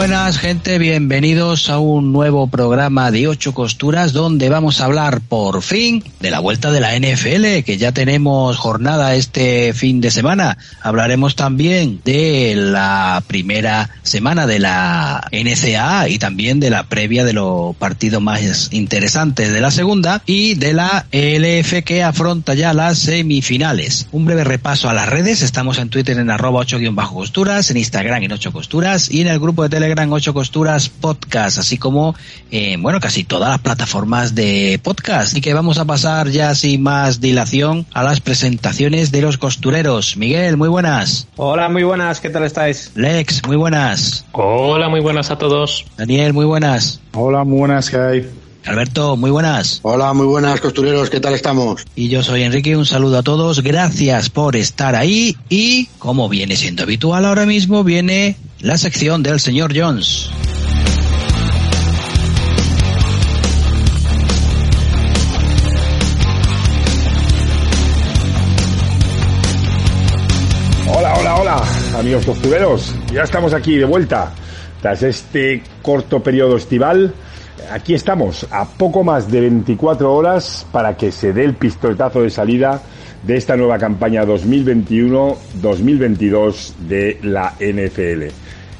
Buenas gente, bienvenidos a un nuevo programa de ocho costuras donde vamos a hablar por fin de la vuelta de la NFL, que ya tenemos jornada este fin de semana. Hablaremos también de la primera semana de la NCAA y también de la previa de los partidos más interesantes de la segunda y de la LF que afronta ya las semifinales. Un breve repaso a las redes, estamos en Twitter en arroba 8 costuras, en Instagram en 8 costuras y en el grupo de Telegram 8 Costuras Podcast, así como, eh, bueno, casi todas las plataformas de podcast. Y que vamos a pasar ya sin más dilación a las presentaciones de los costureros. Miguel, muy buenas. Hola, muy buenas, ¿qué tal estáis? Lex, muy buenas. Hola, muy buenas a todos. Daniel, muy buenas. Hola, muy buenas, ¿qué hay? Alberto, muy buenas. Hola, muy buenas costureros, ¿qué tal estamos? Y yo soy Enrique, un saludo a todos, gracias por estar ahí y como viene siendo habitual ahora mismo, viene la sección del señor Jones. Hola, hola, hola, amigos costureros. Ya estamos aquí de vuelta. Tras este corto periodo estival, aquí estamos a poco más de 24 horas para que se dé el pistoletazo de salida de esta nueva campaña 2021-2022 de la NFL.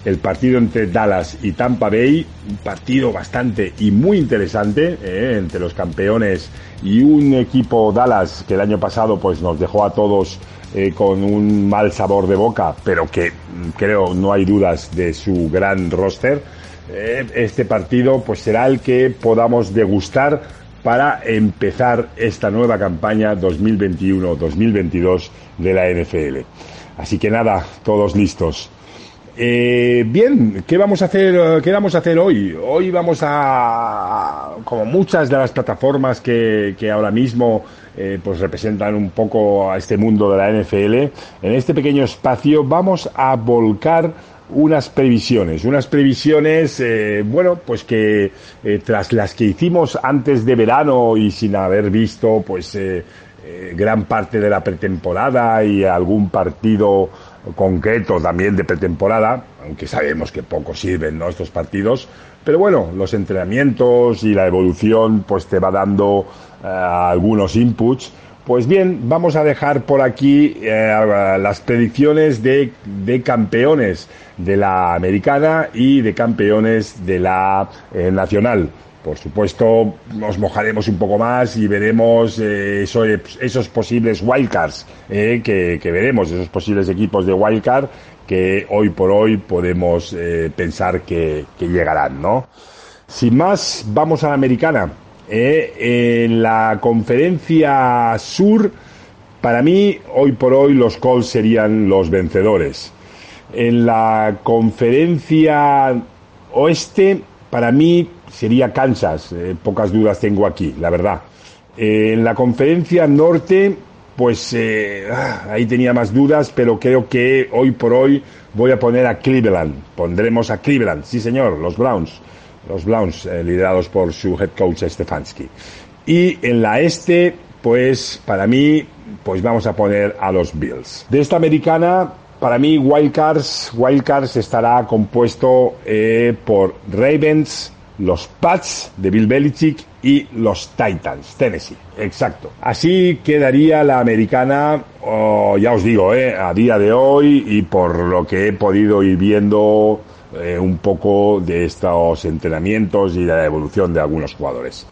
El partido entre Dallas y Tampa Bay, un partido bastante y muy interesante eh, entre los campeones y un equipo Dallas que el año pasado pues nos dejó a todos eh, con un mal sabor de boca, pero que mm, creo no hay dudas de su gran roster. Eh, este partido pues será el que podamos degustar para empezar esta nueva campaña 2021-2022 de la NFL. Así que nada, todos listos. Eh, bien, ¿qué vamos a hacer? ¿Qué vamos a hacer hoy? Hoy vamos a, como muchas de las plataformas que, que ahora mismo eh, pues representan un poco a este mundo de la NFL, en este pequeño espacio vamos a volcar unas previsiones, unas previsiones, eh, bueno, pues que eh, tras las que hicimos antes de verano y sin haber visto, pues, eh, gran parte de la pretemporada y algún partido concreto también de pretemporada, aunque sabemos que poco sirven ¿no? estos partidos, pero bueno, los entrenamientos y la evolución pues te va dando algunos inputs. Pues bien, vamos a dejar por aquí las predicciones de, campeones de la americana y de campeones de la eh, nacional. Por supuesto, nos mojaremos un poco más y veremos eh, eso, esos posibles wildcards eh, que, que, veremos, esos posibles equipos de wildcard que hoy por hoy podemos eh, pensar que, que, llegarán, ¿no? Sin más, vamos a la americana. Eh, en la conferencia sur, para mí, hoy por hoy los Colts serían los vencedores. En la conferencia oeste, para mí sería Kansas, eh, pocas dudas tengo aquí, la verdad. Eh, en la conferencia norte, pues eh, ahí tenía más dudas, pero creo que hoy por hoy voy a poner a Cleveland. Pondremos a Cleveland, sí señor, los Browns. Los Browns, liderados por su head coach Stefanski. Y en la este, pues para mí, pues vamos a poner a los Bills. De esta americana, para mí Wildcards, Wildcards estará compuesto eh, por Ravens, los Pats de Bill Belichick y los Titans, Tennessee. Exacto. Así quedaría la americana, oh, ya os digo, eh, a día de hoy y por lo que he podido ir viendo eh, un poco de estos entrenamientos y de la evolución de algunos jugadores.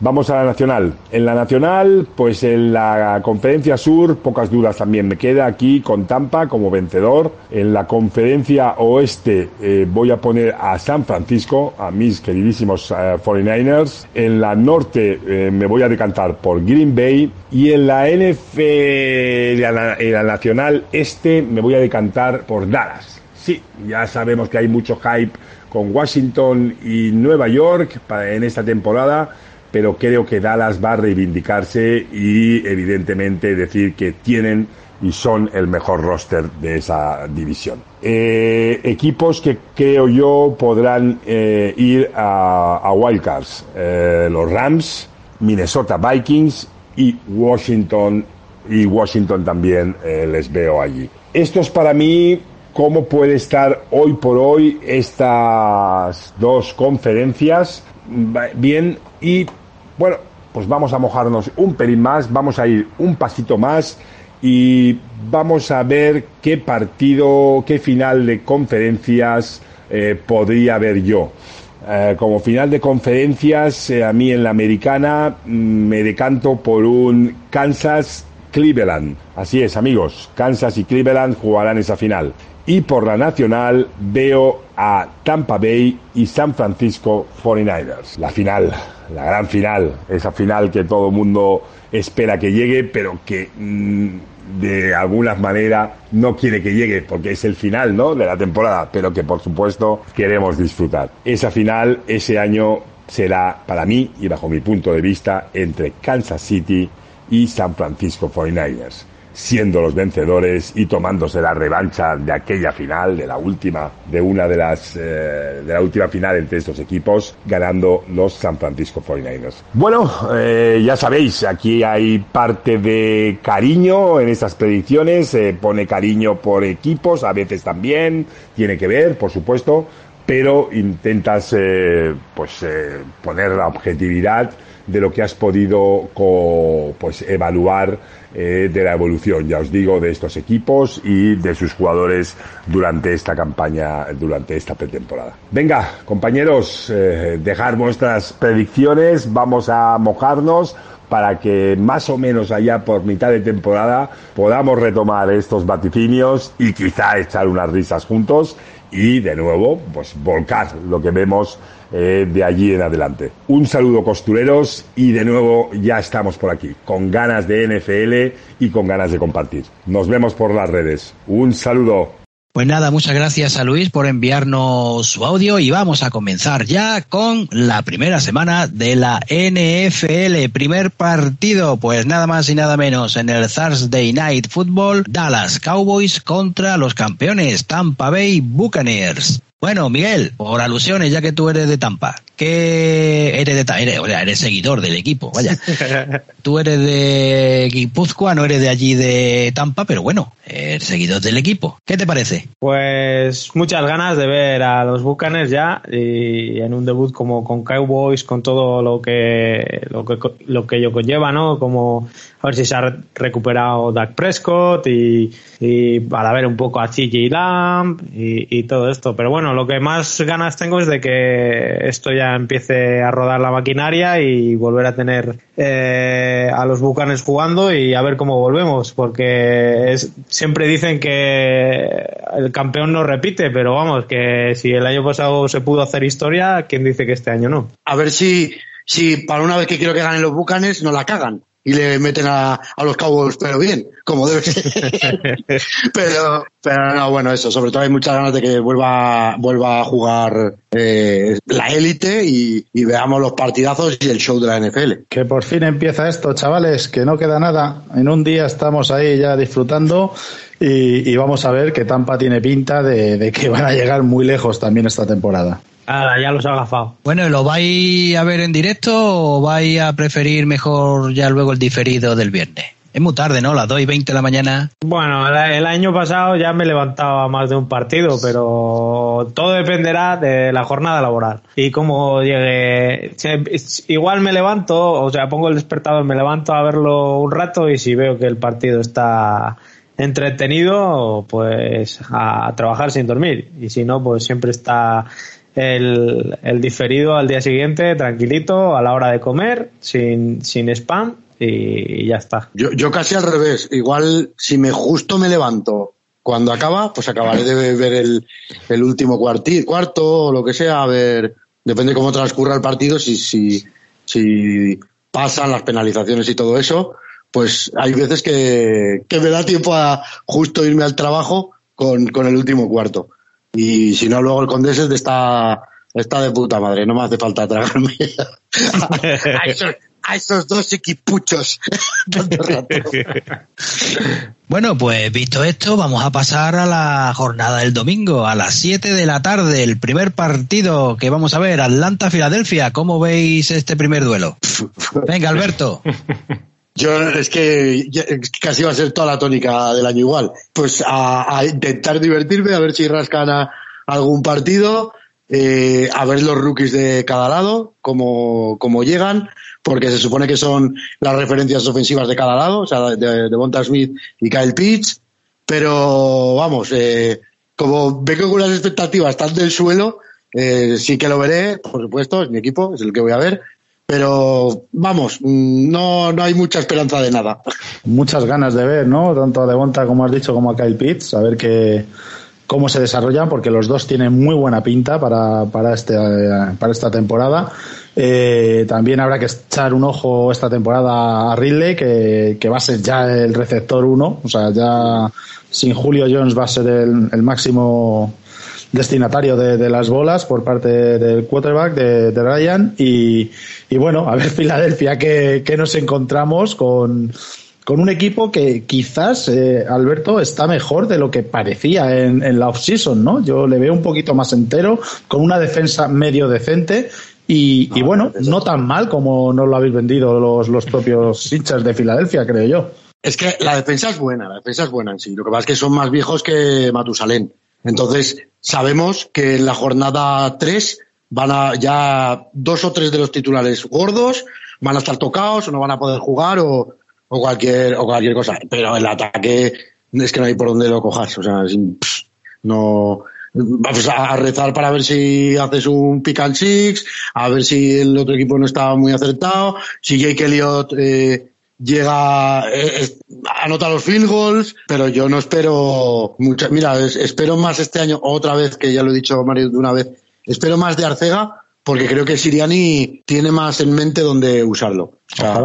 Vamos a la nacional. En la nacional, pues en la conferencia sur, pocas dudas también me queda aquí con Tampa como vencedor. En la conferencia oeste eh, voy a poner a San Francisco, a mis queridísimos eh, 49ers. En la norte eh, me voy a decantar por Green Bay. Y en la NF, en la, la nacional este, me voy a decantar por Dallas. Sí, ya sabemos que hay mucho hype con Washington y Nueva York en esta temporada pero creo que Dallas va a reivindicarse y evidentemente decir que tienen y son el mejor roster de esa división. Eh, equipos que creo yo podrán eh, ir a, a Wildcards, eh, los Rams, Minnesota Vikings y Washington y Washington también les veo allí. Estos para mí cómo puede estar hoy por hoy estas dos conferencias. Bien, y bueno, pues vamos a mojarnos un pelín más, vamos a ir un pasito más y vamos a ver qué partido, qué final de conferencias eh, podría haber yo. Eh, como final de conferencias, eh, a mí en la americana mm, me decanto por un Kansas Cleveland. Así es, amigos, Kansas y Cleveland jugarán esa final. Y por la nacional veo a Tampa Bay y San Francisco 49ers. La final, la gran final, esa final que todo el mundo espera que llegue, pero que mm, de alguna manera no quiere que llegue porque es el final ¿no? de la temporada, pero que por supuesto queremos disfrutar. Esa final ese año será para mí y bajo mi punto de vista entre Kansas City y San Francisco 49ers siendo los vencedores y tomándose la revancha de aquella final, de la última, de una de las, eh, de la última final entre estos equipos, ganando los San Francisco 49ers. Bueno, eh, ya sabéis, aquí hay parte de cariño en estas predicciones, se pone cariño por equipos, a veces también, tiene que ver, por supuesto, pero intentas, eh, pues, poner la objetividad de lo que has podido pues evaluar eh, de la evolución, ya os digo, de estos equipos y de sus jugadores durante esta campaña, durante esta pretemporada. Venga, compañeros, eh, dejar vuestras predicciones, vamos a mojarnos para que más o menos allá por mitad de temporada podamos retomar estos vaticinios y quizá echar unas risas juntos y de nuevo pues volcar lo que vemos eh, de allí en adelante. Un saludo costureros y de nuevo ya estamos por aquí, con ganas de NFL y con ganas de compartir. Nos vemos por las redes. Un saludo. Pues nada, muchas gracias a Luis por enviarnos su audio y vamos a comenzar ya con la primera semana de la NFL. Primer partido, pues nada más y nada menos en el Thursday Night Football, Dallas Cowboys contra los campeones Tampa Bay Buccaneers. Bueno, Miguel, por alusiones, ya que tú eres de Tampa, que eres de eres, eres seguidor del equipo, vaya. tú eres de Guipúzcoa, no eres de allí de Tampa, pero bueno, eres seguidor del equipo. ¿Qué te parece? Pues muchas ganas de ver a los Buccaneers ya y en un debut como con Cowboys, con todo lo que lo que lo que ello conlleva, ¿no? Como a ver si se ha recuperado Dak Prescott y, para ver un poco a CJ Lamb y, todo esto. Pero bueno, lo que más ganas tengo es de que esto ya empiece a rodar la maquinaria y volver a tener eh, a los Bucanes jugando y a ver cómo volvemos, porque siempre dicen que el campeón no repite, pero vamos, que si el año pasado se pudo hacer historia, ¿quién dice que este año no? A ver si, si para una vez que quiero que ganen los Bucanes no la cagan y le meten a, a los Cowboys, pero bien, como debe ser. pero, pero no, bueno, eso, sobre todo hay muchas ganas de que vuelva, vuelva a jugar eh, la élite y, y, veamos los partidazos y el show de la NFL. Que por fin empieza esto, chavales, que no queda nada. En un día estamos ahí ya disfrutando y, y vamos a ver que Tampa tiene pinta de, de que van a llegar muy lejos también esta temporada. Ah, ya los ha agafado. Bueno, ¿lo vais a ver en directo o vais a preferir mejor ya luego el diferido del viernes? Es muy tarde, ¿no? Las 2 y 20 de la mañana. Bueno, el año pasado ya me levantaba más de un partido, pero todo dependerá de la jornada laboral. Y cómo llegue. Igual me levanto, o sea, pongo el despertador, me levanto a verlo un rato y si veo que el partido está entretenido, pues a trabajar sin dormir. Y si no, pues siempre está el, diferido al día siguiente, tranquilito, a la hora de comer, sin, sin spam y ya está. Yo, yo casi al revés. Igual, si me justo me levanto cuando acaba, pues acabaré de ver el, el último cuarto o lo que sea, a ver, depende cómo transcurra el partido, si, si, si pasan las penalizaciones y todo eso, pues hay veces que, que me da tiempo a justo irme al trabajo con, con el último cuarto. Y si no, luego el Condeses está, está de puta madre, no me hace falta tragarme a, esos, dos equipuchos. bueno, pues visto esto, vamos a pasar a la jornada del domingo, a las 7 de la tarde, el primer partido que vamos a ver, Atlanta-Filadelfia. ¿Cómo veis este primer duelo? Venga, Alberto. Yo es que casi va a ser toda la tónica del año igual. Pues a, intentar divertirme, a ver si rascan algún partido, eh, a ver los rookies de cada lado, cómo, cómo llegan, porque se supone que son las referencias ofensivas de cada lado, o sea, de, de Bonta Smith y Kyle Pitts, pero vamos, eh, como vengo con las expectativas tan del suelo, eh, sí que lo veré, por supuesto, es mi equipo, es el que voy a ver, pero vamos, mm, no, no hay mucha esperanza de nada. Muchas ganas de ver, ¿no? Tanto a Devonta, como has dicho, como a Kyle Pitts, a ver qué, cómo se desarrollan, porque los dos tienen muy buena pinta para, para, este, para esta temporada. Eh, también habrá que echar un ojo esta temporada a Ridley, que, que va a ser ya el receptor uno, o sea, ya sin Julio Jones va a ser el, máximo destinatario de, las bolas por parte del quarterback de, Ryan y, bueno, a ver Filadelfia que, nos encontramos con, un equipo que quizás, eh, Alberto, está mejor de lo que parecía en, en la offseason, ¿no? Yo le veo un poquito más entero, con una defensa medio decente y, y bueno, no tan mal como nos lo habéis vendido los, los propios hinchas de Filadelfia, creo yo. Es que la defensa es buena, la defensa es buena en sí. Lo que pasa es que son más viejos que Matusalén. Entonces, sabemos que en la jornada 3 van a ya dos o tres de los titulares gordos van a estar tocados o no van a poder jugar o, o cualquier o cualquier cosa. Pero el ataque es que no hay por dónde lo cojas. O sea, no vamos a rezar para ver si haces un pick and six, a ver si el otro equipo no está muy acertado, si Jake Elliott eh, llega, eh, anota los field goals, pero yo no espero mucho. Mira, espero más este año, otra vez, que ya lo he dicho Mario de una vez, espero más de Arcega, porque creo que Siriani tiene más en mente donde usarlo.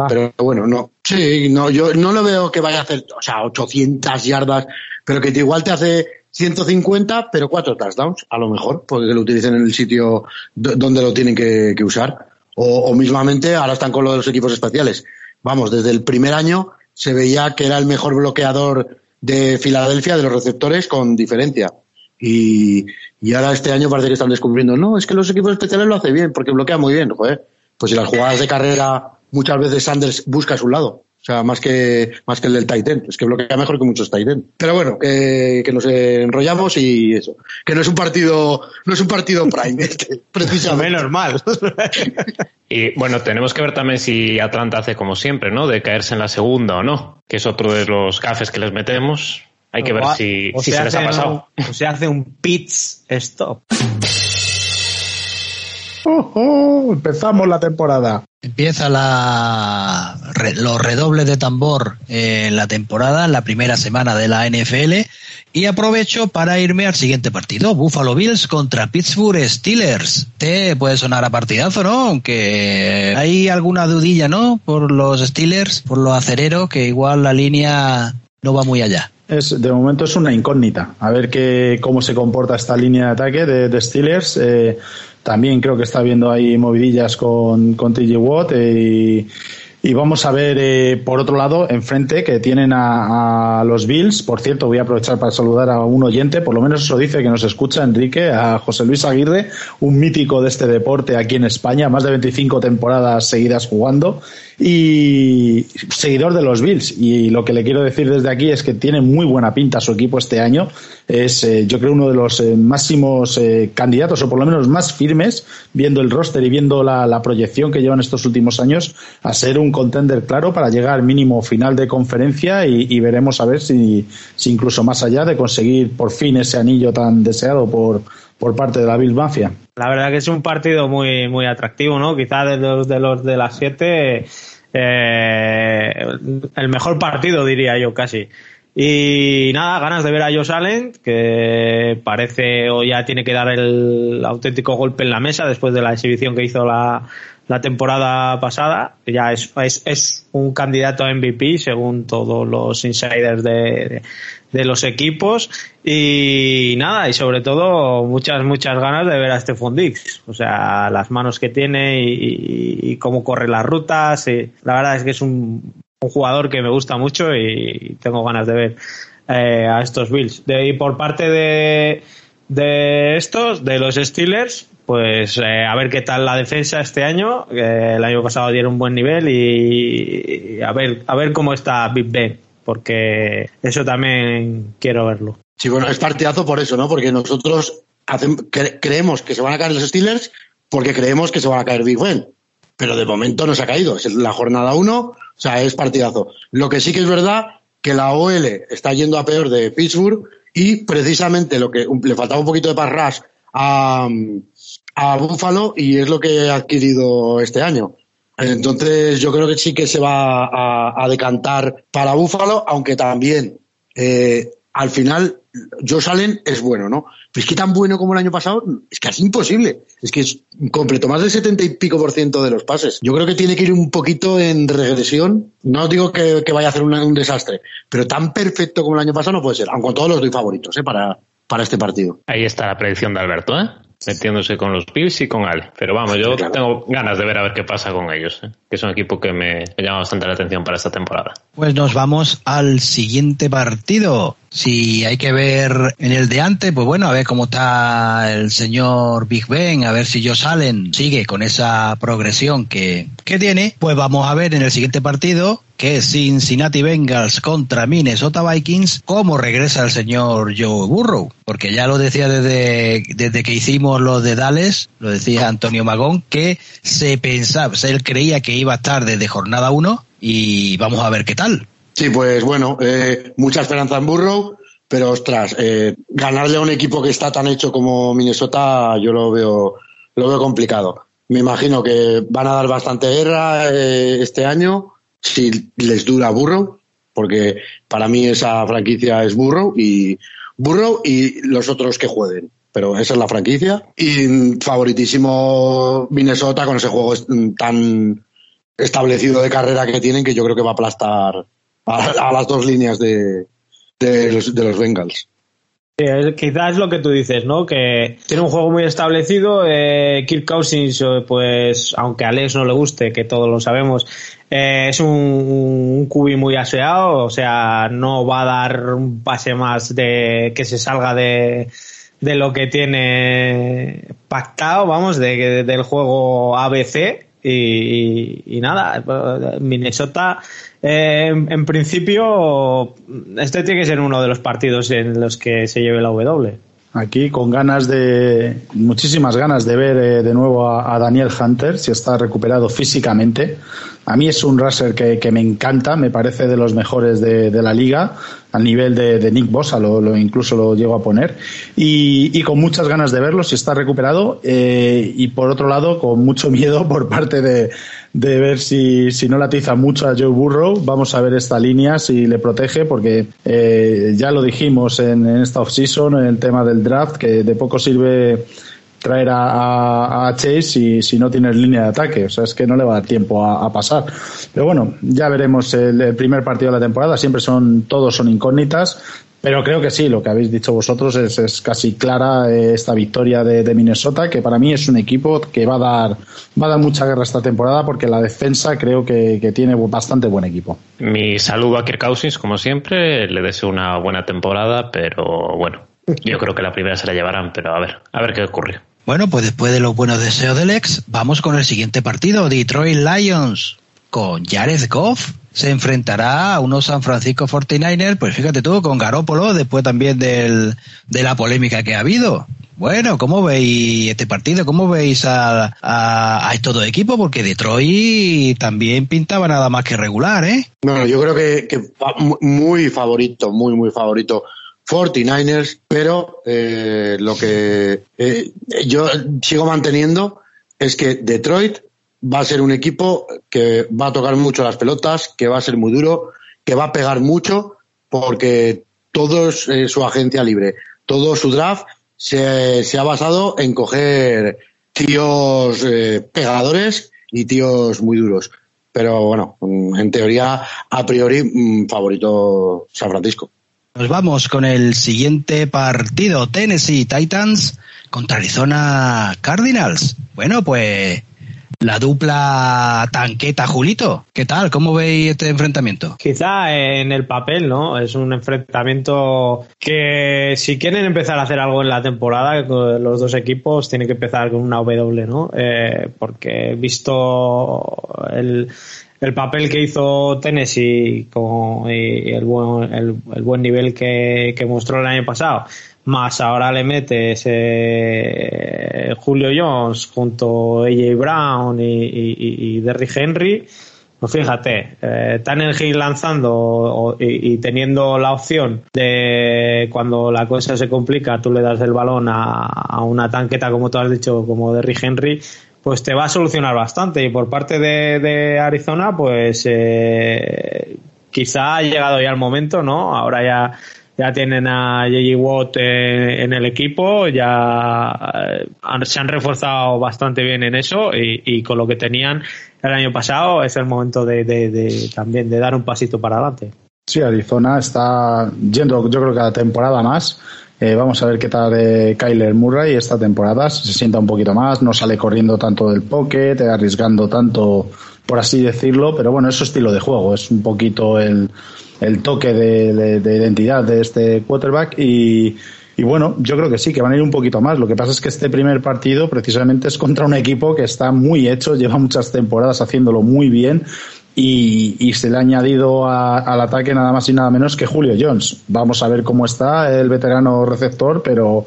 pero bueno, no, sí, no, yo no lo veo que vaya a hacer, o sea, 800 yardas, pero que igual te hace 150, pero cuatro touchdowns, a lo mejor, porque lo utilicen en el sitio donde lo tienen que, usar. O, o mismamente, ahora están con los equipos especiales vamos, desde el primer año se veía que era el mejor bloqueador de Filadelfia de los receptores con diferencia. Y, y ahora este año parece que están descubriendo, no, es que los equipos especiales lo hacen bien, porque bloquea muy bien, joder. Pues si las jugadas de carrera, muchas veces Sanders busca a su lado. O sea, más que, más que el del Titan. Es que bloquea mejor que muchos Titan. Pero bueno, que, que, nos enrollamos y eso. Que no es un partido, no es un partido prime, este, precisamente. Menos mal. y bueno, tenemos que ver también si Atlanta hace como siempre, ¿no? De caerse en la segunda o no. Que es otro de los cafés que les metemos. Hay que ver si, si se, les ha pasado. o se hace un pits stop. Oh, oh, empezamos la temporada. Empieza la, los redobles de tambor en la temporada, en la primera semana de la NFL. Y aprovecho para irme al siguiente partido, Buffalo Bills contra Pittsburgh Steelers. Te puede sonar a partidazo, ¿no? Aunque hay alguna dudilla, ¿no? Por los Steelers, por lo acerero, que igual la línea no va muy allá. Es, de momento es una incógnita. A ver qué, cómo se comporta esta línea de ataque de, de Steelers. Eh, también creo que está habiendo ahí movidillas con, con TJ Watt eh, y y vamos a ver, eh, por otro lado, enfrente, que tienen a, los Bills. Por cierto, voy a aprovechar para saludar a un oyente, por lo menos eso dice que nos escucha Enrique, a José Luis Aguirre, un mítico de este deporte aquí en España, más de 25 temporadas seguidas jugando y seguidor de los Bills. Y lo que le quiero decir desde aquí es que tiene muy buena pinta su equipo este año. Es, eh, yo creo, uno de los eh, máximos candidatos, o por lo menos más firmes, viendo el roster y viendo la, proyección que llevan estos últimos años, a ser un contender claro para llegar mínimo final de conferencia y, veremos a ver si, incluso más allá de conseguir por fin ese anillo tan deseado por, por parte de la Bill Mafia. La verdad que es un partido muy, muy atractivo, ¿no? Quizás de los de, los de las siete, eh, el mejor partido, diría yo, casi. Y nada, ganas de ver a Josh Allen, que parece o ya tiene que dar el auténtico golpe en la mesa después de la exhibición que hizo la, la temporada pasada. Ya es, es, es, un candidato a MVP según todos los insiders de, de, los equipos. Y nada, y sobre todo muchas, muchas ganas de ver a este Dix. O sea, las manos que tiene y, cómo corre las rutas. Y la verdad es que es un, un, jugador que me gusta mucho y tengo ganas de ver eh, a estos Bills. De, y por parte de, de estos, de los Steelers, pues eh, a ver qué tal la defensa este año. el año pasado dieron un buen nivel y, a ver a ver cómo está Big Ben, porque eso también quiero verlo. Sí, bueno, es partidazo por eso, ¿no? Porque nosotros creemos que se van a caer los Steelers porque creemos que se van a caer Big Ben. Pero de momento no se ha caído. Es la jornada 1, o sea, es partidazo. Lo que sí que es verdad que la OL está yendo a peor de Pittsburgh y precisamente lo que le faltaba un poquito de parras a, a Buffalo y es lo que ha adquirido este año. Entonces yo creo que sí que se va a, decantar para Buffalo, aunque también eh, al final Josh Allen es bueno, ¿no? Pero es que tan bueno como el año pasado, es casi imposible. Es que es completo más del setenta y pico por ciento de los pases. Yo creo que tiene que ir un poquito en regresión. No digo que, vaya a hacer un, desastre, pero tan perfecto como el año pasado no puede ser. Aunque todos los doy favoritos, ¿eh? Para, para este partido. Ahí está la predicción de Alberto, ¿eh? Metiéndose con los Bills y con Ale. Pero vamos, yo tengo ganas de ver a ver qué pasa con ellos, ¿eh? que es un equipo que me, llama bastante la atención para esta temporada. Pues nos vamos al siguiente partido. Si hay que ver en el de antes, pues bueno, a ver cómo está el señor Big Ben, a ver si Josh Allen sigue con esa progresión que, que tiene. Pues vamos a ver en el siguiente partido que es Cincinnati Bengals contra Minnesota Vikings, cómo regresa el señor Joe Burrow. Porque ya lo decía desde, desde que hicimos lo de Dallas, lo decía Antonio Magón, que se pensaba, él creía que iba a estar desde jornada 1 y vamos a ver qué tal. Sí, pues bueno, eh, mucha esperanza en Burrow, pero ostras, eh, ganarle a un equipo que está tan hecho como Minnesota, yo lo veo, lo veo complicado. Me imagino que van a dar bastante guerra eh, este año si les dura Burrow, porque para mí esa franquicia es Burrow y Burrow y los otros que jueguen. Pero esa es la franquicia. Y favoritísimo Minnesota con ese juego tan establecido de carrera que tienen que yo creo que va a aplastar a, las dos líneas de, de, los, Bengals. quizás es lo que tú dices, ¿no? Que tiene un juego muy establecido. Eh, Kirk Cousins, eh, pues, aunque a Alex no le guste, que todos lo sabemos, eh, es un, un cubi muy aseado, o sea, no va a dar un pase más de que se salga de, de lo que tiene pactado, vamos, de, del juego ABC. Y, y, nada, Minnesota eh, en principio, este tiene que ser uno de los partidos en los que se lleve la W. Aquí con ganas de, muchísimas ganas de ver eh, de nuevo a, Daniel Hunter, si está recuperado físicamente. A mí es un raser que, me encanta, me parece de los mejores de, la liga, al nivel de, Nick Bosa, lo, incluso lo llego a poner. Y, con muchas ganas de verlo, si está recuperado. Eh, y por otro lado, con mucho miedo por parte de, de ver si, si no latiza mucho a Joe Burrow. Vamos a ver esta línea, si le protege, porque eh, ya lo dijimos en, en esta offseason, en el tema del draft, que de poco sirve traer a, a, Chase si, si, no tienes línea de ataque. O sea, es que no le va a dar tiempo a, pasar. Pero bueno, ya veremos el, el, primer partido de la temporada. Siempre son, todos son incógnitas. Pero creo que sí, lo que habéis dicho vosotros es, es casi clara eh, esta victoria de, Minnesota, que para mí es un equipo que va a dar, va a dar mucha guerra esta temporada porque la defensa creo que, tiene bastante buen equipo. Mi saludo a Kirk Cousins, como siempre, le deseo una buena temporada, pero bueno, yo creo que la primera se la llevarán, pero a ver, a ver qué ocurre. Bueno, pues después de los buenos deseos del ex, vamos con el siguiente partido, Detroit Lions con Jared Goff se enfrentará a unos San Francisco 49ers, pues fíjate tú, con Garópolo, después también del, de la polémica que ha habido. Bueno, ¿cómo veis este partido? ¿Cómo veis a, a, estos dos equipos? Porque Detroit también pintaba nada más que regular, ¿eh? No, yo creo que, que muy favorito, muy, muy favorito. 49ers, pero eh, lo que eh, yo sigo manteniendo es que Detroit va a ser un equipo que va a tocar mucho las pelotas, que va a ser muy duro, que va a pegar mucho, porque todo eh, su agencia libre, todo su draft se, se ha basado en coger tíos eh, pegadores y tíos muy duros. Pero bueno, en teoría, a priori, mm, favorito San Francisco. Nos vamos con el siguiente partido, Tennessee Titans contra Arizona Cardinals. Bueno, pues La dupla tanqueta Julito, ¿qué tal? ¿Cómo veis este enfrentamiento? Quizá en el papel, ¿no? Es un enfrentamiento que si quieren empezar a hacer algo en la temporada, los dos equipos tienen que empezar con una W, ¿no? Eh, porque visto el, el papel que hizo Tennessee como, y el buen, el, el buen nivel que, mostró el año pasado, más ahora le metes eh, Julio Jones junto a AJ Brown y, y, Derrick Henry, pues fíjate, eh, Tannehill lanzando y, y, teniendo la opción de cuando la cosa se complica, tú le das el balón a, una tanqueta, como tú has dicho, como Derrick Henry, pues te va a solucionar bastante. Y por parte de, de Arizona, pues eh, quizá ha llegado ya el momento, ¿no? Ahora ya, ya tienen a J.J. Watt eh, en el equipo, ya eh, se han reforzado bastante bien en eso y, con lo que tenían el año pasado es el momento de, también de dar un pasito para adelante. Sí, Arizona está yendo, yo creo que cada temporada más eh, vamos a ver qué tal de Kyler Murray esta temporada. Se sienta un poquito más, no sale corriendo tanto del pocket, arriesgando tanto, por así decirlo. Pero bueno, es su estilo de juego. Es un poquito el, el toque de, de, de, identidad de este quarterback. Y, y bueno, yo creo que sí, que van a ir un poquito más. Lo que pasa es que este primer partido precisamente es contra un equipo que está muy hecho, lleva muchas temporadas haciéndolo muy bien y, y, se le ha añadido a, al ataque nada más y nada menos que Julio Jones. Vamos a ver cómo está el veterano receptor, pero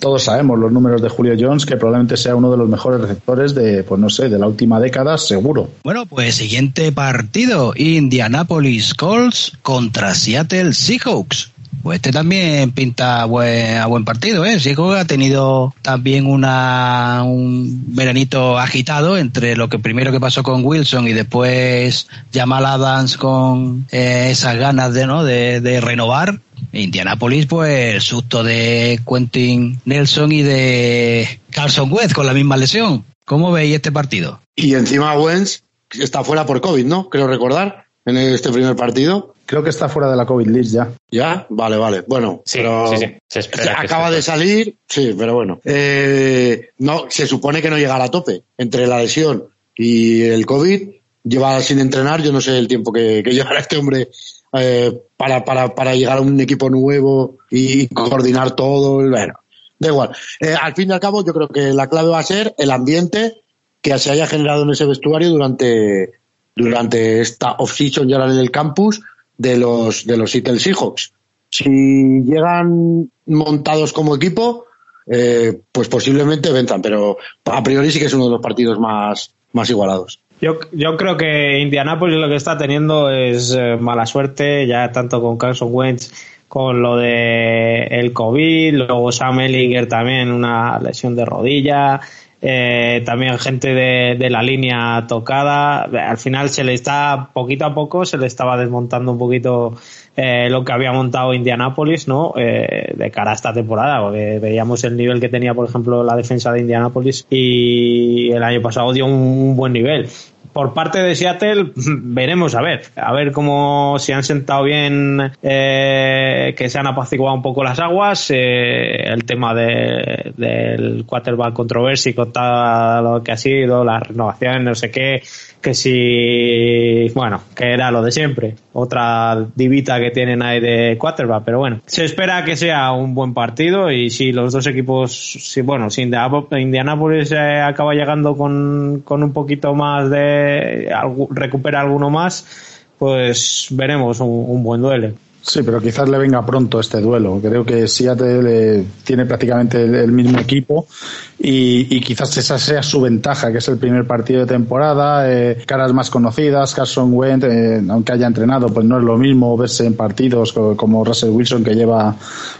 todos sabemos los números de Julio Jones, que probablemente sea uno de los mejores receptores de, pues no sé, de la última década, seguro. Bueno, pues siguiente partido, Indianapolis Colts contra Seattle Seahawks. Pues este también pinta buen, a buen partido, ¿eh? Seahawks ha tenido también una, un veranito agitado entre lo que primero que pasó con Wilson y después Jamal Adams con eh, esas ganas de, ¿no? de, de renovar. Indianapolis, pues el susto de Quentin Nelson y de Carson Wentz con la misma lesión. ¿Cómo veis este partido? Y encima Wentz está fuera por COVID, ¿no? Creo recordar, en este primer partido. Creo que está fuera de la COVID list ya. ¿Ya? Vale, vale. Bueno, sí, pero sí, sí. Se espera acaba de salir, sí, pero bueno. Eh, no, se supone que no llegará a tope entre la lesión y el COVID. Lleva sin entrenar, yo no sé el tiempo que, que llevará este hombre eh, para, para, para llegar a un equipo nuevo y coordinar todo. Bueno, da igual. Eh, al fin y al cabo, yo creo que la clave va a ser el ambiente que se haya generado en ese vestuario durante, durante esta off-season ya en el campus de los, de los Seattle Seahawks. Si llegan montados como equipo, eh, pues posiblemente ventan, pero a priori sí que es uno de los partidos más, más igualados. Yo, yo creo que Indianapolis lo que está teniendo es eh, mala suerte, ya tanto con Carson Wentz, con lo de el COVID, luego Sam Ellinger también una lesión de rodilla, eh, también gente de, de, la línea tocada. Al final se le está, poquito a poco, se le estaba desmontando un poquito eh, lo que había montado Indianapolis, ¿no? Eh, de cara a esta temporada, porque veíamos el nivel que tenía, por ejemplo, la defensa de Indianapolis y el año pasado dio un buen nivel por parte de Seattle veremos a ver a ver cómo se han sentado bien eh, que se han apaciguado un poco las aguas eh, el tema de, del quarterback controversy con todo lo que ha sido las renovaciones no sé qué que si bueno que era lo de siempre otra divita que tienen ahí de quarterback pero bueno se espera que sea un buen partido y si los dos equipos si bueno si Indianapolis eh, acaba llegando con, con un poquito más de recupera alguno más pues veremos un, un buen duelo Sí, pero quizás le venga pronto este duelo. Creo que Seattle tiene prácticamente el mismo equipo y, quizás esa sea su ventaja, que es el primer partido de temporada, eh, caras más conocidas, Carson Wentz, eh, aunque haya entrenado, pues no es lo mismo verse en partidos como Russell Wilson, que lleva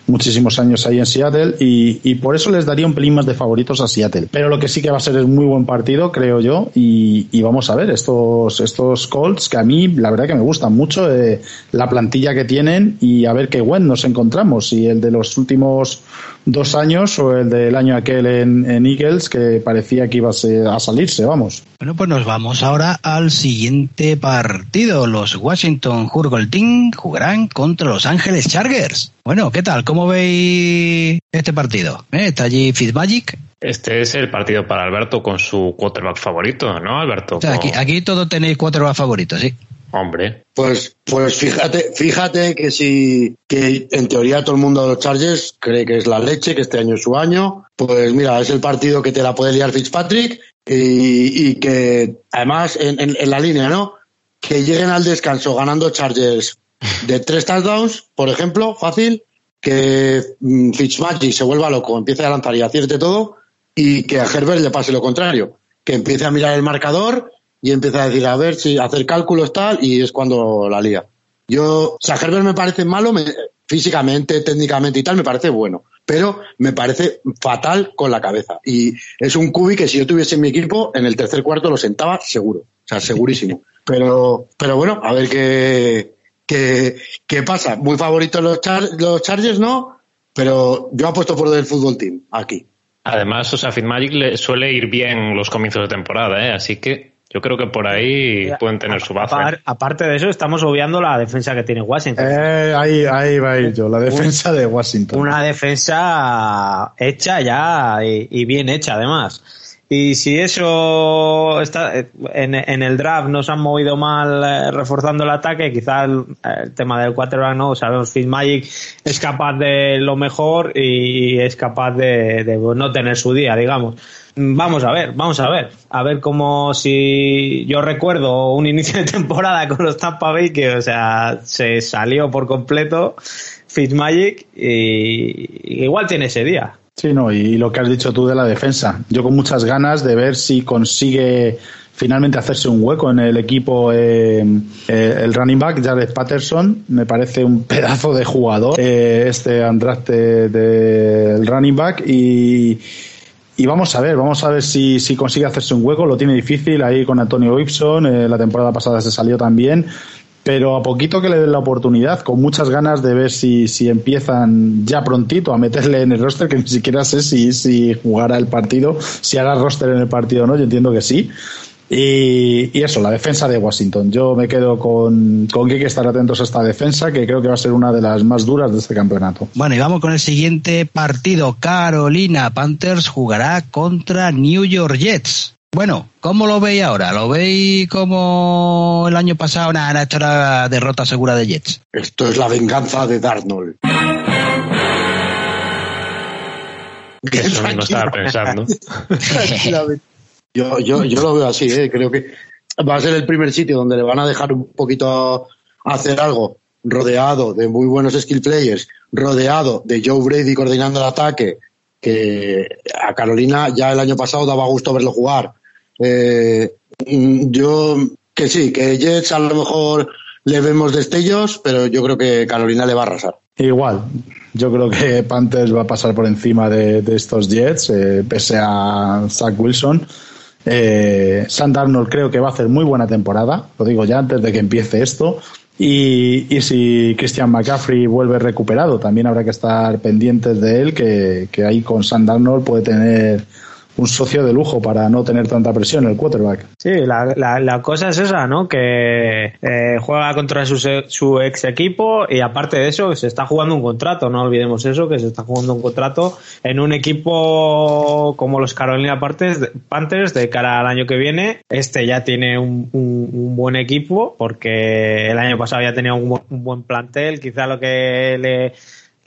muchísimos años ahí en Seattle, y, por eso les daría un pelín más de favoritos a Seattle. Pero lo que sí que va a ser es muy buen partido, creo yo, y, vamos a ver estos, estos Colts, que a mí la verdad que me gustan mucho, eh, la plantilla que tienen, bien y a ver qué web nos encontramos, si el de los últimos dos años o el del año aquel en, Eagles que parecía que iba a, salirse, vamos. Bueno, pues nos vamos ahora al siguiente partido. Los Washington Hurgle Team jugarán contra Los Ángeles Chargers. Bueno, ¿qué tal? ¿Cómo veis este partido? ¿Eh? ¿Está allí Fitzmagic? Este es el partido para Alberto con su quarterback favorito, ¿no, Alberto? aquí, aquí todos tenéis quarterback favoritos, sí. Hombre. Pues, pues fíjate, fíjate que si que en teoría todo el mundo de los Chargers cree que es la leche, que este año es su año, pues mira, es el partido que te la puede liar Fitzpatrick y, que además en, en, la línea, ¿no? Que lleguen al descanso ganando Chargers de tres touchdowns, por ejemplo, fácil, que mm, Fitzmagic se vuelva loco, empiece a lanzar y acierte todo y que a Herbert le pase lo contrario, que empiece a mirar el marcador y empieza a decir, a ver si hacer cálculos tal, y es cuando la lía. Yo, o sea, Herbert me parece malo físicamente, técnicamente y tal, me parece bueno, pero me parece fatal con la cabeza. Y es un cubi que si yo tuviese en mi equipo, en el tercer cuarto lo sentaba seguro, o sea, segurísimo. Pero, pero bueno, a ver qué, qué, qué pasa. Muy favoritos los, los Chargers, ¿no? Pero yo apuesto por el fútbol team aquí. Además, o sea, Fitzmagic le suele ir bien los comienzos de temporada, ¿eh? Así que yo creo que por ahí pueden tener su baza. Aparte de eso, estamos obviando la defensa que tiene Washington. Eh, ahí, ahí va a ir yo, la defensa de Washington. Una defensa hecha ya y, bien hecha, además. Y si eso está en, el draft nos han movido mal eh, reforzando el ataque, quizás el, tema del quarterback no, sabemos Magic es capaz de lo mejor y es capaz de no tener su día, digamos. Vamos a ver, vamos a ver. A ver cómo si yo recuerdo un inicio de temporada con los Tampa Bay que, o sea, se salió por completo Fitzmagic y igual tiene ese día. Sí, no, y lo que has dicho tú de la defensa. Yo con muchas ganas de ver si consigue finalmente hacerse un hueco en el equipo eh, eh, el running back Jared Patterson me parece un pedazo de jugador eh, este Andraste del running back y y vamos a ver, vamos a ver si, si consigue hacerse un hueco. Lo tiene difícil ahí con Antonio Gibson. Eh, la temporada pasada se salió también. Pero a poquito que le den la oportunidad, con muchas ganas de ver si, si empiezan ya prontito a meterle en el roster, que ni siquiera sé si, si jugará el partido, si hará roster en el partido o no, yo entiendo que sí. Y, eso, la defensa de Washington. Yo me quedo con, con que hay que estar atentos a esta defensa, que creo que va a ser una de las más duras de este campeonato. Bueno, y vamos con el siguiente partido. Carolina Panthers jugará contra New York Jets. Bueno, ¿cómo lo veis ahora? ¿Lo veis como el año pasado? Nada, hecho la derrota segura de Jets. Esto es la venganza de Darnold. Eso mismo estaba pensando. Yo, yo, yo lo veo así, ¿eh? creo que va a ser el primer sitio donde le van a dejar un poquito hacer algo, rodeado de muy buenos skill players, rodeado de Joe Brady coordinando el ataque, que a Carolina ya el año pasado daba gusto verlo jugar. Eh, yo que sí, que Jets a lo mejor le vemos destellos, pero yo creo que Carolina le va a arrasar. Igual, yo creo que Panthers va a pasar por encima de, estos Jets, eh, pese a Zach Wilson. Eh, Arnold creo que va a hacer muy buena temporada, lo digo ya antes de que empiece esto. Y, si Christian McCaffrey vuelve recuperado, también habrá que estar pendientes de él, que, que ahí con Sand Arnold puede tener un socio de lujo para no tener tanta presión el quarterback. Sí, la, la, cosa es esa, ¿no? Que eh, juega contra su, su, ex equipo y aparte de eso se está jugando un contrato, no olvidemos eso, que se está jugando un contrato en un equipo como los Carolina Panthers de cara al año que viene. Este ya tiene un, un, buen equipo porque el año pasado ya tenía un, un buen plantel, quizá lo que le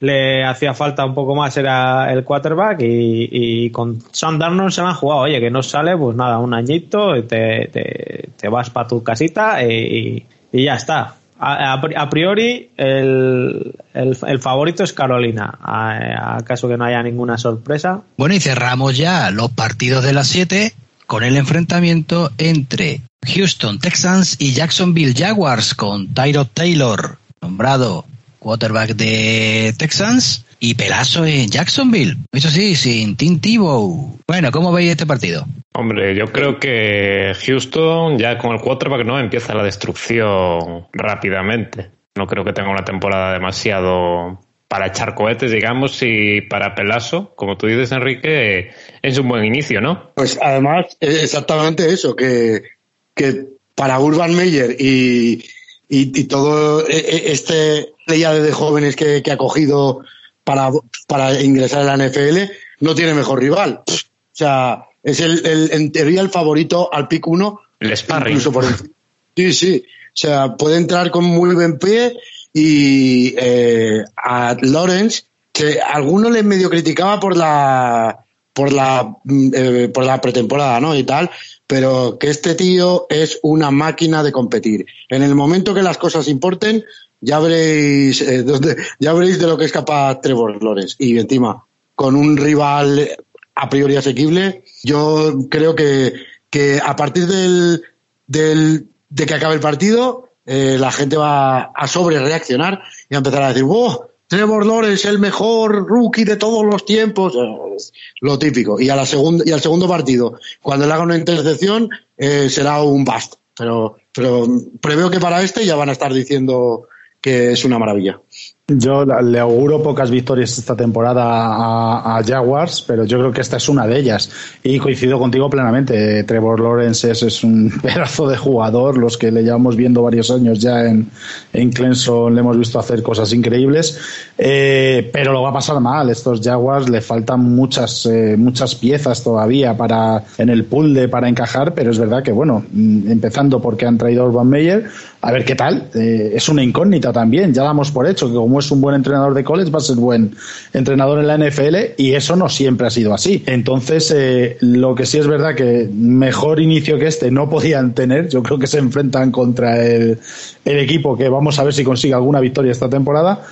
le hacía falta un poco más era el quarterback y, con Sam se me han jugado, oye, que no sale, pues nada, un añito, te, te, vas para tu casita y, y, ya está. A, priori, el, el, favorito es Carolina, acaso que no haya ninguna sorpresa. Bueno, y cerramos ya los partidos de las 7 con el enfrentamiento entre Houston Texans y Jacksonville Jaguars con Tyrod Taylor, nombrado quarterback de Texans, y Pelazo en Jacksonville. Eso sí, sin Tim Tebow. Bueno, ¿cómo veis este partido? Hombre, yo creo que Houston ya con el quarterback no empieza la destrucción rápidamente. No creo que tenga una temporada demasiado para echar cohetes, digamos, y para Pelaso, como tú dices, Enrique, es un buen inicio, ¿no? Pues además, exactamente eso, que, que para Urban Meyer y, y, todo e, e, este playa de jóvenes que, ha cogido para, para ingresar a la NFL, no tiene mejor rival. O sea, es el, el en teoría el favorito al pick 1. El sparring. Incluso por Sí, sí. O sea, puede entrar con muy buen pie y eh, a Lawrence, que alguno le medio criticaba por la por la mm, eh, por la pretemporada, ¿no? Y tal, pero que este tío es una máquina de competir. En el momento que las cosas importen, ya veréis eh, ya veréis de lo que es capaz Trevor Lawrence y encima con un rival a priori asequible, yo creo que, que a partir del, del de que acabe el partido, eh, la gente va a sobre reaccionar y a empezar a decir, ¡wow! Trevor Lawrence, el mejor rookie de todos los tiempos, lo típico. Y, a la segunda, y al segundo partido, cuando le haga una intercepción, eh, será un bust. Pero, pero preveo que para este ya van a estar diciendo que es una maravilla. Yo le auguro pocas victorias esta temporada a, Jaguars, pero yo creo que esta es una de ellas. Y coincido contigo plenamente. Trevor Lawrence es, un pedazo de jugador. Los que le llevamos viendo varios años ya en, en Clemson le hemos visto hacer cosas increíbles. Eh, pero lo va a pasar mal. Estos Jaguars le faltan muchas, eh, muchas piezas todavía para en el pool de para encajar. Pero es verdad que, bueno, mm, empezando porque han traído a Urban Meyer, a ver qué tal. Eh, es una incógnita también. Ya damos por hecho que como es un buen entrenador de college, va a ser buen entrenador en la NFL y eso no siempre ha sido así. Entonces, eh, lo que sí es verdad que mejor inicio que este no podían tener. Yo creo que se enfrentan contra el, equipo que vamos a ver si consigue alguna victoria esta temporada.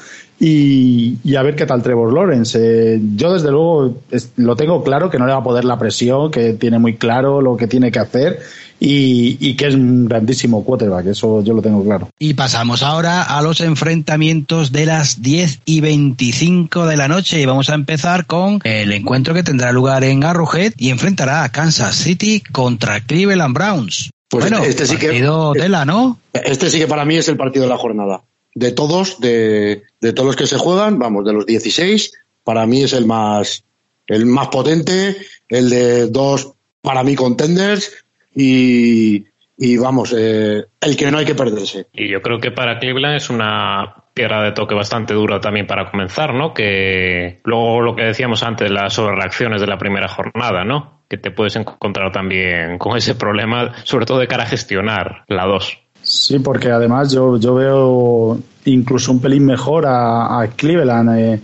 Y, a ver qué tal Trevor Lawrence. Eh, yo desde luego lo tengo claro que no le va a poder la presión, que tiene muy claro lo que tiene que hacer y, que es un grandísimo quarterback, eso yo lo tengo claro. Y pasamos ahora a los enfrentamientos de las 10 y 25 de la noche y vamos a empezar con el encuentro que tendrá lugar en Arrowhead y enfrentará a Kansas City contra Cleveland Browns. Pues bueno, este sí que tela, ¿no? Este sí que para mí es el partido de la jornada. De todos, de, de todos los que se juegan, vamos, de los 16, para mí es el más el más potente, el de dos para mí contenders, y, vamos, eh, el que no hay que perderse. Y yo creo que para Cleveland es una piedra de toque bastante dura también para comenzar, ¿no? Que luego lo que decíamos antes, las sobrereacciones de la primera jornada, ¿no? Que te puedes encontrar también con ese problema, sobre todo de cara a gestionar la 2. Sí, porque además yo, yo veo incluso un pelín mejor a, Cleveland. Eh,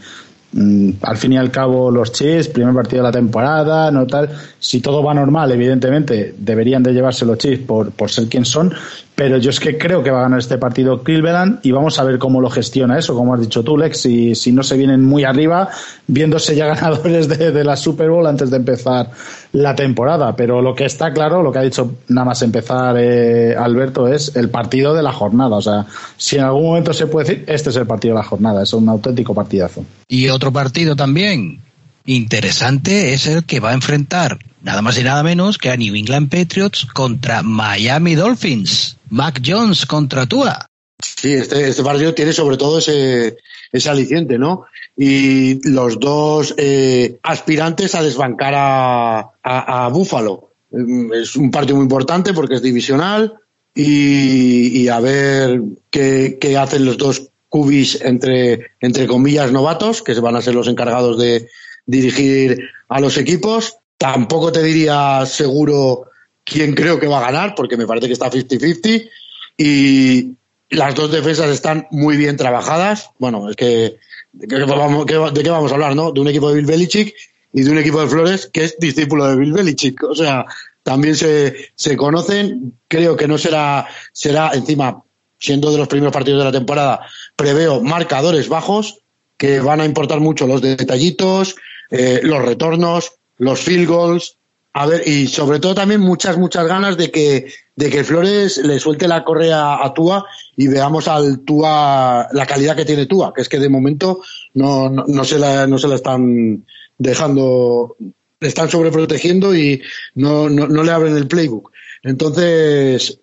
al fin y al cabo, los Chiefs, primer partido de la temporada, no tal. Si todo va normal, evidentemente deberían de llevarse los Chiefs por, por ser quien son, pero yo es que creo que va a ganar este partido Cleveland y vamos a ver cómo lo gestiona eso, como has dicho tú, Lex, si, si no se vienen muy arriba, viéndose ya ganadores de, la Super Bowl antes de empezar la temporada. Pero lo que está claro, lo que ha dicho nada más empezar eh, Alberto, es el partido de la jornada. O sea, si en algún momento se puede decir, este es el partido de la jornada, es un auténtico partidazo. Y otro partido también interesante es el que va a enfrentar nada más y nada menos que a New England Patriots contra Miami Dolphins. Mac Jones contra Tua. Sí, este, este partido tiene sobre todo ese, ese aliciente, ¿no? Y los dos eh, aspirantes a desbancar a, a, Buffalo. Mm, es un partido muy importante porque es divisional y, a ver qué, qué hacen los dos cubis entre, entre comillas novatos, que van a ser los encargados de dirigir a los equipos. Tampoco te diría seguro quién creo que va a ganar, porque me parece que está 50-50. Y las dos defensas están muy bien trabajadas. Bueno, es que ¿de qué, vamos, ¿de qué vamos a hablar, no? De un equipo de Bill Belichick y de un equipo de Flores que es discípulo de Bill Belichick. O sea, también se, se conocen. Creo que no será, será encima, siendo de los primeros partidos de la temporada, preveo marcadores bajos que van a importar mucho los detallitos, eh, los retornos, los field goals, a ver, y sobre todo también muchas, muchas ganas de que, de que Flores le suelte la correa a Tua y veamos al Tua, la calidad que tiene Tua, que es que de momento no, no, se, la, no se la están dejando, están sobreprotegiendo y no, no, no le abren el playbook. Entonces,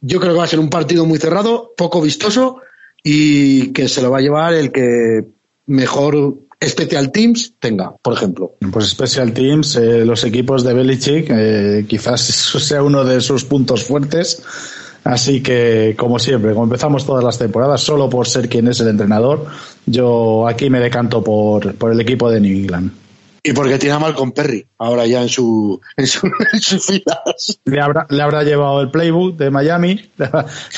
yo creo que va a ser un partido muy cerrado, poco vistoso, y que se lo va a llevar el que mejor Special Teams tenga, por ejemplo. Pues Special Teams, eh, los equipos de Belichick, eh, quizás sea uno de sus puntos fuertes. Así que, como siempre, como empezamos todas las temporadas, solo por ser quien es el entrenador, yo aquí me decanto por, por el equipo de New England. Y porque tiene a Malcolm Perry ahora ya en su en, su, en sus filas. Le habrá, le habrá llevado el playbook de Miami. Le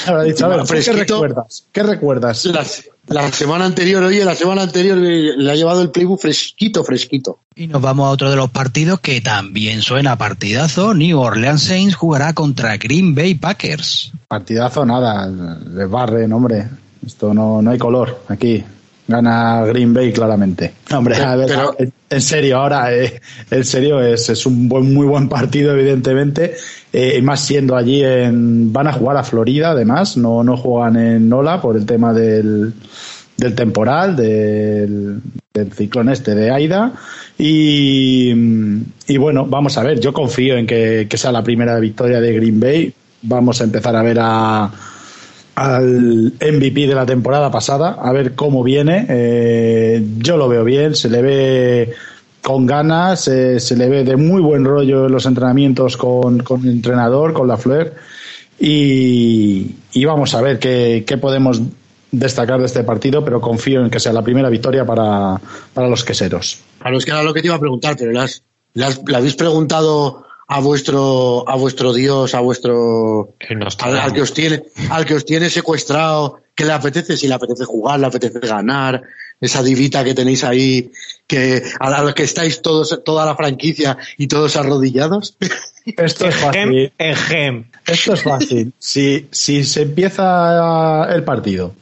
habrá dicho, a ver, ¿qué recuerdas? ¿Qué recuerdas? La, la, semana anterior, oye, la semana anterior le ha llevado el playbook fresquito, fresquito. Y nos vamos a otro de los partidos que también suena partidazo. New Orleans Saints jugará contra Green Bay Packers. Partidazo, nada. Le barren, hombre. Esto no, no hay color aquí gana Green Bay claramente. Hombre, a ver, pero, en serio, ahora, eh, en serio, es, es un buen, muy buen partido, evidentemente, eh, más siendo allí en, van a jugar a Florida, además, no, no juegan en Nola por el tema del, del temporal, del, del ciclón este de Aida, y, y bueno, vamos a ver, yo confío en que, que sea la primera victoria de Green Bay, vamos a empezar a ver a, al MVP de la temporada pasada, a ver cómo viene. Eh, yo lo veo bien, se le ve con ganas, eh, se le ve de muy buen rollo en los entrenamientos con, con el entrenador, con la Fleur. Y, y, vamos a ver qué, qué, podemos destacar de este partido, pero confío en que sea la primera victoria para, para los queseros. Claro, es que era lo que te iba a preguntar, pero las, las, le habéis preguntado a vuestro a vuestro dios a vuestro al, al, que os tiene al que os tiene secuestrado que le apetece si le apetece jugar le apetece ganar esa divita que tenéis ahí que a la que estáis todos toda la franquicia y todos arrodillados. Esto es fácil. esto es fácil. Si si se empieza el partido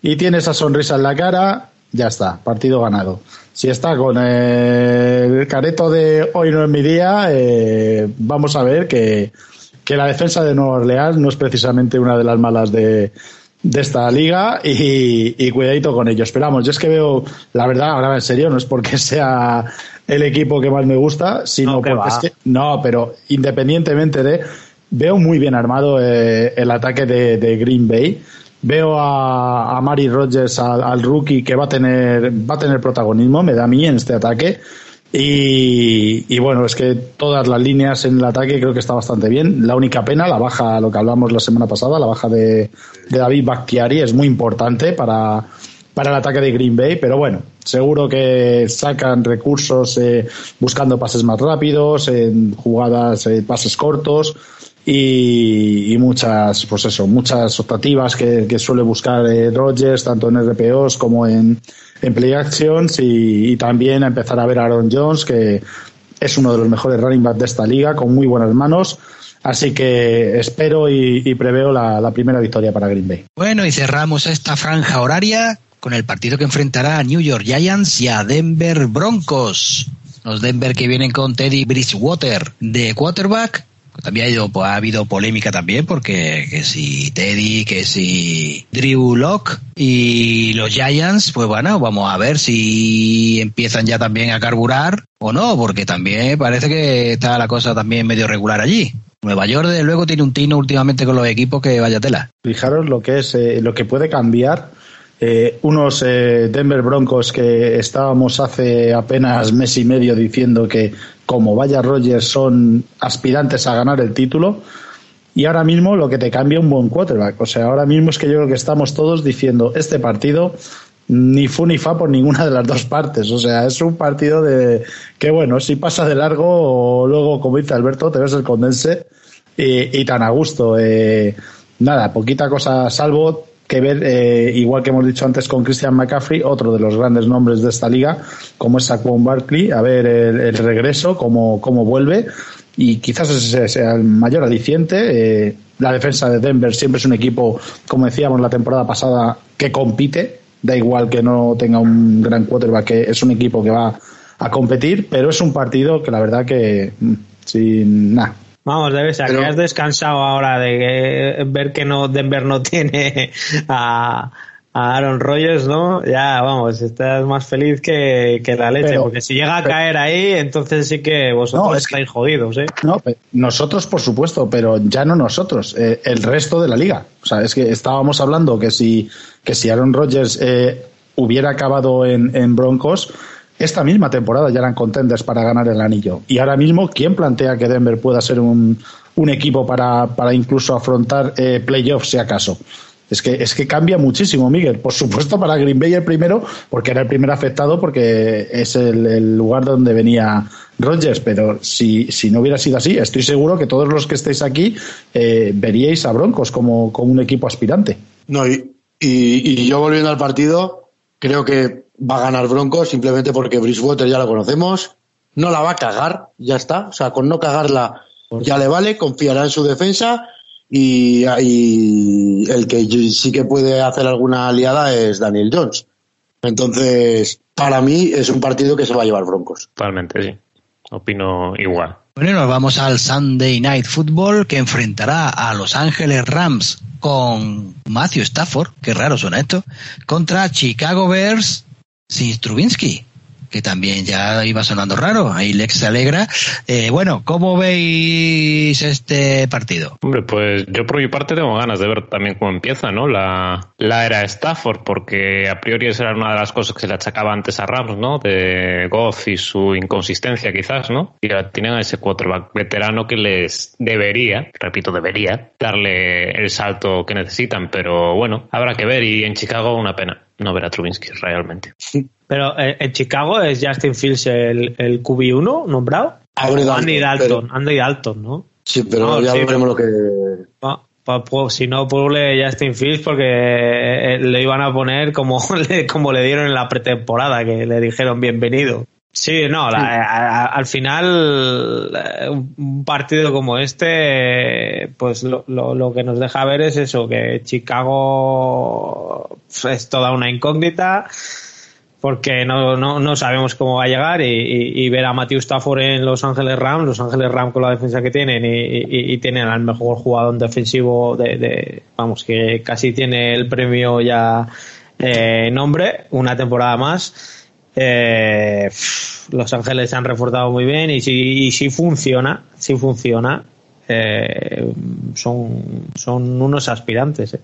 y tiene esa sonrisa en la cara ya está partido ganado si está con el careto de hoy no es mi día, eh, vamos a ver que, que, la defensa de Nueva Orleans no es precisamente una de las malas de, de esta liga y, y, cuidadito con ellos. Esperamos, yo es que veo, la verdad, ahora en serio, no es porque sea el equipo que más me gusta, sino no, porque es que, no, pero independientemente de, veo muy bien armado eh, el ataque de, de Green Bay veo a, a Mari Rogers, al, al, rookie, que va a tener, va a tener protagonismo, me da a mí en este ataque. Y, y, bueno, es que todas las líneas en el ataque creo que está bastante bien. La única pena, la baja, lo que hablamos la semana pasada, la baja de, de David Bakhtiari es muy importante para, para el ataque de Green Bay, pero bueno, seguro que sacan recursos eh, buscando pases más rápidos, en jugadas, eh, pases cortos y, muchas, pues eso, muchas optativas que, suele buscar eh, Rogers, tanto en RPOs como en, play actions y, y, también empezar a ver a Aaron Jones, que es uno de los mejores running backs de esta liga, con muy buenas manos. Así que espero y, y preveo la, la, primera victoria para Green Bay. Bueno, y cerramos esta franja horaria con el partido que enfrentará a New York Giants y a Denver Broncos. Los Denver que vienen con Teddy Bridgewater de quarterback también ha, ido, pues, ha habido polémica también porque que si Teddy, que si Drew Locke y los Giants, pues bueno, vamos a ver si empiezan ya también a carburar o no, porque también parece que está la cosa también medio regular allí. Nueva York, desde luego, tiene un tino últimamente con los equipos que vaya tela. Fijaros lo que es, eh, lo que puede cambiar eh, unos eh, Denver Broncos que estábamos hace apenas mes y medio diciendo que como vaya Rogers son aspirantes a ganar el título y ahora mismo lo que te cambia un buen quarterback. O sea, ahora mismo es que yo creo que estamos todos diciendo este partido ni fu ni fa por ninguna de las dos partes. O sea, es un partido de que bueno, si pasa de largo o luego, como dice Alberto, te ves el condense y, tan a gusto. Eh, nada, poquita cosa salvo que ver, eh, igual que hemos dicho antes con Christian McCaffrey, otro de los grandes nombres de esta liga, como es Saquon Barkley, a ver el, regreso, cómo, cómo vuelve, y quizás ese sea el mayor aliciente. Eh, la defensa de Denver siempre es un equipo, como decíamos la temporada pasada, que compite, da igual que no tenga un gran quarterback, que es un equipo que va a competir, pero es un partido que la verdad que mm, sin nada Vamos, debe ser Pero... que has descansado ahora de que, ver que no Denver no tiene a, a Aaron Rodgers, ¿no? Ya, vamos, estás más feliz que, que la leche, porque si llega a caer ahí, entonces sí que vosotros estáis jodidos, ¿eh? No, nosotros, por supuesto, pero ya no nosotros, eh, el resto de la liga. O sea, es que estábamos hablando que si, que si Aaron Rodgers eh, hubiera acabado en, en Broncos, esta misma temporada ya eran contenders para ganar el anillo. Y ahora mismo, ¿quién plantea que Denver pueda ser un, equipo para, para incluso afrontar eh, playoffs, si acaso? Es que, es que cambia muchísimo, Miguel. Por supuesto, para Green Bay el primero, porque era el primer afectado, porque es el, lugar donde venía Rodgers. Pero si, si, no hubiera sido así, estoy seguro que todos los que estéis aquí eh, veríais a Broncos como, como, un equipo aspirante. No, y, y, yo volviendo al partido, creo que va a ganar Broncos simplemente porque Bridgewater ya lo conocemos. No la va a cagar, ya está. O sea, con no cagarla ya le vale, confiará en su defensa y, el que sí que puede hacer alguna aliada es Daniel Jones. Entonces, para mí es un partido que se va a llevar Broncos. Totalmente, sí. Opino igual. Bueno, nos vamos al Sunday Night Football que enfrentará a Los Ángeles Rams con Matthew Stafford, qué raro suena esto, contra Chicago Bears sin Strubinsky que también ya iba sonando raro. Ahí Lex se alegra. Eh, bueno, ¿cómo veis este partido? Hombre, pues yo por mi parte tengo ganas de ver también cómo empieza, ¿no? La, la era Stafford, porque a priori esa era una de las cosas que se le achacaba antes a Rams, ¿no? De Goff y su inconsistencia quizás, ¿no? Y ahora tienen a ese quarterback veterano que les debería, repito, debería darle el salto que necesitan, pero bueno, habrá que ver y en Chicago una pena no ver a Trubinsky realmente. Pero eh, en Chicago es Justin Fields el, el QB1 nombrado. Andy Dalton, Andy Dalton, ¿no? Sí, pero ya veremos lo que. pues, si no, ponle Justin Fields porque eh, le iban a poner como le, como le dieron en la pretemporada, que le dijeron bienvenido. Sí, no, al final un partido como este, pues lo, lo, que nos deja ver es eso, que Chicago es toda una incógnita porque no, no, no sabemos cómo va a llegar y, ver a Matthew Stafford en Los Ángeles Rams, Los Ángeles Rams con la defensa que tienen y, tienen al mejor jugador defensivo de, vamos, que casi tiene el premio ya eh, nombre, una temporada más eh, Los Ángeles se han reforzado muy bien y si, si funciona, si funciona, eh, son, son unos aspirantes. Eh.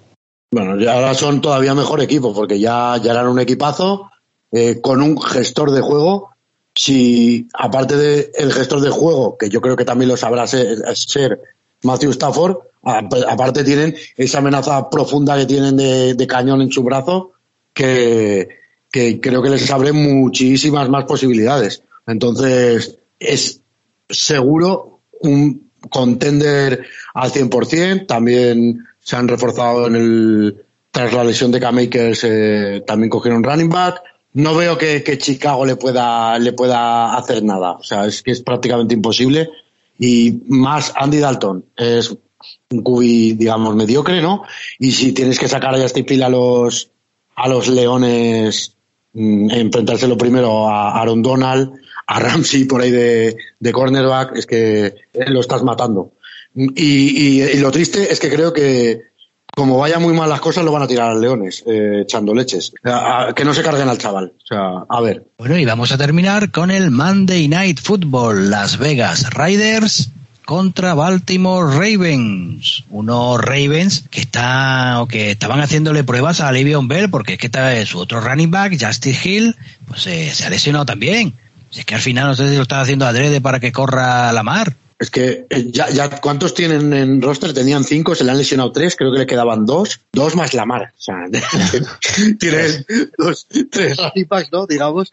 Bueno, ya ahora son todavía mejor equipo porque ya, ya eran un equipazo eh, con un gestor de juego. Si aparte del el gestor de juego, que yo creo que también lo sabrá ser, ser Matthew Stafford, aparte tienen esa amenaza profunda que tienen de, de cañón en su brazo, que, que creo que les abre muchísimas más posibilidades. Entonces, es seguro un contender al 100%. También se han reforzado en el, tras la lesión de K-Makers, eh, también cogieron running back. No veo que, que, Chicago le pueda, le pueda hacer nada. O sea, es que es prácticamente imposible. Y más Andy Dalton es un cubi, digamos, mediocre, ¿no? Y si tienes que sacar a Justin Field a los, a los Leones Mm, enfrentárselo primero a Aaron Donald, a Ramsey por ahí de, cornerback, es que lo estás matando. Y, lo triste es que creo que como vaya muy mal las cosas, lo van a tirar a leones, eh, echando leches. que no se carguen al chaval. O sea, a ver. Bueno, y vamos a terminar con el Monday Night Football. Las Vegas Riders contra Baltimore Ravens. Unos Ravens que está, o que estaban haciéndole pruebas a Le'Veon Bell porque es que está su otro running back, Justin Hill, pues eh, se ha lesionado también. Si es que al final no sé si lo están haciendo adrede para que corra la mar. Es que eh, ya, ya, ¿cuántos tienen en roster? Tenían cinco, se le han lesionado tres, creo que le quedaban dos, dos más la mar. O sea, tienen dos, tres backs, ¿no? Digamos,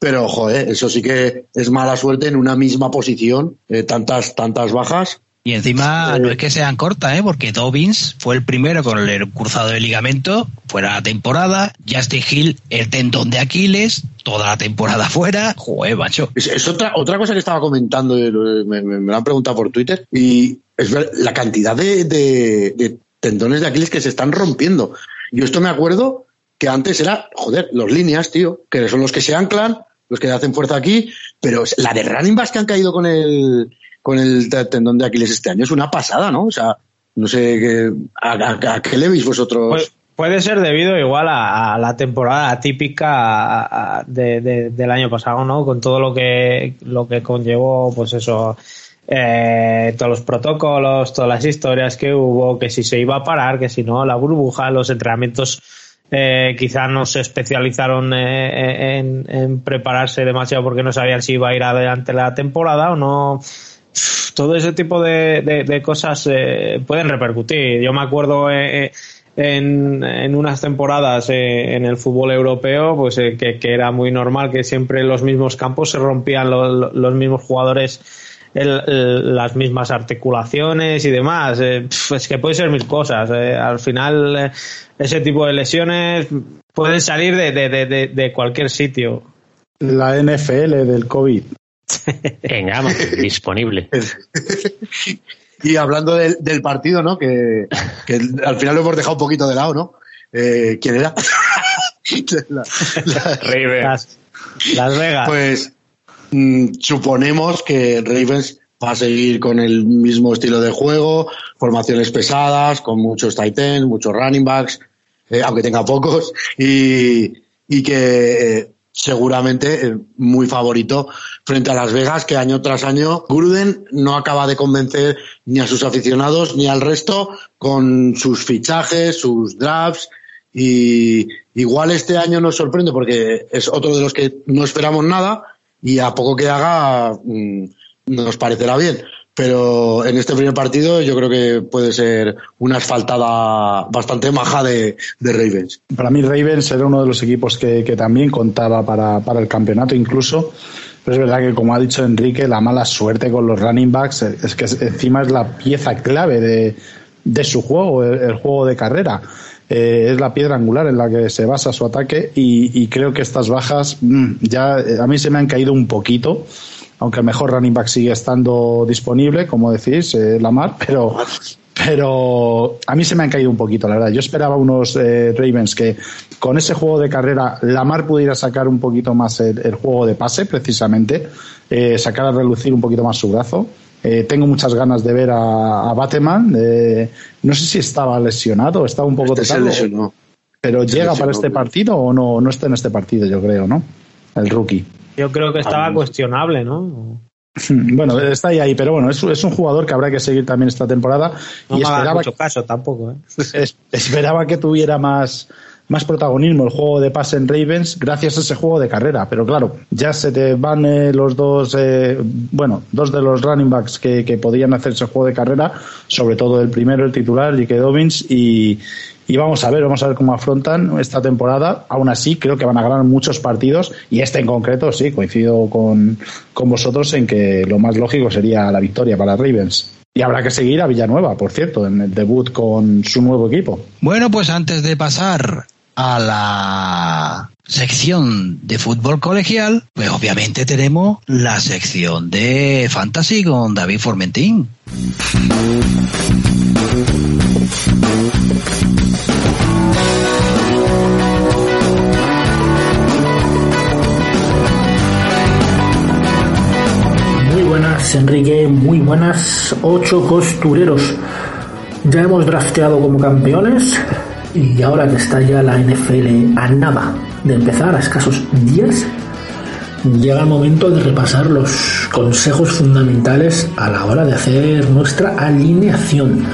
pero, joder, eso sí que es mala suerte en una misma posición, eh, tantas, tantas bajas. Y encima no es que sean cortas, ¿eh? porque Dobbins fue el primero con el cruzado de ligamento fuera la temporada. Justin Hill, el tendón de Aquiles, toda la temporada fuera. Joder, macho. Es, otra, otra cosa que estaba comentando, eh, me, me, lo han preguntado por Twitter, y es la cantidad de, de, de tendones de Aquiles que se están rompiendo. Yo esto me acuerdo que antes era, joder, los líneas, tío, que son los que se anclan, los que hacen fuerza aquí, pero la de running backs que han caído con el, con el tendón de Aquiles este año es una pasada, ¿no? O sea, no sé, ¿qué, a, qué le veis vosotros? Pues, Puede ser debido igual a, la temporada típica del año pasado, ¿no? Con todo lo que, lo que conllevó, pues eso, eh, todos los protocolos, todas las historias que hubo, que si se iba a parar, que si no, la burbuja, los entrenamientos eh, quizás no se especializaron eh, en, prepararse demasiado porque no sabían si iba a ir adelante la temporada o no. Todo ese tipo de, cosas eh, pueden repercutir. Yo me acuerdo en, en, unas temporadas en el fútbol europeo, pues que, era muy normal que siempre en los mismos campos se rompían los mismos jugadores las mismas articulaciones y demás. Eh, es que puede ser mil cosas. Eh. Al final, eh, ese tipo de lesiones pueden salir de, cualquier sitio. La NFL del COVID. Venga, disponible. y hablando del, partido, ¿no? Que, al final lo hemos dejado un poquito de lado, ¿no? ¿Quién era? las, las Vegas. Pues Mm, suponemos que Ravens va a seguir con el mismo estilo de juego, formaciones pesadas, con muchos tight ends, muchos running backs, eh, aunque tenga pocos, y, y que eh, seguramente eh, muy favorito frente a Las Vegas, que año tras año Gruden no acaba de convencer ni a sus aficionados ni al resto con sus fichajes, sus drafts, y igual este año nos sorprende porque es otro de los que no esperamos nada, y a poco que haga mm, nos parecerá bien. Pero en este primer partido yo creo que puede ser una asfaltada bastante maja de, Ravens. Para mí Ravens era uno de los equipos que, también contaba para, para el campeonato incluso. Pero es verdad que, como ha dicho Enrique, la mala suerte con los running backs es que encima es la pieza clave de, de su juego, el, juego de carrera. Eh, es la piedra angular en la que se basa su ataque y, creo que estas bajas mm, ya eh, a mí se me han caído un poquito aunque el mejor running back sigue estando disponible, como decís, eh, Lamar, pero, pero a mí se me han caído un poquito, la verdad. Yo esperaba unos Ravens que con ese juego de carrera Lamar pudiera sacar un poquito más el, juego de pase, precisamente, sacar a relucir un poquito más su brazo. Eh, tengo muchas ganas de ver a, a Bateman. Eh, no sé si estaba lesionado, estaba un poco este. Pero llega para este partido o no, no está en este partido, yo creo, ¿no? El rookie. Yo creo que estaba cuestionable, ¿no? Bueno, está ahí, ahí pero bueno, es, es, un jugador que habrá que seguir también esta temporada. No y esperaba mucho caso tampoco. ¿eh? esperaba que tuviera más, más protagonismo el juego de pase en Ravens gracias a ese juego de carrera. Pero claro, ya se te van eh, los dos, eh, bueno, dos de los running backs que, que, podían hacer ese juego de carrera, sobre todo el primero, el titular, J.K. Dobbins, y, y vamos a ver, vamos a ver cómo afrontan esta temporada. Aún así, creo que van a ganar muchos partidos y este en concreto, sí, coincido con, con vosotros en que lo más lógico sería la victoria para Ravens. Y habrá que seguir a Villanueva, por cierto, en el debut con su nuevo equipo. Bueno, pues antes de pasar a la sección de fútbol colegial, pues obviamente tenemos la sección de fantasy con David Formentín. Enrique, muy buenas, ocho costureros. Ya hemos drafteado como campeones y ahora que está ya la NFL a nada de empezar, a escasos días, llega el momento de repasar los consejos fundamentales a la hora de hacer nuestra alineación.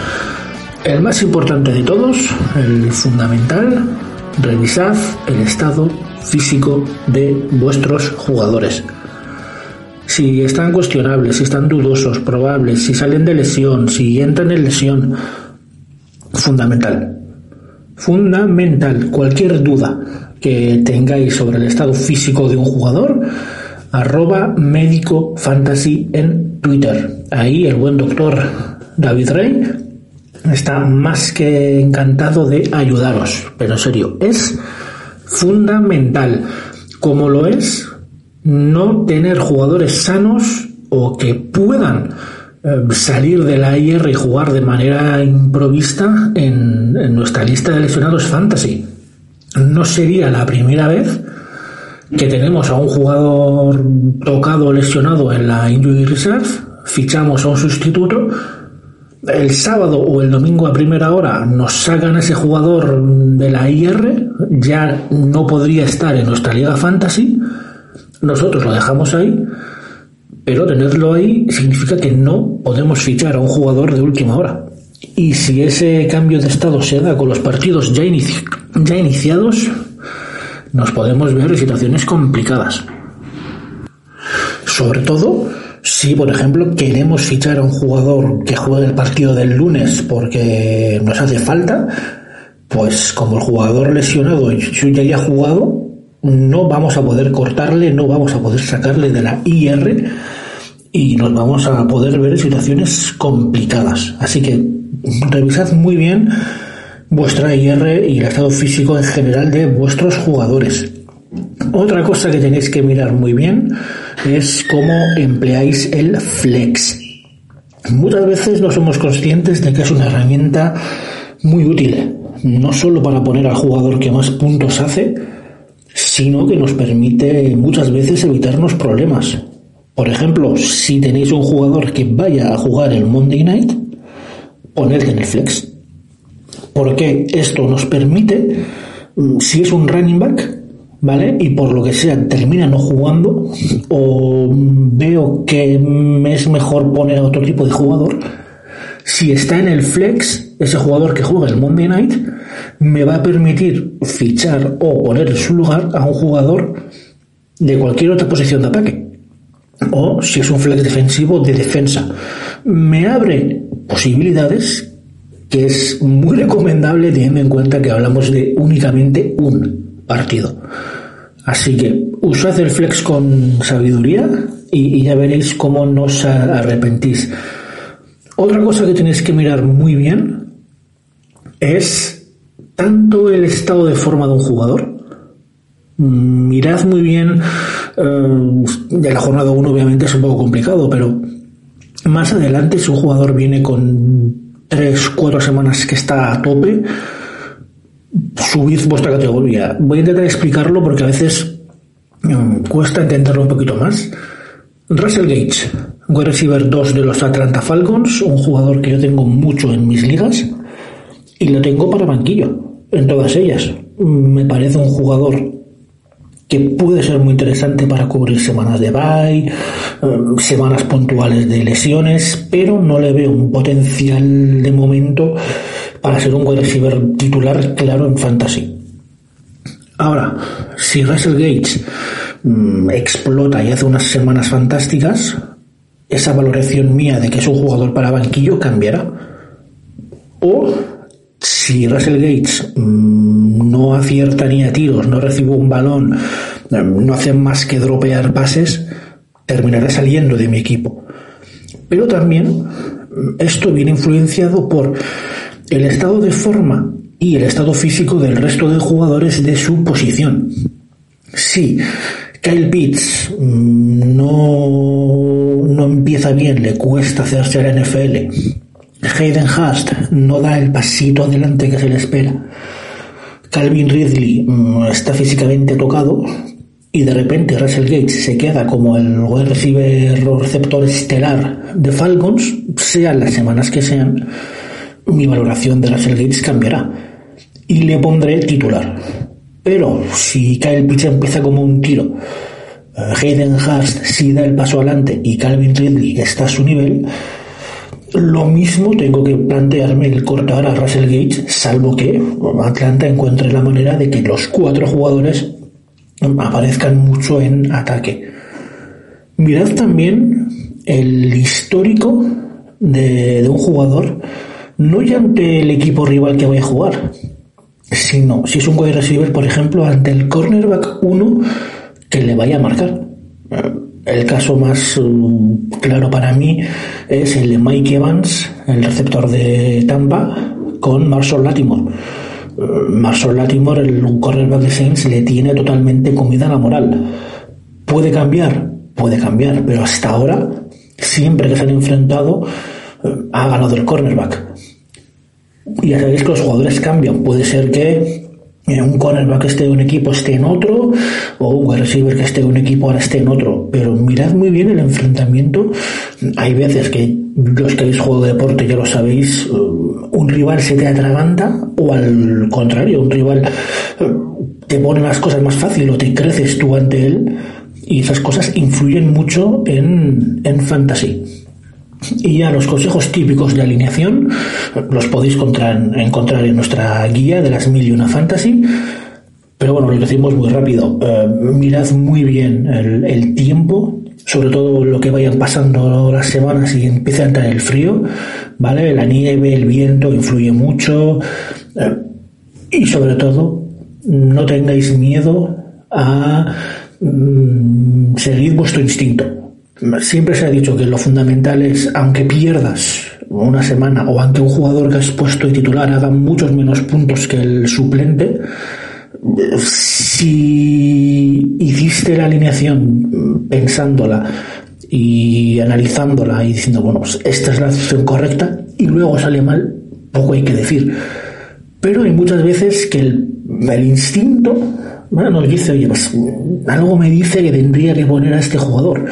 El más importante de todos, el fundamental, revisad el estado físico de vuestros jugadores. Si están cuestionables, si están dudosos, probables, si salen de lesión, si entran en lesión, fundamental fundamental. Cualquier duda que tengáis sobre el estado físico de un jugador, arroba médico fantasy en Twitter. Ahí el buen doctor David Rey está más que encantado de ayudaros. Pero en serio, es fundamental, como lo es no tener jugadores sanos o que puedan eh, salir de la IR y jugar de manera improvista en, nuestra lista de lesionados fantasy. No sería la primera vez que tenemos a un jugador tocado o lesionado en la Injury Reserve, fichamos a un sustituto el sábado o el domingo a primera hora nos sacan ese jugador de la IR, ya no podría estar en nuestra liga fantasy, nosotros lo dejamos ahí, pero tenerlo ahí significa que no podemos fichar a un jugador de última hora. Y si ese cambio de estado se da con los partidos ya, iniciados, nos podemos ver en situaciones complicadas. Sobre todo si, por ejemplo, queremos fichar a un jugador que juegue el partido del lunes porque nos hace falta, pues como el jugador lesionado ya haya jugado, no vamos a poder cortarle, no vamos a poder sacarle de la IR y nos vamos a poder ver en situaciones complicadas. Así que revisad muy bien vuestra IR y el estado físico en general de vuestros jugadores. Otra cosa que tenéis que mirar muy bien es cómo empleáis el flex. Muchas veces no somos conscientes de que es una herramienta muy útil, no solo para poner al jugador que más puntos hace, sino que nos permite muchas veces evitarnos problemas. Por ejemplo, si tenéis un jugador que vaya a jugar el Monday Night, ponedle en el flex. Porque esto nos permite, mm, si es un running back, ¿vale? Y por lo que sea termina no jugando o veo que es mejor poner a otro tipo de jugador, si está en el flex, ese jugador que juega el Monday Night, me va a permitir fichar o poner en su lugar a un jugador de cualquier otra posición de ataque. O si es un flex defensivo, de defensa. Me abre posibilidades que es muy recomendable teniendo en cuenta que hablamos de únicamente un partido. Así que usad el flex con sabiduría y, ya veréis cómo no os arrepentís. Otra cosa que tenéis que mirar muy bien es tanto el estado de forma de un jugador. Mirad muy bien, eh, de la jornada 1 obviamente es un poco complicado, pero más adelante si un jugador viene con 3, 4 semanas que está a tope, subid vuestra categoría. Voy a intentar explicarlo porque a veces mm, cuesta entenderlo un poquito más. Russell Gates, wide receiver 2 de los Atlanta Falcons, un jugador que yo tengo mucho en mis ligas y lo tengo para banquillo en todas ellas. Me parece un jugador que puede ser muy interesante para cubrir semanas de bye, mm, semanas puntuales de lesiones, pero no le veo un potencial de momento para ser un wide receiver titular claro en fantasy. Ahora, si Russell Gates mm, explota y hace unas semanas fantásticas, esa valoración mía de que es un jugador para banquillo cambiará. O si Russell Gates mm, no acierta ni a tiros, no recibe un balón, mm, no hace más que dropear pases, terminará saliendo de mi equipo. Pero también esto viene influenciado por el estado de forma y el estado físico del resto de jugadores de su posición. Si Kyle Pitts mm, no, no empieza bien, le cuesta hacerse a la NFL, Hayden Hurst no da el pasito adelante que se le espera, Calvin Ridley mm, está físicamente tocado y de repente Russell Gates se queda como el receptor estelar de Falcons, sean las semanas que sean, mi valoración de Russell Gates cambiará y le pondré titular. Pero si Kyle Pitts empieza como un tiro, eh, Hayden Hurst si da el paso adelante y Calvin Ridley está a su nivel, lo mismo tengo que plantearme el cortar a Russell Gates, salvo que Atlanta encuentre la manera de que los cuatro jugadores aparezcan mucho en ataque. Mirad también el histórico de, un jugador no ya ante el equipo rival que voy a jugar, sino si es un wide receiver, por ejemplo, ante el cornerback 1 que le vaya a marcar. El caso más mm, claro para mí es el de Mike Evans, el receptor de Tampa, con Marshall Latimore. Eh, Marshall Latimore, el cornerback de Saints, le tiene totalmente comida a la moral. ¿Puede cambiar? Puede cambiar, pero hasta ahora, siempre que se han enfrentado, eh, ha ganado el cornerback. Y ya sabéis que los jugadores cambian. Puede ser que un cornerback que esté en un equipo esté en otro, o un wide receiver que esté en un equipo ahora esté en otro. Pero mirad muy bien el enfrentamiento. Hay veces que los que habéis jugado de deporte ya lo sabéis, eh, un rival se te atraganta, o al contrario, un rival eh, te pone las cosas más fácil o te creces tú ante él. Y esas cosas influyen mucho en, en fantasy. Y ya los consejos típicos de alineación los podéis encontrar, en nuestra guía de las mil y una fantasy. Pero bueno, lo decimos muy rápido. Eh, mirad muy bien el, tiempo, sobre todo lo que vayan pasando las semanas y empieza a entrar el frío, ¿vale? La nieve, el viento influye mucho. Eh, y sobre todo, no tengáis miedo a mm, seguir vuestro instinto Siempre se ha dicho que lo fundamental es, aunque pierdas una semana o aunque un jugador que has puesto de titular haga muchos menos puntos que el suplente, si hiciste la alineación pensándola y analizándola y diciendo, bueno, pues esta es la decisión correcta y luego sale mal, poco hay que decir. Pero hay muchas veces que el, el instinto nos dice, oye, pues algo me dice que tendría que poner a este jugador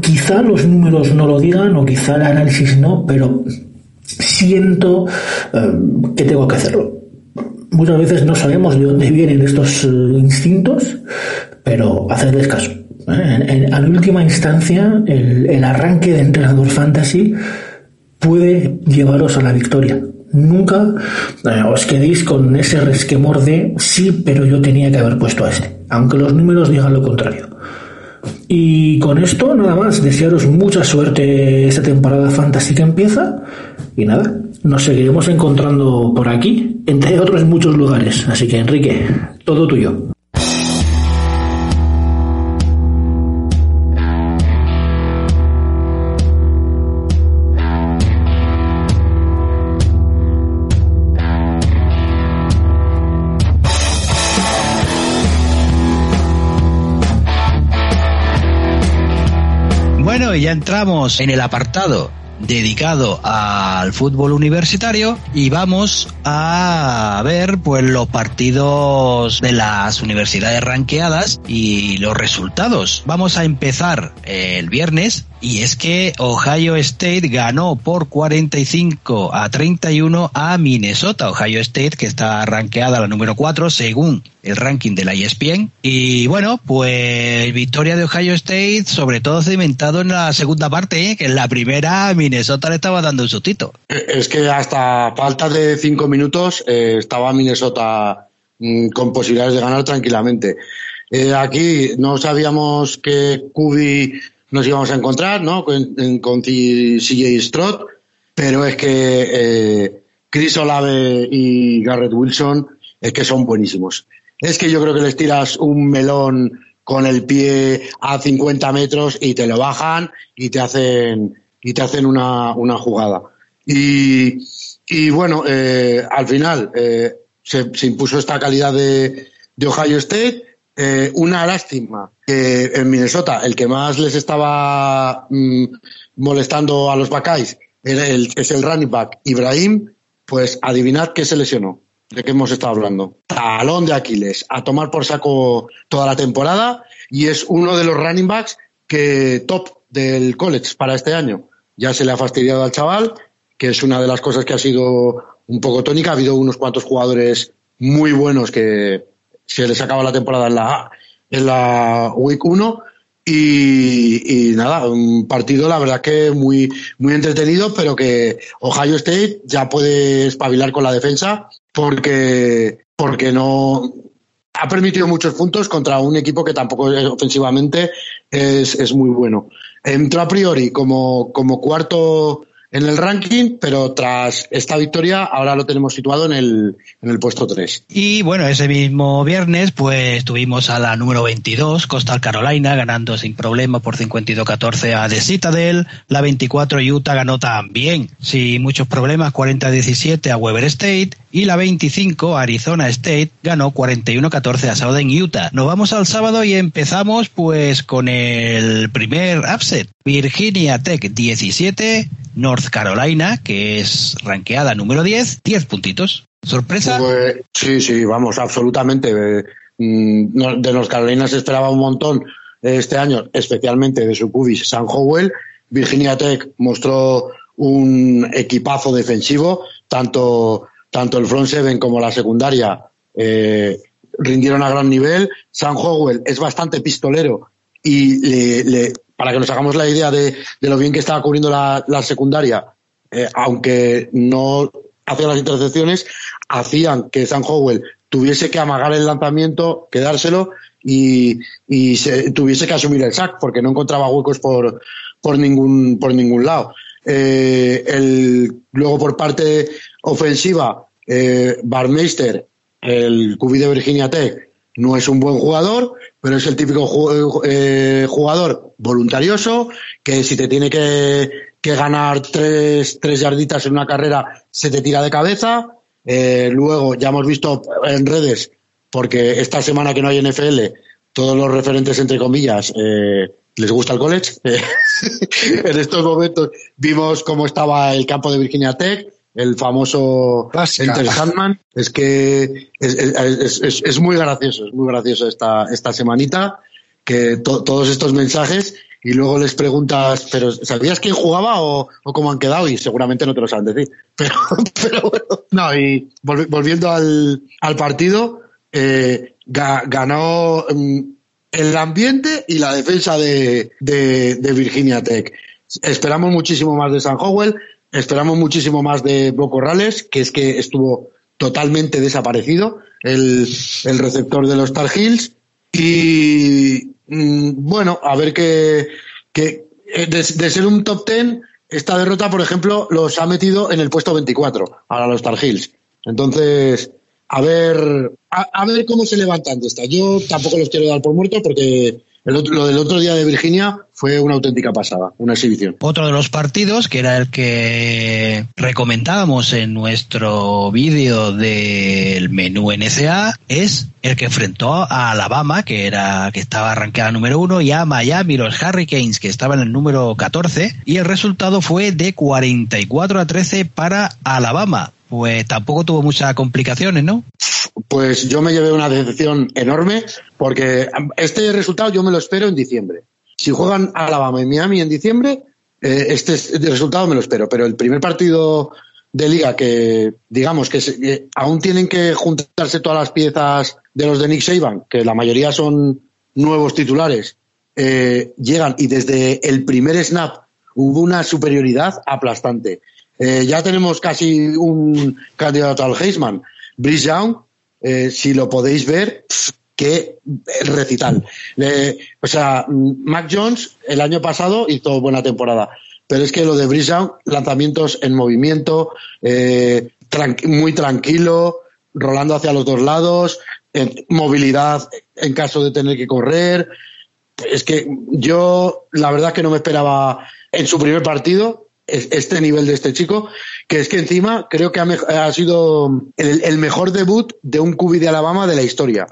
quizá los números no lo digan o quizá el análisis no, pero siento eh, que tengo que hacerlo. Muchas veces no sabemos de dónde vienen estos eh, instintos, pero hacedles caso. ¿eh? En, última instancia, el, arranque de entrenador fantasy puede llevaros a la victoria. Nunca os quedéis con ese resquemor de sí, pero yo tenía que haber puesto a este, aunque los números digan lo contrario. Y con esto, nada más, desearos mucha suerte esta temporada fantasy que empieza. Y nada, nos seguiremos encontrando por aquí, entre otros muchos lugares. Así que, Enrique, todo tuyo. Ya entramos en el apartado dedicado al fútbol universitario y vamos a ver pues los partidos de las universidades ranqueadas y los resultados. Vamos a empezar el viernes y es que Ohio State ganó por 45 a 31 a Minnesota. Ohio State, que está rankeada la número 4 según el ranking de la ESPN. Y bueno, pues victoria de Ohio State, sobre todo cimentado en la segunda parte, ¿eh? que en la primera Minnesota le estaba dando un sustito. Es que hasta falta de cinco minutos eh, estaba Minnesota mm, con posibilidades de ganar tranquilamente. Eh, aquí no sabíamos que Kubi nos íbamos a encontrar, ¿no? Con, con CJ Stroud, pero es que eh, Chris Olave y Garrett Wilson es que son buenísimos. Es que yo creo que les tiras un melón con el pie a 50 metros y te lo bajan y te hacen y te hacen una, una jugada. Y, y bueno, eh, al final eh, se, impuso esta calidad de Ohio State eh, una lástima que en Minnesota el que más les estaba mm, molestando a los Buckeyes es el running back Ibrahim, pues adivinad qué se lesionó, de qué hemos estado hablando. Talón de Aquiles, a tomar por saco toda la temporada y es uno de los running backs que top del college para este año. Ya se le ha fastidiado al chaval, que es una de las cosas que ha sido un poco tónica. Ha habido unos cuantos jugadores muy buenos que, se les acaba la temporada en la, en la Week 1 y, nada, un partido la verdad que muy, muy entretenido, pero que Ohio State ya puede espabilar con la defensa porque, porque no ha permitido muchos puntos contra un equipo que tampoco ofensivamente es, es muy bueno. Entró a priori como, como cuarto en el ranking, pero tras esta victoria ahora lo tenemos situado en el, en el puesto 3. Y bueno, ese mismo viernes pues tuvimos a la número 22, Coastal Carolina, ganando sin problema por 52-14 a The Citadel. La 24 Utah ganó también sin muchos problemas 40-17 a Weber State. Y la 25 Arizona State ganó 41-14 a Southern Utah. Nos vamos al sábado y empezamos pues con el primer upset. Virginia Tech 17, North Carolina, que es ranqueada número 10, 10 puntitos. ¿Sorpresa? Pues, sí, sí, vamos, absolutamente. Eh, mm, De los Carolinas se esperaba un montón este año, especialmente de su cubis San Howell. Virginia Tech mostró un equipazo defensivo, tanto, tanto el front seven como la secundaria eh, rindieron a gran nivel. San Howell es bastante pistolero y le, le- para que nos hagamos la idea de, de lo bien que estaba cubriendo la, la secundaria, eh, aunque no hacía las intercepciones, hacían que San Howell tuviese que amagar el lanzamiento, quedárselo y, y se, tuviese que asumir el sack porque no encontraba huecos por, por ningún por ningún lado. Eh, el, luego por parte ofensiva, eh, Barmeister, el QB de Virginia Tech, no es un buen jugador, pero es el típico eh, jugador voluntarioso que si te tiene que, que ganar tres, tres yarditas en una carrera se te tira de cabeza. Eh, luego ya hemos visto en redes, porque esta semana que no hay NFL, todos los referentes entre comillas eh, les gusta el college. En estos momentos vimos cómo estaba el campo de Virginia Tech, el famoso. Enter Sandman. Es que es, es- es- es muy gracioso, es muy gracioso esta, esta semanita, que to- todos estos mensajes y luego les preguntas, pero ¿sabías quién jugaba o, o cómo han quedado? Y seguramente no te lo saben decir. Pero, pero bueno, no, y volvi- volviendo al, al partido, eh, ga- ganó mm, el ambiente y la defensa de, de, de Virginia Tech. Esperamos muchísimo más de San Howell, esperamos muchísimo más de Brock Corrales, que es que estuvo totalmente desaparecido, el, el receptor de los Tar Heels. Y mm, bueno, a ver qué, qué- eh, de, de ser un top 10, esta derrota, por ejemplo, los ha metido en el puesto 24 a los Tar Heels. Entonces, a ver, a, ver cómo se levantan de esta. Yo tampoco los quiero dar por muertos porque el otro- lo del otro día de Virginia fue una auténtica pasada, una exhibición. Otro de los partidos, que era el que recomendábamos en nuestro vídeo del menú NCA, es el que enfrentó a Alabama, que era que estaba arrancada número uno, y a Miami, los Hurricanes, que estaban en el número 14, y el resultado fue de 44 a 13 para Alabama. Pues tampoco tuvo muchas complicaciones, ¿no? Pues yo me llevé una decepción enorme porque este resultado yo me lo espero en diciembre. Si juegan Alabama y Miami en diciembre, eh, este, resultado me lo espero. Pero el primer partido de liga que, digamos, que, se- aún tienen que juntarse todas las piezas de los de Nick Saban, que la mayoría son nuevos titulares, eh, llegan y desde el primer snap hubo una superioridad aplastante. Eh, ya tenemos casi un candidato al Heisman. Brice Young, eh, si lo podéis ver, pf, qué recital. O sea, Mac Jones el año pasado hizo buena temporada, pero es que lo de Brice Young, lanzamientos en movimiento, eh, muy tranquilo, rolando hacia los dos lados, movilidad en caso de tener que correr. Es que yo, la verdad, que no me esperaba en su primer partido es- este nivel de este chico, que es que encima creo que ha, ha sido el, el mejor debut de un cubi de Alabama de la historia.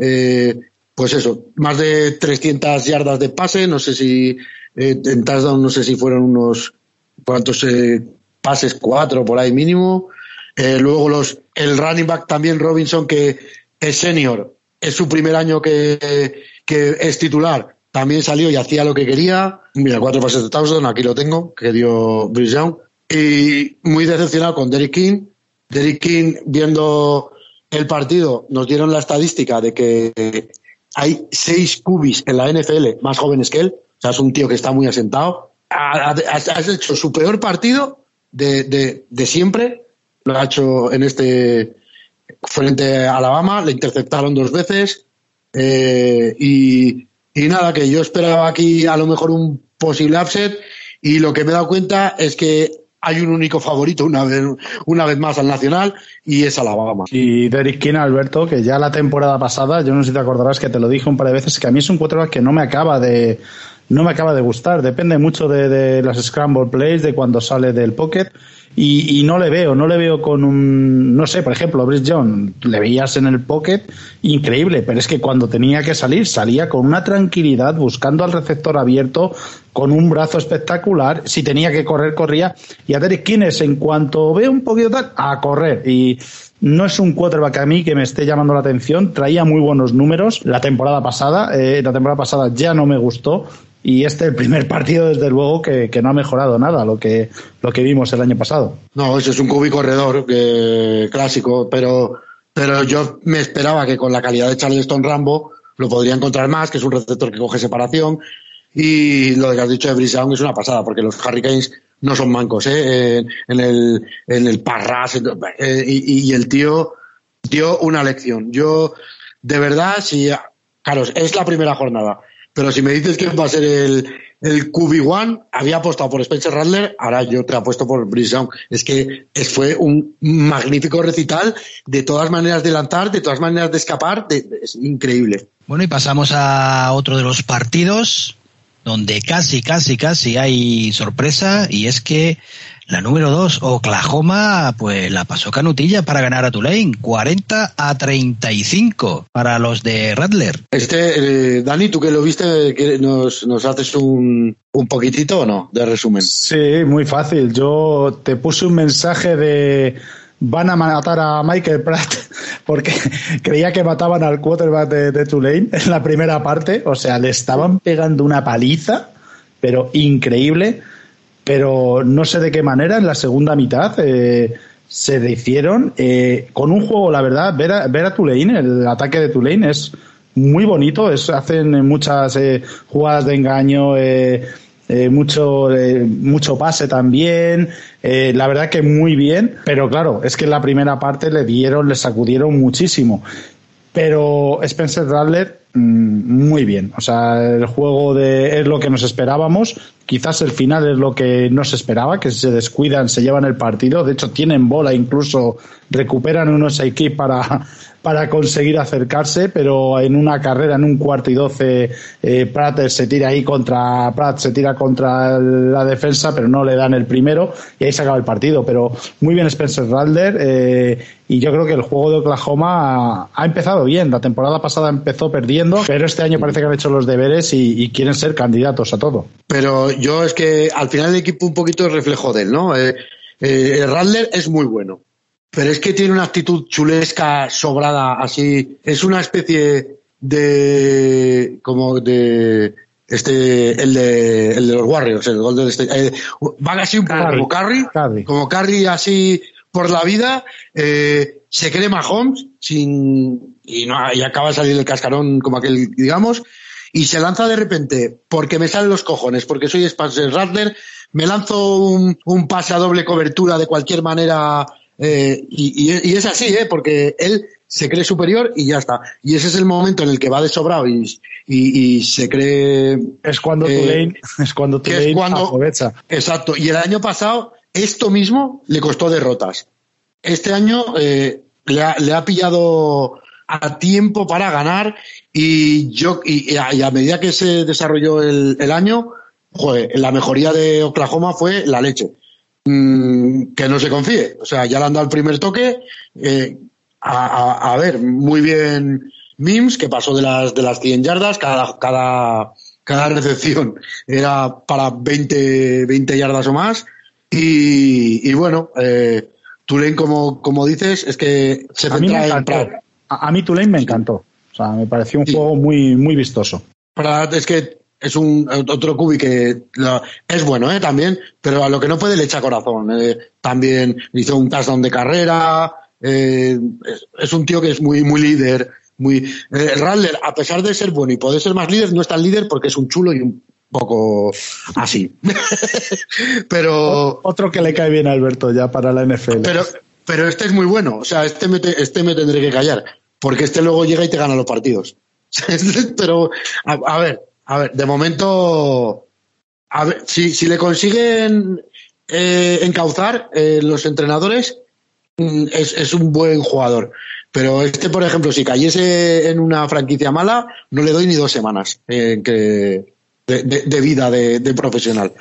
Eh, pues eso, más de 300 yardas de pase, no sé si eh, en touchdown, no sé si fueron unos cuantos eh, pases, cuatro por ahí mínimo. Eh, luego los el running back también Robinson que es senior, es su primer año que, que es titular, también salió y hacía lo que quería. Mira, cuatro pases de touchdown, aquí lo tengo, que dio Brice Young. Y muy decepcionado con Derrick King. Derrick King, viendo el partido, nos dieron la estadística de que hay seis cubis en la NFL más jóvenes que él. O sea, es un tío que está muy asentado. Ha, ha- ha hecho su peor partido de, de, de siempre. Lo ha hecho en este frente a Alabama. Le interceptaron dos veces. Eh, y, y nada, que yo esperaba aquí a lo mejor un posible upset. Y lo que me he dado cuenta es que hay un único favorito una vez, una vez más al Nacional y es Alabama. Y Derek King, Alberto, que ya la temporada pasada, yo no sé si te acordarás que te lo dije un par de veces, que a mí es un quarterback que no me acaba de no me acaba de gustar. Depende mucho de, de las scramble plays, de cuando sale del pocket. Y, y no le veo, no le veo con un, no sé, por ejemplo, Brice John, le veías en el pocket, increíble, pero es que cuando tenía que salir, salía con una tranquilidad, buscando al receptor abierto, con un brazo espectacular, si tenía que correr, corría, y a Derek King es, en cuanto ve un poquito tal, a correr, y no es un quarterback a mí que me esté llamando la atención. Traía muy buenos números la temporada pasada. Eh, la temporada pasada ya no me gustó. Y este el primer partido, desde luego, que, no ha mejorado nada lo que, lo que vimos el año pasado. No, eso es un cubi corredor que, clásico, pero, pero yo me esperaba que con la calidad de Charleston Rambo lo podría encontrar más, que es un receptor que coge separación. Y lo que has dicho de Brice es una pasada, porque los Hurricanes no son mancos, ¿eh? En, el, en el parras, eh, y, el tío dio una lección. Yo, de verdad, si, claro, es la primera jornada, pero si me dices que va a ser el, el QB1, había apostado por Spencer Rattler, ahora yo te apuesto por Brice Es que fue un magnífico recital, de todas maneras de lanzar, de todas maneras de escapar, es increíble. Bueno, y pasamos a otro de los partidos donde casi, casi, casi hay sorpresa y es que la número dos, Oklahoma, pues la pasó canutilla para ganar a Tulane, 40 a 35 para los de Rattler. Este, eh, Dani, tú que lo viste, nos, nos haces un, un poquitito o no de resumen? Sí, muy fácil. Yo te puse un mensaje de van a matar a Michael Pratt porque creía que mataban al quarterback de, Tulane en la primera parte. O sea, le estaban pegando una paliza, pero increíble. Pero no sé de qué manera en la segunda mitad eh, se hicieron eh, con un juego, la verdad, ver a, ver a Tulane, el ataque de Tulane es muy bonito. Es, hacen muchas eh, jugadas de engaño. Eh, eh, mucho, eh, mucho pase también, la verdad que muy bien, pero claro, es que en la primera parte le dieron, le sacudieron muchísimo. Pero Spencer Rattler, muy bien. O sea, el juego de, es lo que nos esperábamos. Quizás el final es lo que no se esperaba, que se descuidan, se llevan el partido. De hecho, tienen bola, incluso recuperan unos equipos para, para conseguir acercarse, pero en una carrera, en un cuarto y doce, eh, Pratt se tira ahí contra, Pratt se tira contra la defensa, pero no le dan el primero y ahí se acaba el partido. Pero muy bien Spencer Ralder eh, y yo creo que el juego de Oklahoma ha, empezado bien. La temporada pasada empezó perdiendo, pero este año parece que han hecho los deberes y, quieren ser candidatos a todo. Pero yo es que al final el equipo un poquito es reflejo de él, ¿no? Eh, eh es muy bueno pero es que tiene una actitud chulesca, sobrada, así. Es una especie de. como de. Este, el de, el de los Warriors, el gol de este. Eh, van así un poco como Carry, como Carry así por la vida, eh, se cree Mahomes sin, y, no, y acaba de salir del cascarón como aquel, digamos, y se lanza de repente, porque me salen los cojones, porque soy Spencer Rattler, me lanzo un, un pase a doble cobertura de cualquier manera eh, y, es así, ¿eh? porque él se cree superior y ya está. Y ese es el momento en el que va de sobrado y, y, se cree. Es cuando eh, es cuando Tulane aprovecha. Exacto. Y el año pasado, esto mismo le costó derrotas. Este año eh, le, ha, le, ha, pillado a tiempo para ganar y yo y, a, medida que se desarrolló el, el año, joder, la mejoría de Oklahoma fue la leche. Mm, que no se confíe. O sea, ya le han dado el primer toque. Eh, a, ver, muy bien Mims, que pasó de las, de las 100 yardas, cada, cada, cada recepción era para 20, 20 yardas o más. Y, y bueno, eh, Tulane, como, como dices, es que se a mí me encantó. A, mí Tulane me encantó. O sea, me pareció un juego muy, muy vistoso. Para, es que es un otro cubi que es bueno ¿eh? también, pero a lo que no puede le echa corazón. Eh, también hizo un touchdown de carrera, eh, es, un tío que es muy muy líder, muy eh, Radler, a pesar de ser bueno y poder ser más líder, no es tan líder porque es un chulo y un poco así. pero otro que le cae bien a Alberto ya para la NFL. Pero pero este es muy bueno, o sea, este me, este me tendré que callar, porque este luego llega y te gana los partidos. pero a ver, a ver, de momento, a ver, si, si le consiguen eh, encauzar eh, los entrenadores, mm, es, es, un buen jugador. Pero este, por ejemplo, si cayese en una franquicia mala, no le doy ni dos semanas eh, que, de, vida de, profesional.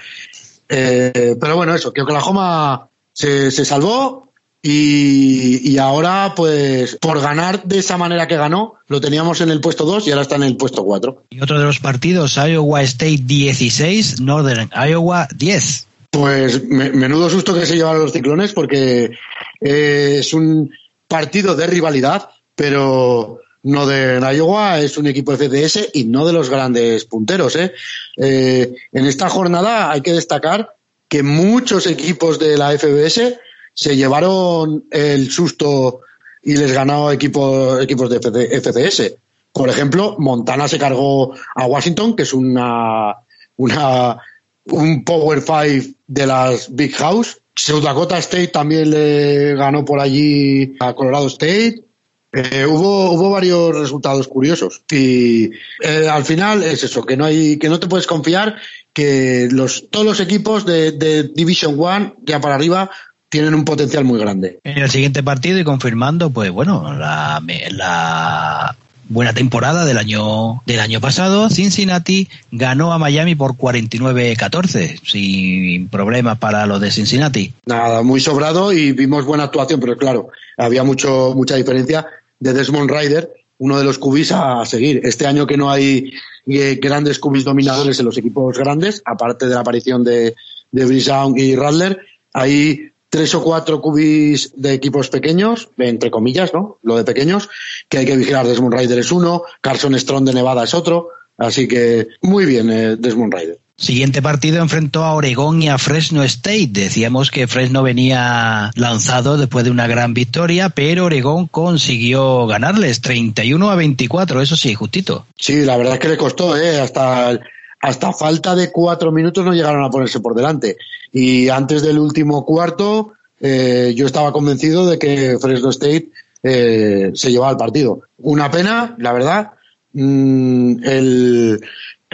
Pero bueno, eso, que Oklahoma se, se salvó, y, ahora, pues, por ganar de esa manera que ganó, lo teníamos en el puesto 2 y ahora está en el puesto 4. Y otro de los partidos, Iowa State 16, Northern Iowa 10. Pues menudo susto que se llevaron los ciclones porque eh, es un partido de rivalidad, pero no de Iowa, es un equipo FCS y no de los grandes punteros. ¿eh? Eh, en esta jornada hay que destacar que muchos equipos de la FBS se llevaron el susto y les ganó equipos, equipos de FCS. Por ejemplo, Montana se cargó a Washington, que es una, una un Power Five de las Big House. South Dakota State también le ganó por allí a Colorado State. Eh, hubo, hubo varios resultados curiosos y eh, al final es eso, que no hay, que no te puedes confiar que los, todos los equipos de, de Division One ya para arriba tienen un potencial muy grande. En el siguiente partido y confirmando, pues bueno, la, la buena temporada del año del año pasado, Cincinnati ganó a Miami por 49-14, sin problemas para los de Cincinnati. Nada, muy sobrado y vimos buena actuación, pero claro, había mucho mucha diferencia de Desmond Ryder, uno de los cubis a seguir. Este año que no hay eh, grandes cubis dominadores en los equipos grandes, aparte de la aparición de, de y Radler, hay tres o cuatro cubis de equipos pequeños, entre comillas, ¿no? Lo de pequeños, que hay que vigilar. Desmond Ryder es uno, Carson Strong de Nevada es otro. Así que muy bien, eh, Desmond Ryder. Siguiente partido enfrentó a Oregón y a Fresno State. Decíamos que Fresno venía lanzado después de una gran victoria, pero Oregón consiguió ganarles 31 a 24, eso sí, justito. Sí, la verdad es que le costó, ¿eh? Hasta hasta falta de cuatro minutos no llegaron a ponerse por delante. Y antes del último cuarto, eh, yo estaba convencido de que Fresno State eh, se llevaba el partido. Una pena, la verdad. Mm, el,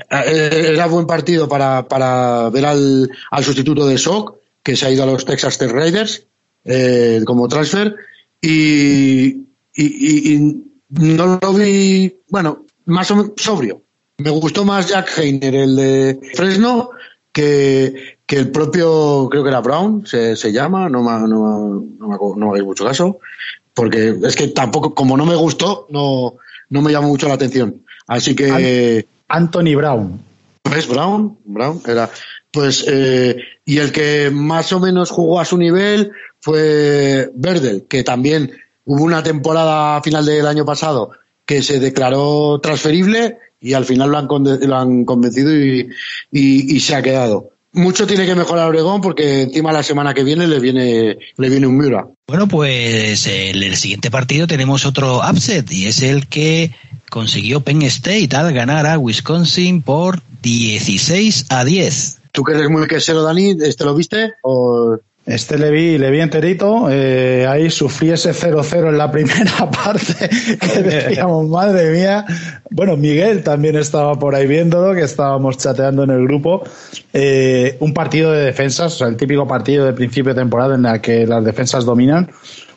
eh, era buen partido para, para ver al, al, sustituto de Shock, que se ha ido a los Texas Tech Raiders como transfer. Y, y, y, no lo vi, bueno, más o menos sobrio. Me gustó más Jack Heiner, el de Fresno, que, que el propio, creo que era Brown, se, se llama, no, me, no, no, no hagáis mucho caso, porque es que tampoco, como no me gustó, no, no me llamó mucho la atención. Así que. Anthony Brown. ¿Es Brown? Brown era. Pues, eh, y el que más o menos jugó a su nivel fue Verdel, que también hubo una temporada final del año pasado que se declaró transferible y al final lo han, lo han convencido y, y, se ha quedado. Mucho tiene que mejorar Oregón porque encima la semana que viene le viene, le viene un Mura. Bueno, pues en el siguiente partido tenemos otro upset y es el que consiguió Penn State al ganar a Wisconsin por 16 a 10. ¿Tú que eres muy quesero, Dani? ¿Este lo viste? ¿O... Este le vi, le vi enterito, eh, ahí sufrí ese 0-0 en la primera parte, que decíamos, madre mía. Bueno, Miguel también estaba por ahí viéndolo, que estábamos chateando en el grupo. Eh, un partido de defensas, o sea, el típico partido de principio de temporada en el que las defensas dominan.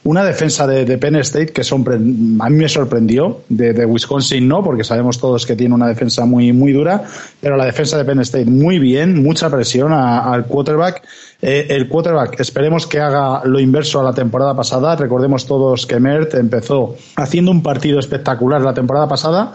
Una defensa de, Penn State que a mí me sorprendió, de, Wisconsin no, porque sabemos todos que tiene una defensa muy, muy dura, pero la defensa de Penn State muy bien, mucha presión al quarterback. Eh, el quarterback esperemos que haga lo inverso a la temporada pasada. Recordemos todos que Mert empezó haciendo un partido espectacular la temporada pasada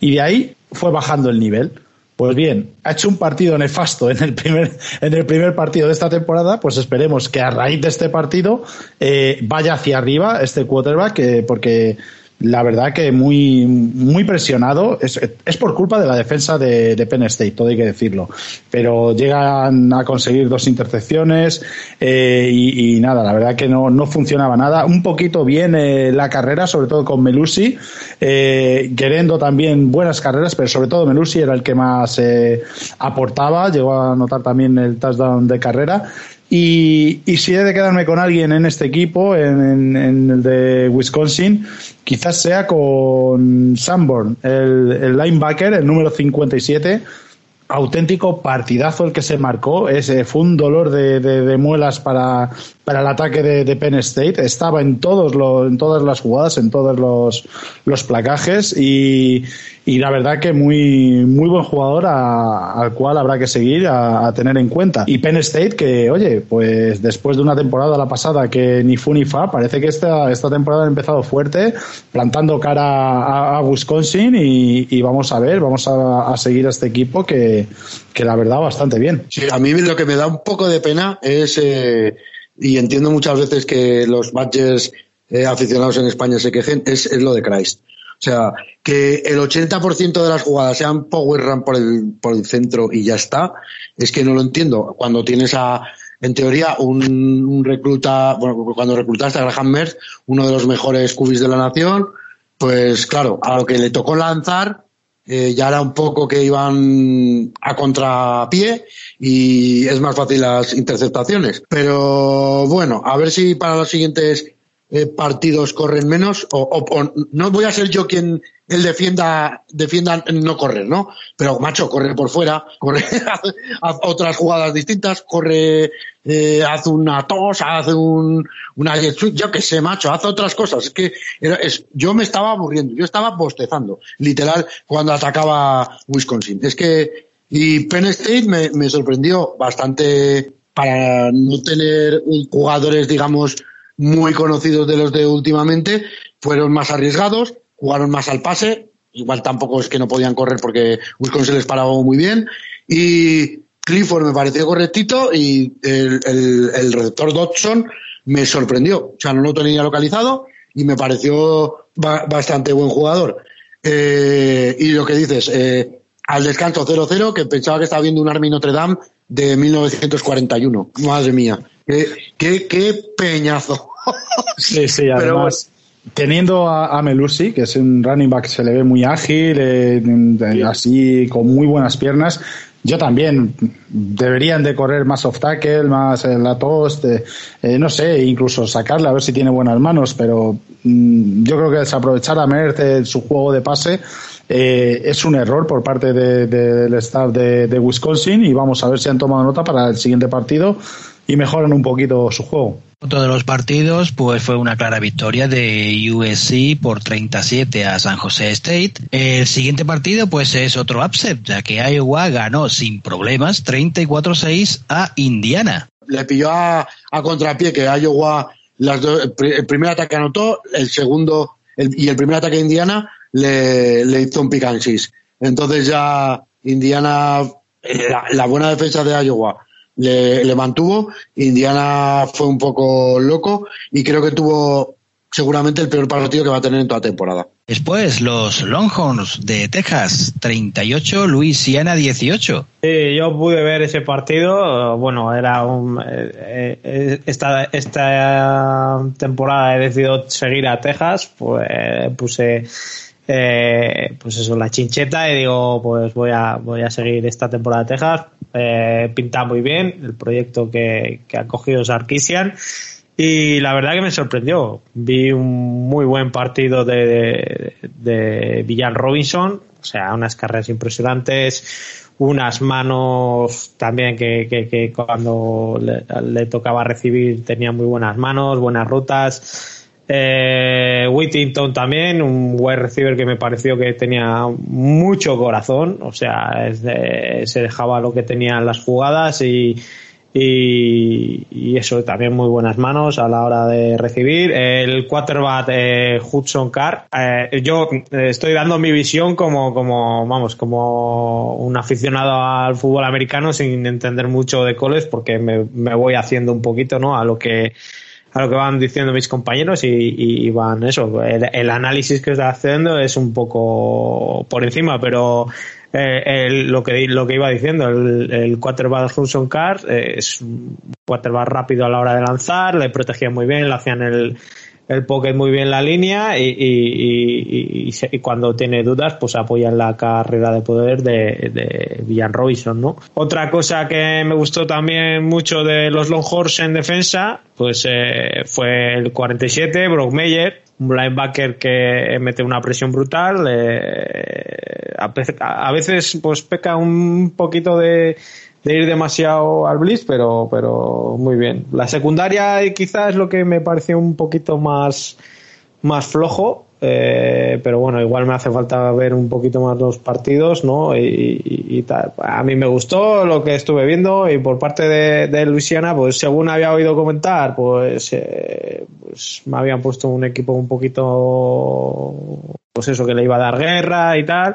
y de ahí fue bajando el nivel. Pues bien, ha hecho un partido nefasto en el primer, en el primer partido de esta temporada, pues esperemos que a raíz de este partido eh, vaya hacia arriba este quarterback, eh, porque la verdad que muy, muy presionado. Es, es por culpa de la defensa de, de, Penn State, todo hay que decirlo. Pero llegan a conseguir dos intercepciones eh, y, y, nada, la verdad que no, no funcionaba nada. Un poquito bien eh, la carrera, sobre todo con Melusi. Eh, queriendo también buenas carreras, pero sobre todo Melusi era el que más eh, aportaba. Llegó a anotar también el touchdown de carrera. Y, si he de quedarme con alguien en este equipo, en, el de Wisconsin, quizás sea con Sanborn, el, linebacker, el número 57, auténtico partidazo el que se marcó. Ese fue un dolor de, de, muelas para, para, el ataque de, de, Penn State. Estaba en, todos los, en todas las jugadas, en todos los, los placajes y, y la verdad que muy, muy buen jugador al cual habrá que seguir, a, tener en cuenta. Y Penn State, que oye, pues después de una temporada la pasada que ni fu ni fa, parece que esta, esta temporada ha empezado fuerte, plantando cara a, Wisconsin y, vamos a ver, vamos a, seguir a este equipo que, que la verdad bastante bien. Sí, a mí lo que me da un poco de pena es, eh, y entiendo muchas veces que los Badgers eh, aficionados en España se quejen, es, es lo de Christ. O sea, que el 80% de las jugadas sean power run por el, por el centro y ya está, es que no lo entiendo. Cuando tienes a, en teoría, un, un recluta, bueno, cuando reclutaste a Graham Mertz, uno de los mejores cubis de la nación, pues claro, a lo que le tocó lanzar, eh, ya era un poco que iban a contrapié y es más fácil las interceptaciones. Pero bueno, a ver si para los siguientes eh, partidos corren menos o, o- o no voy a ser yo quien él defienda defienda no correr, ¿no? Pero macho, corre por fuera, corre otras jugadas distintas, corre eh, haz una tos, haz un una yo qué sé, macho, haz otras cosas. Es que era- es, yo me estaba aburriendo, yo estaba bostezando, literal, cuando atacaba Wisconsin. Es que y Penn State me, me sorprendió bastante para no tener jugadores, digamos, muy conocidos de los de últimamente, fueron más arriesgados, jugaron más al pase, igual tampoco es que no podían correr porque Wisconsin les paraba muy bien, y Clifford me pareció correctito y el, el, el receptor Dodson me sorprendió, o sea, no lo tenía localizado y me pareció ba- bastante buen jugador. Eh, y lo que dices, eh, al descanso 0-0, que pensaba que estaba viendo un Army Notre Dame de 1941. Madre mía, qué, qué, qué peñazo. Sí, sí, Pero además. Teniendo a, a Melusi, que es un running back, se le ve muy ágil, eh, así con muy buenas piernas. Yo también deberían de correr más off tackle, más eh, la toast, eh, eh, no sé, incluso sacarle a ver si tiene buenas manos, pero mm, yo creo que desaprovechar a Mertz en su juego de pase eh, es un error por parte de- de- del staff de, de Wisconsin y vamos a ver si han tomado nota para el siguiente partido y mejoran un poquito su juego. Otro de los partidos pues fue una clara victoria de USC por 37 a San José State. El siguiente partido pues es otro upset, ya que Iowa ganó sin problemas 34-6 a Indiana. Le pilló a, a contrapié que Iowa las dos- el pri- el primer ataque anotó, el segundo el- y el primer ataque de Indiana le, le hizo un pick and six. Entonces ya Indiana, eh, la, la buena defensa de Iowa le, le mantuvo. Indiana fue un poco loco y creo que tuvo seguramente el peor partido que va a tener en toda temporada. Después los Longhorns de Texas 38, Louisiana 18. Sí, yo pude ver ese partido. Bueno, era un. eh, eh, esta, esta temporada he decidido seguir a Texas. Pues puse. eh, pues eso, la chincheta y digo, pues voy a, voy a seguir esta temporada de Texas. Eh, pinta muy bien el proyecto que, que ha cogido Sarkisian. Y la verdad que me sorprendió. Vi un muy buen partido de, de, de Villan Robinson, o sea, unas carreras impresionantes, unas manos también que, que, que cuando le, le, tocaba recibir tenía muy buenas manos, buenas rutas. Eh, Whittington también, un wide receiver que me pareció que tenía mucho corazón, o sea, se dejaba lo que tenían las jugadas y, y, eso también muy buenas manos a la hora de recibir. El quarterback eh, Hudson Carr, eh, yo estoy dando mi visión como, como, vamos, como un aficionado al fútbol americano sin entender mucho de coles porque me, me voy haciendo un poquito, ¿no? A lo que a lo que van diciendo mis compañeros y, van eso. El, el, análisis que está haciendo es un poco por encima, pero eh, el, lo que lo que iba diciendo, el, el quarterback Hudson Carr eh, es un quarterback rápido a la hora de lanzar, le protegía muy bien, le hacían el, el pocket muy bien la línea y, y, y, cuando tiene dudas pues apoya en la carrera de poder de, de Villan Robinson ¿no? otra cosa que me gustó también mucho de los Longhorns en defensa pues eh, fue el 47 Brock Meyer un linebacker que mete una presión brutal eh, a veces pues peca un poquito de de ir demasiado al blitz, pero, pero muy bien. La secundaria quizás es lo que me pareció un poquito más, más flojo, eh, pero bueno, igual me hace falta ver un poquito más los partidos, ¿no? Y, tal. A mí me gustó lo que estuve viendo y por parte de, de Luisiana, pues según había oído comentar, pues, eh, pues me habían puesto un equipo un poquito, pues eso, que le iba a dar guerra y tal.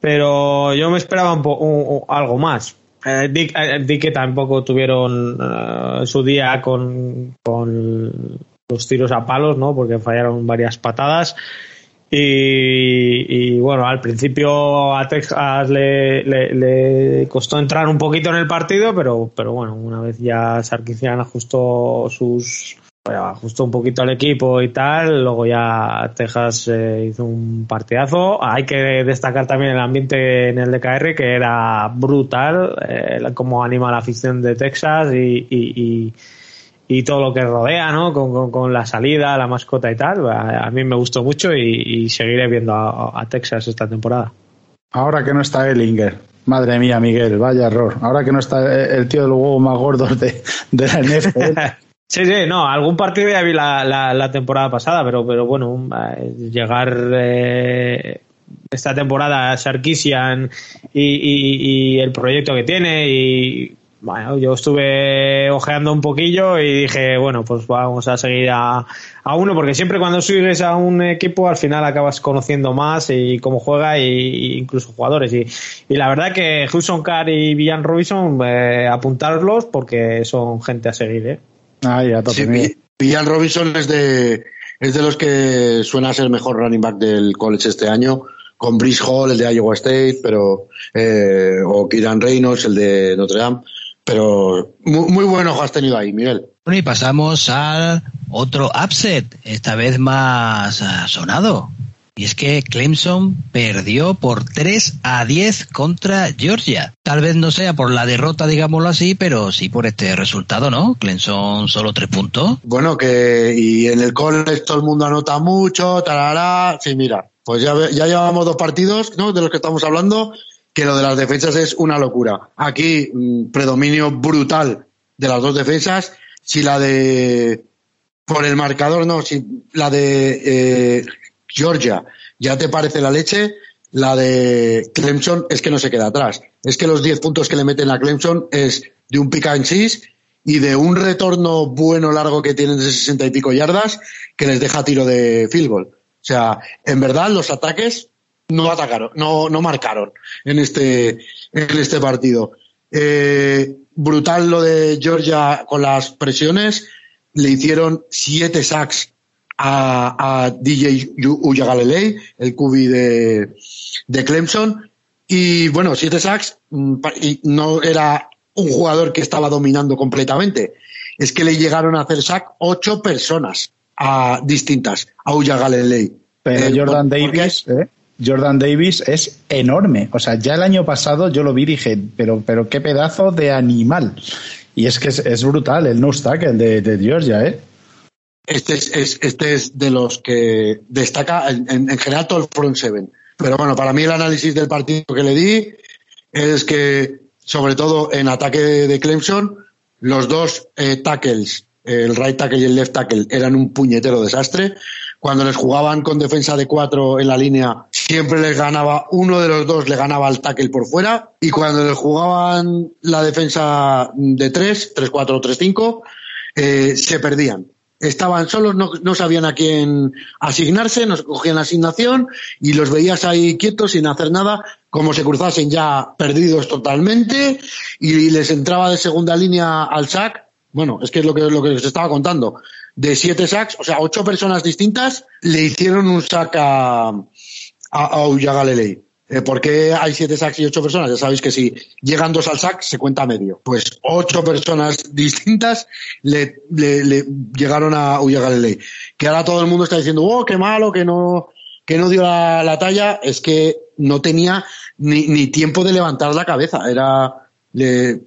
Pero yo me esperaba un un, algo más. Eh, di, eh, di, que tampoco tuvieron uh, su día con, con, los tiros a palos, ¿no? Porque fallaron varias patadas. Y, bueno, al principio a Texas le, le, costó entrar un poquito en el partido, pero, pero bueno, una vez ya Sarkisian ajustó sus ajustó un poquito al equipo y tal, luego ya Texas eh, hizo un partidazo. Hay que destacar también el ambiente en el DKR que era brutal, eh, como anima la afición de Texas y y todo lo que rodea, ¿no? Con, la salida, la mascota y tal. A, mí me gustó mucho y, seguiré viendo a, Texas esta temporada. Ahora que no está Ellinger. Madre mía, Miguel, vaya error. Ahora que no está el tío de los huevos más gordos de, la NFL. sí, sí, no, algún partido ya vi la, temporada pasada, pero, pero bueno, eh, llegar eh, esta temporada a Sarkisian y, y, el proyecto que tiene y bueno, yo estuve ojeando un poquillo y dije, bueno, pues vamos a seguir a, a uno, porque siempre cuando subes a un equipo al final acabas conociendo más y cómo juega y, incluso jugadores. Y, y, la verdad que Hudson Carr y Villan Robinson, eh, apuntarlos porque son gente a seguir, ¿eh? Ah, ya, sí, Villan Robinson es de, es de los que suena a ser el mejor running back del college este año con Brice Hall, el de Iowa State, pero eh, o Kieran Reynolds, el de Notre Dame pero muy, muy buen ojo has tenido ahí, Miguel. Bueno, y pasamos al otro upset, esta vez más ah, sonado. Y es que Clemson perdió por 3 a 10 contra Georgia. Tal vez no sea por la derrota, digámoslo así, pero sí por este resultado, ¿no? Clemson solo 3 puntos. Bueno, que y en el college todo el mundo anota mucho, tarará. Sí, mira, pues ya, ya llevamos dos partidos, ¿no? De los que estamos hablando que lo de las defensas es una locura. Aquí, mm, predominio brutal de las dos defensas. Si la de. Por el marcador, no, si la de eh, Georgia ya te parece la leche, la de Clemson es que no se queda atrás. Es que los 10 puntos que le meten a Clemson es de un pick and cheese y de un retorno bueno largo que tienen de 60 y pico yardas que les deja tiro de field goal. O sea, en verdad los ataques no atacaron, no, no marcaron en este, en este partido. Eh, brutal lo de Georgia con las presiones. Le hicieron siete sacks a, a DJ Uyagalelei, el cubi de, de Clemson. Y bueno, siete sacks, mm, y no era un jugador que estaba dominando completamente. Es que le llegaron a hacer sack ocho personas a, distintas a Uyagalelei. Pero eh, Jordan Davis, ¿eh? Jordan Davis es enorme. O sea, ya el año pasado yo lo vi y dije, pero, pero qué pedazo de animal. Y es que es, brutal el no tackle de, de Georgia, ¿eh? Este es, este es de los que destaca en, general todo el front seven. Pero bueno, para mí el análisis del partido que le di es que, sobre todo en ataque de Clemson, los dos eh, tackles, el right tackle y el left tackle, eran un puñetero desastre. Cuando les jugaban con defensa de cuatro en la línea, siempre les ganaba, uno de los dos le ganaba al tackle por fuera. Y cuando les jugaban la defensa de tres, tres, cuatro o tres, cinco, eh, se perdían. Estaban solos, no, no sabían a quién asignarse, nos cogían la asignación y los veías ahí quietos sin hacer nada, como se cruzasen ya perdidos totalmente y les entraba de segunda línea al sac. Bueno, es que es lo que, lo que os estaba contando de siete sacks, o sea, ocho personas distintas le hicieron un sack a, a, a Uyagalelei. Eh, ¿Por qué hay siete sacks y ocho personas? Ya sabéis que si llegan dos al sack se cuenta medio. Pues ocho personas distintas le, le, llegaron a Uyagalelei. Que ahora todo el mundo está diciendo, oh, qué malo, que no, que no dio la, talla. Es que no tenía ni, ni, tiempo de levantar la cabeza. Era, le,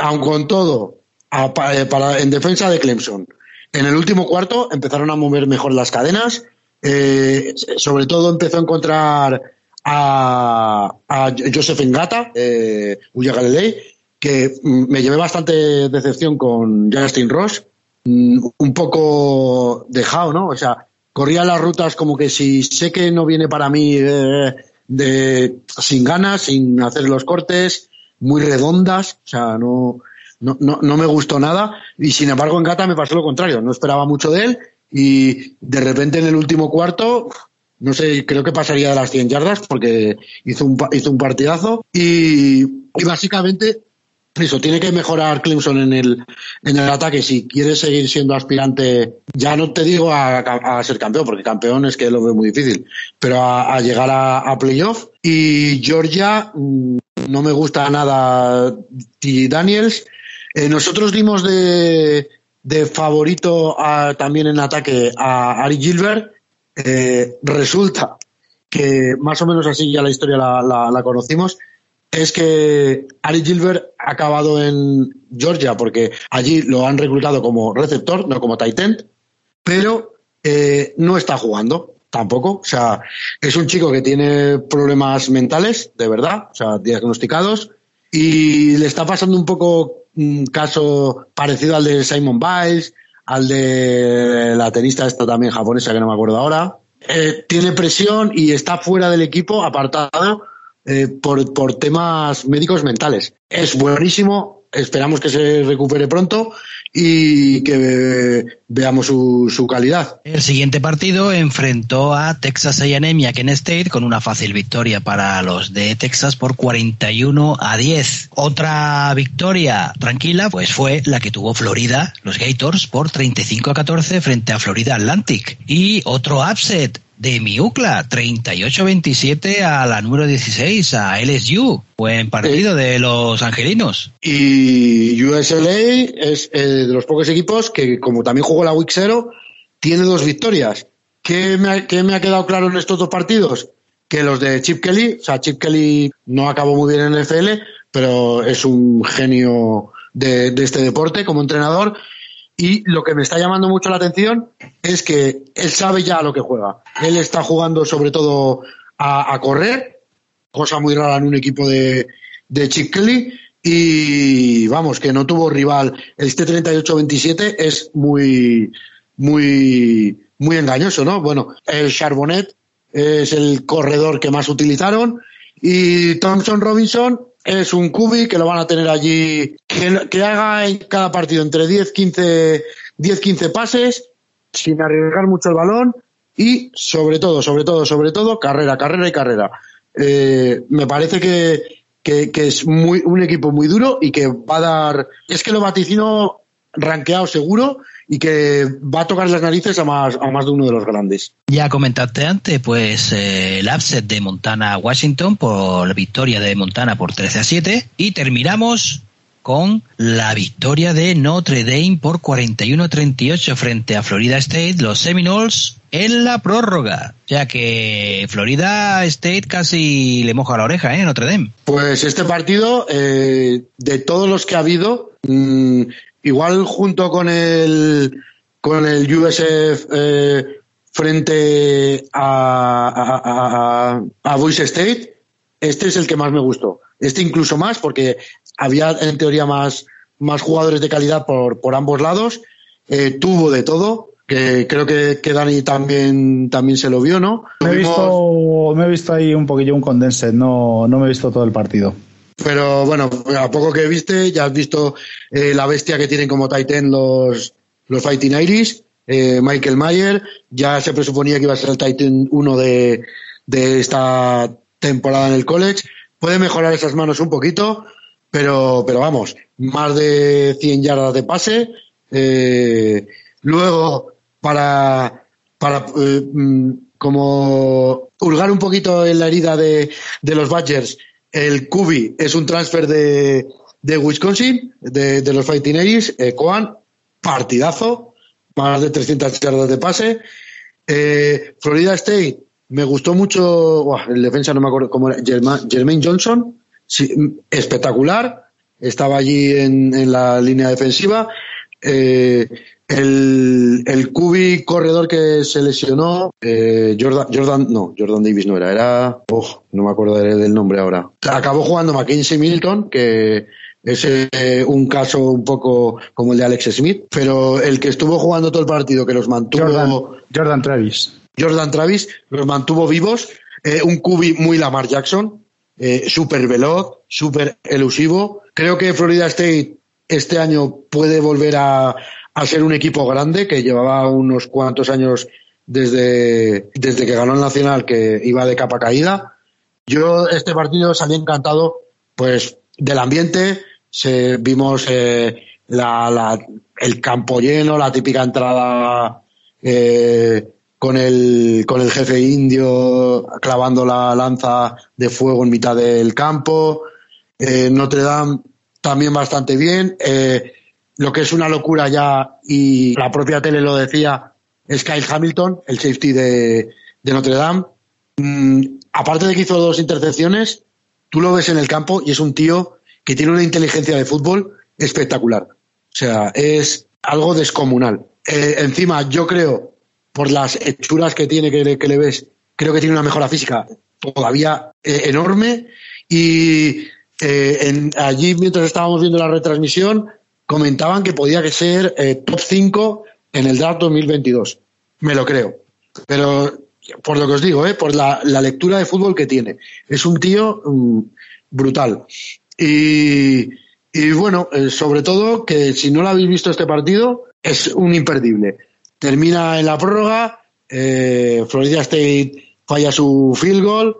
aun con todo, eh, para, en defensa de Clemson, en el último cuarto empezaron a mover mejor las cadenas. Eh, sobre todo empezó a encontrar a, a Joseph Engata, eh, Uya que mm, me llevé bastante decepción con Justin Ross. Mm, un poco dejado, ¿no? O sea, corría las rutas como que si sé que no viene para mí eh, de, sin ganas, sin hacer los cortes, muy redondas, o sea, no, no, no, no me gustó nada y sin embargo en Gata me pasó lo contrario, no esperaba mucho de él y de repente en el último cuarto, no sé, creo que pasaría de las 100 yardas porque hizo un, hizo un partidazo y, y básicamente eso, tiene que mejorar Clemson en el, en el ataque si quiere seguir siendo aspirante, ya no te digo a, ser campeón, porque campeón es que lo veo muy difícil, pero a, llegar a, playoff. Y Georgia, mm, no me gusta nada T. Daniels. Eh, nosotros dimos de, de favorito también en ataque a Ari Gilbert. Eh, resulta que más o menos así ya la historia la, conocimos es que Ari Gilbert ha acabado en Georgia porque allí lo han reclutado como receptor, no como tight end, pero eh, no está jugando tampoco. O sea, es un chico que tiene problemas mentales, de verdad, o sea, diagnosticados, y le está pasando un poco un caso parecido al de Simon Biles, al de la tenista esta también japonesa que no me acuerdo ahora. Eh, tiene presión y está fuera del equipo, apartado, eh, por, por temas médicos mentales. Es buenísimo, esperamos que se recupere pronto y que veamos su, calidad. El siguiente partido enfrentó a Texas A&M y a Kent State con una fácil victoria para los de Texas por 41 a 10. Otra victoria tranquila pues fue la que tuvo Florida, los Gators, por 35 a 14 frente a Florida Atlantic. Y otro upset de Miucla, 38-27 a la número 16, a LSU. Buen partido de los angelinos. Y USLA es eh, de los pocos equipos que, como también jugó la Week 0, tiene dos victorias. ¿Qué me, ha, me ha quedado claro en estos dos partidos? Que los de Chip Kelly, o sea, Chip Kelly no acabó muy bien en el NFL, pero es un genio de, de este deporte como entrenador y lo que me está llamando mucho la atención es que él sabe ya lo que juega. Él está jugando sobre todo a, correr, cosa muy rara en un equipo de, de. Y vamos, que no tuvo rival. Este 38-27 es muy, muy, muy engañoso, ¿no? Bueno, el Charbonnet es el corredor que más utilizaron y Thompson Robinson es un cubi que lo van a tener allí, que, haga en cada partido entre 10, 15, 10, 15 pases, sin arriesgar mucho el balón y sobre todo, sobre todo, sobre todo, carrera, carrera y carrera. Eh, me parece que, que, que, es muy, un equipo muy duro y que va a dar, es que lo vaticino ranqueado seguro y que va a tocar las narices a más, a más de uno de los grandes. Ya comentaste antes, pues eh, el upset de Montana-Washington por la victoria de Montana por 13 a 7 y terminamos con la victoria de Notre Dame por 41-38 frente a Florida State, los Seminoles en la prórroga, ya que Florida State casi le moja la oreja, ¿eh? Notre Dame. Pues este partido, eh, de todos los que ha habido, mmm, igual junto con el con el USF eh, frente a, a, a, a Voice State, este es el que más me gustó. Este incluso más porque había en teoría más, más jugadores de calidad por, por ambos lados. Eh, tuvo de todo. Que creo que, que, Dani también, también se lo vio, ¿no? Me he, visto, me he visto ahí un poquillo un condensed, no, no me he visto todo el partido. Pero bueno, a poco que viste, ya has visto eh, la bestia que tienen como Titan los, los Fighting Iris, eh, Michael Mayer, ya se presuponía que iba a ser el Titan 1 de, de esta temporada en el college. Puede mejorar esas manos un poquito, pero, pero vamos, más de 100 yardas de pase. Eh, luego, para, para eh, mm, como hurgar un poquito en la herida de, de los Badgers, el Kubi es un transfer de, de Wisconsin, de, los Fighting Aries, eh, Coan, partidazo, más de 300 yardas de pase. Eh, Florida State, me gustó mucho, el defensa no me acuerdo cómo era, Jermaine Johnson, espectacular, estaba allí en, en la línea defensiva. Eh, el, el cubi corredor que se lesionó, eh, Jordan, Jordan, no, Jordan Davis no era, era, oh, no me acuerdo del nombre ahora. Acabó jugando Mackenzie Milton, que es eh, un caso un poco como el de Alex Smith, pero el que estuvo jugando todo el partido, que los mantuvo. Jordan, Jordan Travis. Jordan Travis, los mantuvo vivos. Eh, un cubi muy Lamar Jackson, eh, súper veloz, súper elusivo. Creo que Florida State este año puede volver a, a ser un equipo grande que llevaba unos cuantos años desde, desde que ganó el Nacional que iba de capa caída. Yo este partido salí encantado pues del ambiente, se, vimos eh, la, la, el campo lleno, la típica entrada eh, con, el, con el jefe indio clavando la lanza de fuego en mitad del campo. Eh, Notre Dame también bastante bien. Eh, lo que es una locura ya, y la propia tele lo decía, es Kyle Hamilton, el safety de, Notre Dame. Mm, aparte de que hizo dos intercepciones, tú lo ves en el campo y es un tío que tiene una inteligencia de fútbol espectacular. O sea, es algo descomunal. Eh, encima, yo creo, por las hechuras que tiene, que le ves, creo que tiene una mejora física todavía eh, enorme. Y eh, en, allí, mientras estábamos viendo la retransmisión, comentaban que podía ser eh, top 5 en el draft 2022. Me lo creo. Pero por lo que os digo, ¿eh? por la, la lectura de fútbol que tiene. Es un tío mm, brutal. Y, y bueno, eh, sobre todo que si no lo habéis visto este partido, es un imperdible. Termina en la prórroga, eh, Florida State falla su field goal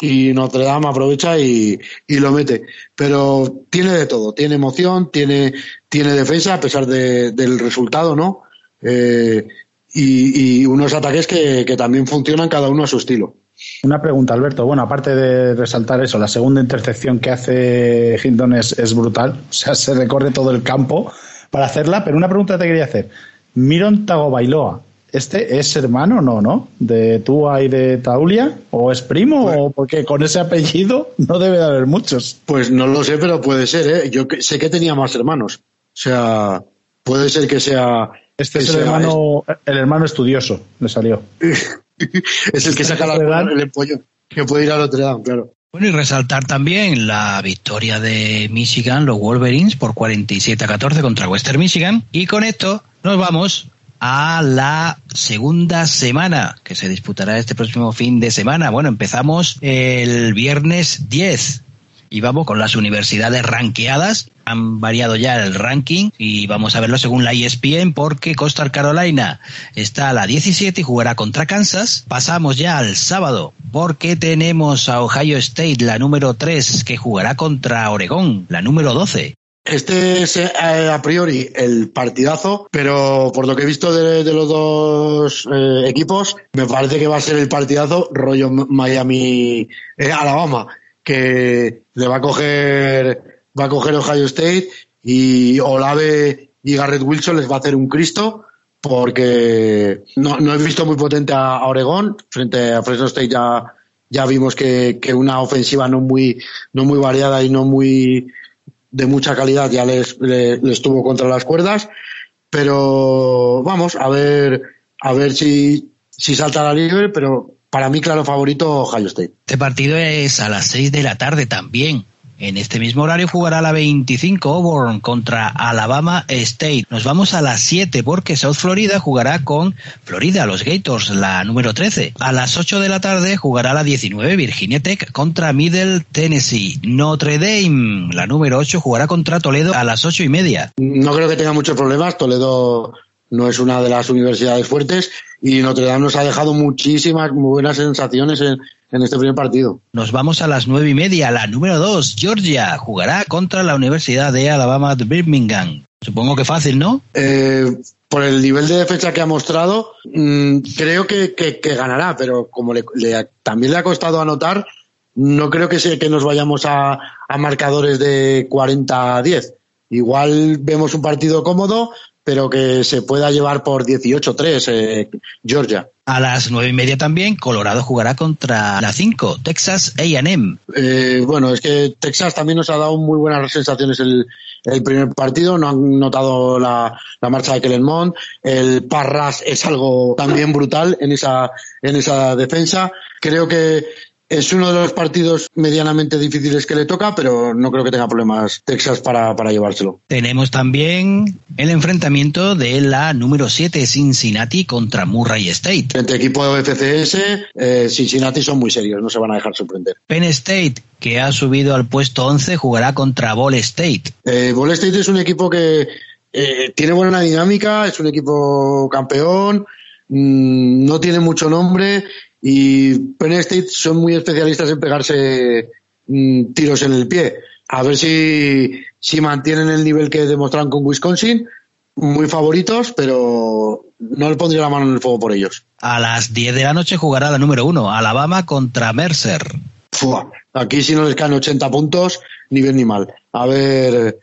y Notre Dame aprovecha y, y, lo mete. Pero tiene de todo, tiene emoción, tiene, tiene defensa a pesar de, del resultado, ¿no? Eh, y, y, unos ataques que, que también funcionan cada uno a su estilo. Una pregunta, Alberto. Bueno, aparte de resaltar eso, la segunda intercepción que hace Hinton es, es, brutal. O sea, se recorre todo el campo para hacerla. Pero una pregunta te quería hacer. Miron Tagovailoa, ¿este es hermano no, no? ¿De Tua y de Taulia? ¿O es primo? ¿O porque con ese apellido no debe de haber muchos? Pues no lo sé, pero puede ser, ¿eh? Yo sé que tenía más hermanos. O sea, puede ser que sea... Este es el hermano, el hermano estudioso, le salió. es el que saca la, el empollo, que puede ir a Notre Dame, claro. Bueno, y resaltar también la victoria de Michigan, los Wolverines, por 47 a 14 contra Western Michigan. Y con esto nos vamos a la segunda semana que se disputará este próximo fin de semana. Bueno, empezamos el viernes 10 y vamos con las universidades ranqueadas. Han variado ya el ranking y vamos a verlo según la ESPN porque Coastal Carolina está a la 17 y jugará contra Kansas. Pasamos ya al sábado porque tenemos a Ohio State, la número 3, que jugará contra Oregón, la número 12. Este es eh, a priori el partidazo, pero por lo que he visto de, los dos eh, equipos, me parece que va a ser el partidazo rollo Miami eh, Alabama que le va a coger, va a coger Ohio State y Olave y Garrett Wilson les va a hacer un Cristo porque no, no he visto muy potente a, a, Oregón frente a Fresno State ya ya vimos que, que, una ofensiva no muy no muy variada y no muy de mucha calidad ya les, les, tuvo contra las cuerdas pero vamos a ver a ver si si salta la libre pero para mí, claro, favorito Ohio State. Este partido es a las 6 de la tarde también. En este mismo horario jugará la 25 Auburn contra Alabama State. Nos vamos a las 7 porque South Florida jugará con Florida, los Gators, la número 13. A las 8 de la tarde jugará la 19 Virginia Tech contra Middle Tennessee. Notre Dame, la número 8, jugará contra Toledo a las 8 y media. No creo que tenga muchos problemas. Toledo no es una de las universidades fuertes y Notre Dame nos ha dejado muchísimas muy buenas sensaciones en, en este primer partido. Nos vamos a las nueve y media. La número dos, Georgia, jugará contra la Universidad de Alabama de Birmingham. Supongo que fácil, ¿no? Eh, por el nivel de defensa que ha mostrado, mmm, creo que, que, que, ganará, pero como le, le, también le ha costado anotar, no creo que, sea que nos vayamos a, a marcadores de 40 a 10. Igual vemos un partido cómodo, pero que se pueda llevar por 18-3 eh, Georgia. A las nueve y media también, Colorado jugará contra la 5, Texas A&M. Eh, bueno, es que Texas también nos ha dado muy buenas sensaciones el, el primer partido, no han notado la, la marcha de Kellenmont, el Parras es algo también brutal en esa, en esa defensa. Creo que es uno de los partidos medianamente difíciles que le toca, pero no creo que tenga problemas Texas para, para llevárselo. Tenemos también el enfrentamiento de la número 7 Cincinnati contra Murray State. Entre equipo de FCS, eh, Cincinnati son muy serios, no se van a dejar sorprender. Penn State, que ha subido al puesto 11, jugará contra Ball State. Eh, Ball State es un equipo que eh, tiene buena dinámica, es un equipo campeón, mmm, no tiene mucho nombre y Penn State son muy especialistas en pegarse mmm, tiros en el pie. a ver si, si mantienen el nivel que demostraron con Wisconsin. Muy favoritos, pero no le pondría la mano en el fuego por ellos. A las 10 de la noche jugará la número 1, Alabama contra Mercer. Fua, aquí si no les caen 80 puntos, ni bien ni mal. A ver,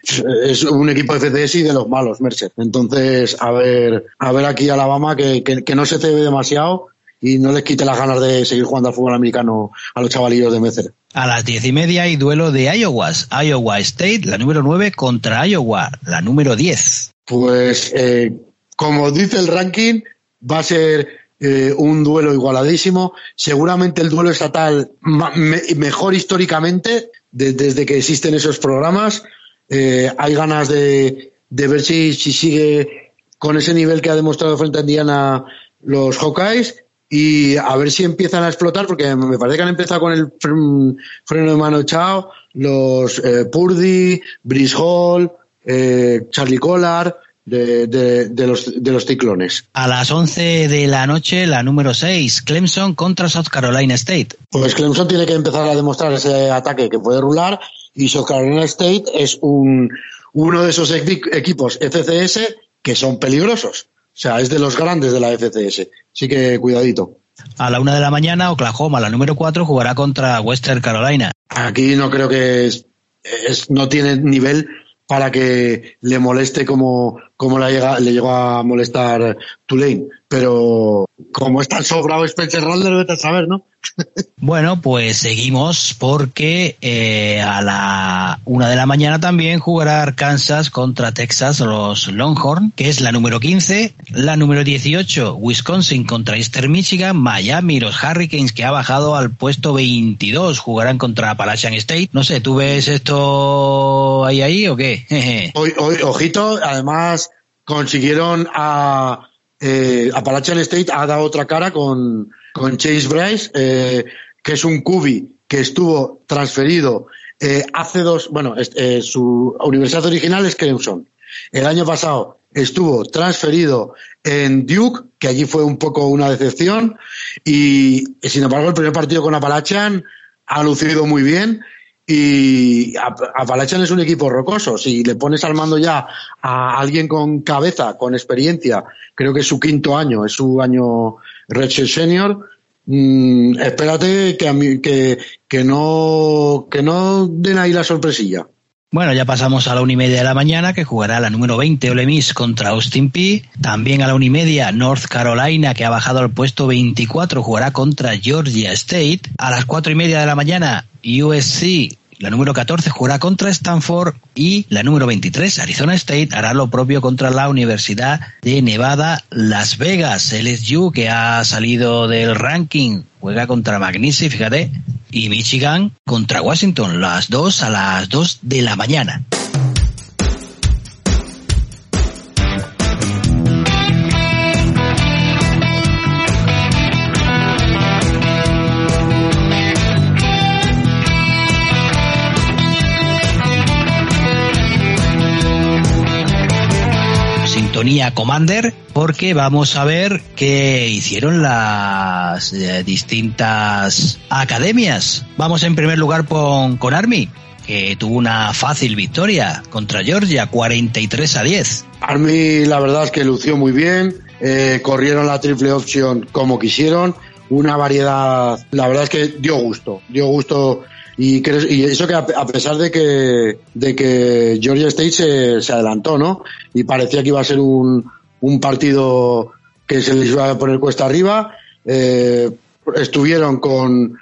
es un equipo de FCS y de los malos, Mercer. Entonces, a ver, a ver aquí Alabama que, que, que no se cebe demasiado y no les quite las ganas de seguir jugando al fútbol americano a los chavalillos de Mercer. A las diez y media hay duelo de Iowa. Iowa State, la número 9, contra Iowa, la número 10. Pues, eh, como dice el ranking, va a ser eh, un duelo igualadísimo. Seguramente el duelo estatal me, mejor históricamente de, desde que existen esos programas. Eh, hay ganas de, de ver si, si, sigue con ese nivel que ha demostrado frente a Indiana los Hawkeyes y a ver si empiezan a explotar, porque me parece que han empezado con el freno de mano echado, los eh, Purdy, Brice Hall, eh, Charlie Collar, de, de, de, los, de los ciclones. A las 11 de la noche, la número 6, Clemson contra South Carolina State. Pues Clemson tiene que empezar a demostrar ese ataque que puede rular y South Carolina State es un, uno de esos equipos FCS que son peligrosos. O sea, es de los grandes de la FCS. Así que cuidadito. A la una de la mañana, Oklahoma, la número 4, jugará contra Western Carolina. Aquí no creo que es, es, no tiene nivel para que le moleste como, como le, llega, le llegó a molestar Tulane. Pero como es tan sobrado Spencer Rattler, vete a saber, ¿no? bueno, pues seguimos porque eh, a la una de la mañana también jugará Arkansas contra Texas, los Longhorn, que es la número 15, la número 18, Wisconsin contra Eastern Michigan, Miami, los Hurricanes, que ha bajado al puesto 22, jugarán contra Appalachian State. No sé, ¿tú ves esto ahí ahí o qué? hoy, hoy, ojito, además consiguieron a eh, Appalachian State ha dado otra cara con, Chase Bryce, eh, que es un cubi que estuvo transferido eh, hace dos, bueno, eh, su universidad original es Clemson. El año pasado estuvo transferido en Duke, que allí fue un poco una decepción, y sin embargo el primer partido con Appalachian ha lucido muy bien y Appalachian es un equipo rocoso. Si le pones al mando ya a alguien con cabeza, con experiencia, creo que es su quinto año, es su año Redshirt Senior, mmm, espérate que, a mí, que, que, no, que no den ahí la sorpresilla. Bueno, ya pasamos a la una y media de la mañana, que jugará la número 20 Ole Miss contra Austin P. También a la una y media North Carolina, que ha bajado al puesto 24, jugará contra Georgia State. A las cuatro y media de la mañana USC la número 14 jugará contra Stanford y la número 23, Arizona State, hará lo propio contra la Universidad de Nevada, Las Vegas. LSU, que ha salido del ranking, juega contra Magnici, fíjate, y Michigan contra Washington, las dos a las dos de la mañana. Sintonía Commander porque vamos a ver qué hicieron las eh, distintas academias. Vamos en primer lugar con, con Army, que tuvo una fácil victoria contra Georgia, 43 a 10. Army la verdad es que lució muy bien, eh, corrieron la triple option como quisieron, una variedad, la verdad es que dio gusto, dio gusto y, y eso que a, pesar de que, de que Georgia State se, se, adelantó, ¿no? Y parecía que iba a ser un, un partido que se les iba a poner cuesta arriba, eh, estuvieron con,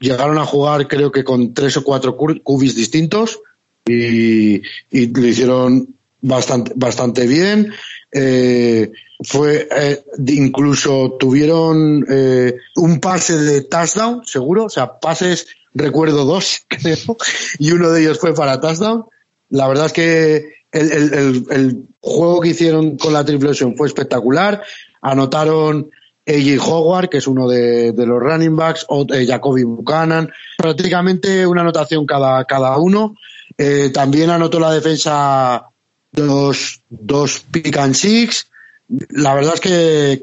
llegaron a jugar creo que con tres o cuatro cubis distintos y, y lo hicieron bastante, bastante bien. Eh, fue eh, incluso tuvieron eh, un pase de touchdown seguro o sea pases recuerdo dos creo y uno de ellos fue para touchdown. La verdad es que el, el, el, juego que hicieron con la triple option fue espectacular. Anotaron AJ Howard, que es uno de, de los running backs, o eh, Jacoby Buchanan, prácticamente una anotación cada, cada uno. Eh, también anotó la defensa dos, dos pick and six, la verdad es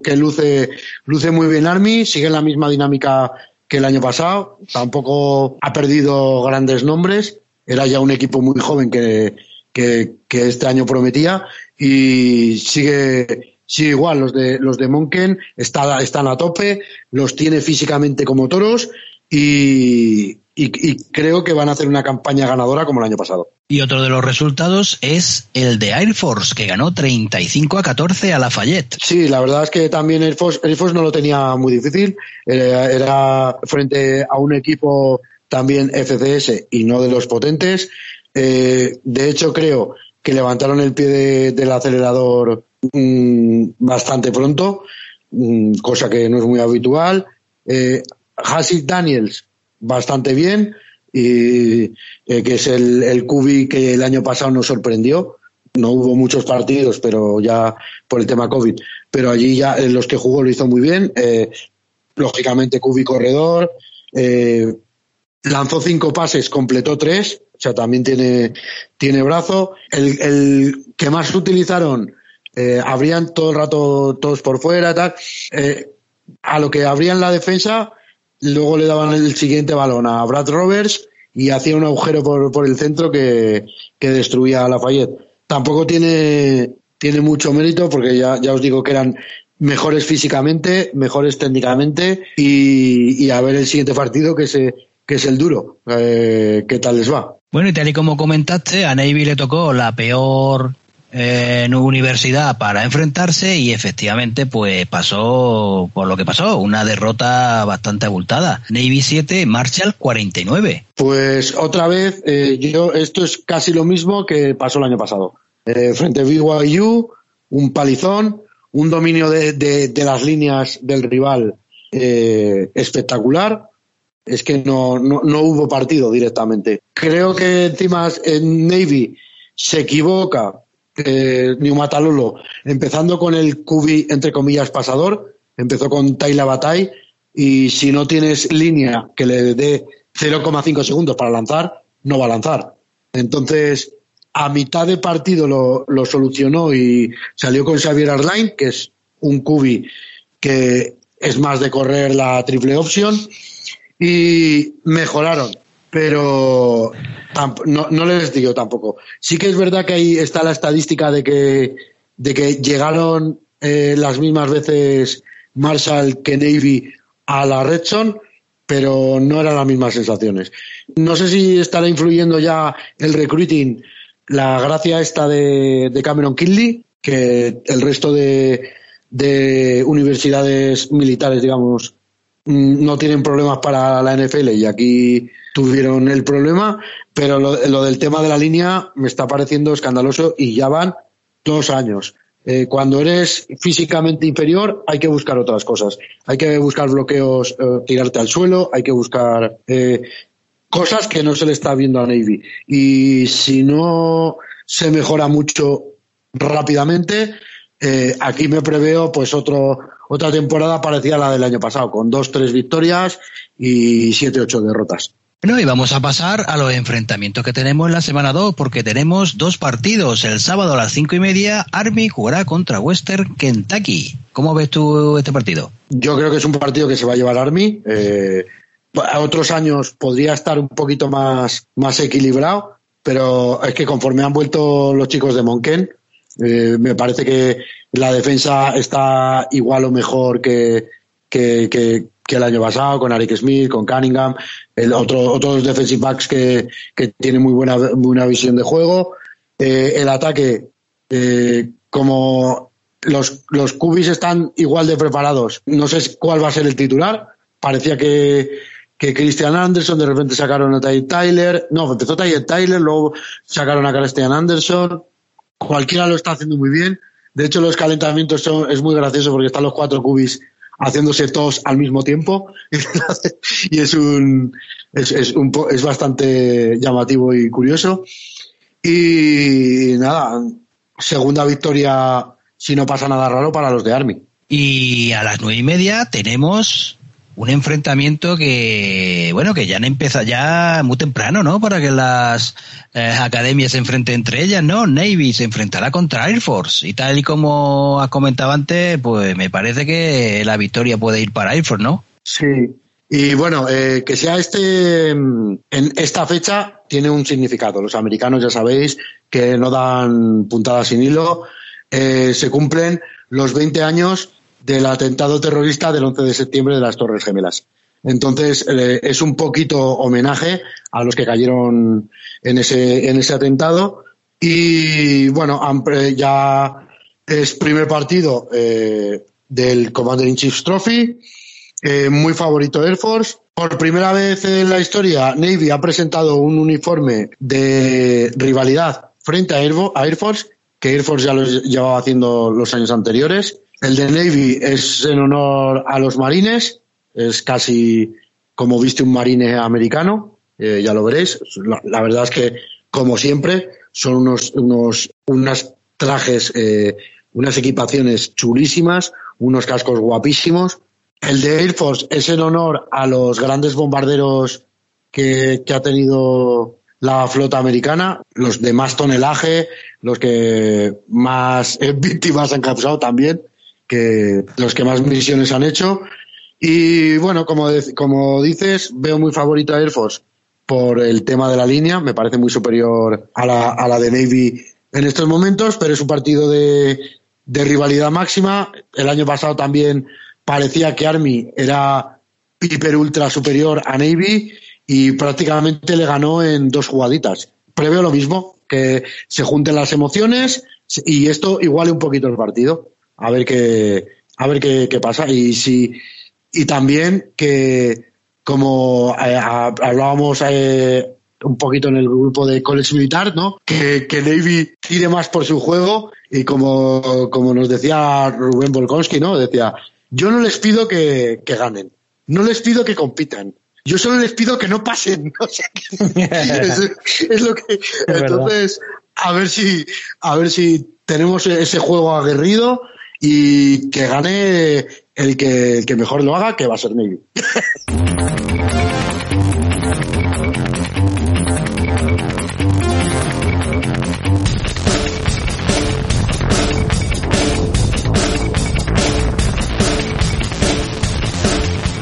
que, luce, luce muy bien Army, sigue la misma dinámica que el año pasado, tampoco ha perdido grandes nombres, era ya un equipo muy joven que, que, que este año prometía y sigue, sigue igual. Los de, los de Monken está, están a tope, los tiene físicamente como toros y, y, y creo que van a hacer una campaña ganadora como el año pasado. Y otro de los resultados es el de Air Force, que ganó 35 a 14 a Lafayette. Sí, la verdad es que también Air Force, Air Force no lo tenía muy difícil. Era, era frente a un equipo también FCS y no de los potentes. Eh, de hecho, creo que levantaron el pie de, del acelerador mmm, bastante pronto, mmm, cosa que no es muy habitual. Eh, Daniels, bastante bien y eh, que es el, el Cubi que el año pasado nos sorprendió. No hubo muchos partidos, pero ya por el tema COVID. Pero allí ya en los que jugó lo hizo muy bien. Eh, lógicamente, Cubi corredor. Eh, lanzó cinco pases, completó tres. O sea, también tiene, tiene brazo. El, el que más utilizaron, eh, abrían todo el rato todos por fuera, tal. Eh, a lo que abrían la defensa, luego le daban el siguiente balón a Brad Roberts y hacía un agujero por, por el centro que, que, destruía a Lafayette. Tampoco tiene, tiene mucho mérito porque ya, ya os digo que eran mejores físicamente, mejores técnicamente y, y a ver el siguiente partido que, se, que es el duro. Eh, ¿Qué tal les va? Bueno, y tal y como comentaste, a Navy le tocó la peor eh, universidad para enfrentarse y efectivamente pues pasó por lo que pasó, una derrota bastante abultada. Navy 7, Marshall 49. Pues otra vez, eh, yo esto es casi lo mismo que pasó el año pasado. Eh, frente a BYU, un palizón, un dominio de, de, de las líneas del rival espectacular. Es que no, no, no hubo partido directamente. Creo que encima en Navy se equivoca eh, Niumatalolo, empezando con el cubi, entre comillas, pasador, empezó con Taila Batay, y si no tienes línea que le dé 0,5 segundos para lanzar, no va a lanzar. Entonces, a mitad de partido lo, solucionó y salió con Xavier Arline, que es un cubi que es más de correr la triple opción, y mejoraron pero no, no, les digo tampoco. Sí que es verdad que ahí está la estadística de que, de que llegaron eh, las mismas veces Marshall que Navy a la Redson, pero no eran las mismas sensaciones. No sé si estará influyendo ya el recruiting, la gracia esta de, de Cameron Kinley, que el resto de, de universidades militares, digamos, mm, no tienen problemas para la NFL y aquí tuvieron el problema, pero lo, del tema de la línea me está pareciendo escandaloso y ya van dos años. Eh, cuando eres físicamente inferior hay que buscar otras cosas. Hay que buscar bloqueos, eh, tirarte al suelo, hay que buscar eh, cosas que no se le está viendo a Navy. Y si no se mejora mucho rápidamente, aquí me preveo pues otro, otra temporada parecida a la del año pasado, con dos, tres victorias y siete, ocho derrotas. Bueno, y vamos a pasar a los enfrentamientos que tenemos en la semana 2, porque tenemos dos partidos. El sábado a las cinco y media, Army jugará contra Western Kentucky. ¿Cómo ves tú este partido? Yo creo que es un partido que se va a llevar Army. Eh, a otros años podría estar un poquito más, más equilibrado, pero es que conforme han vuelto los chicos de Monken, eh, me parece que la defensa está igual o mejor que, que que el año pasado con Eric Smith, con Cunningham, el otro, otros defensive backs que, que tienen muy buena, visión de juego. Eh, el ataque, eh, como los, los cubis están igual de preparados, no sé cuál va a ser el titular. Parecía que, que Christian Anderson, de repente sacaron a Ty Tyler, no, empezó Ty Tyler, luego sacaron a Christian Anderson. Cualquiera lo está haciendo muy bien. De hecho, los calentamientos son, es muy gracioso porque están los cuatro cubis haciéndose todos al mismo tiempo. Y es un es, es, un es bastante llamativo y curioso. Y nada segunda victoria si no pasa nada raro para los de Army. Y a las nueve y media tenemos un enfrentamiento que, bueno, que ya han empezado ya muy temprano, ¿no? Para que las eh, academias se enfrenten entre ellas, ¿no? Navy se enfrentará contra Air Force y tal y como has comentado antes, pues me parece que la victoria puede ir para Air Force, ¿no? Sí. Y bueno, eh, que sea este, mm, en esta fecha tiene un significado. Los americanos ya sabéis que no dan puntadas sin hilo. Eh, se cumplen los 20 años del atentado terrorista del 11 de septiembre de las Torres Gemelas. Entonces, eh, es un poquito homenaje a los que cayeron en ese, en ese atentado. Y bueno, ya es primer partido eh, del Commander in Chiefs Trophy, eh, muy favorito Air Force. Por primera vez en la historia, Navy ha presentado un uniforme de rivalidad frente a Air Force, que Air Force ya lo llevaba haciendo los años anteriores. El de Navy es en honor a los marines, es casi como viste un marine americano, eh, ya lo veréis. La, verdad es que, como siempre, son unos, unos unas trajes, eh, unas equipaciones chulísimas, unos cascos guapísimos. El de Air Force es en honor a los grandes bombarderos que, que ha tenido la flota americana, los de más tonelaje, los que más víctimas han causado también, que los que más misiones han hecho. Y bueno, como, como dices, veo muy favorito a Air Force por el tema de la línea, me parece muy superior a la, a la de Navy en estos momentos, pero es un partido de, de rivalidad máxima. El año pasado también parecía que Army era hiper ultra superior a Navy y prácticamente le ganó en dos jugaditas. Preveo lo mismo, que se junten las emociones y esto iguale un poquito el partido. A ver qué, a ver qué, qué pasa. Y si, y también que, como eh, hablábamos eh, un poquito en el grupo de College Militar, ¿no? Que, que Navy tire más por su juego y como, como nos decía Rubén Volkonsky, ¿no? Decía, yo no les pido que, que ganen, no les pido que compitan, yo solo les pido que no pasen. O sea, es, lo que. entonces, a ver si, a ver si tenemos ese juego aguerrido y que gane el que, el que mejor lo haga, que va a ser Navy.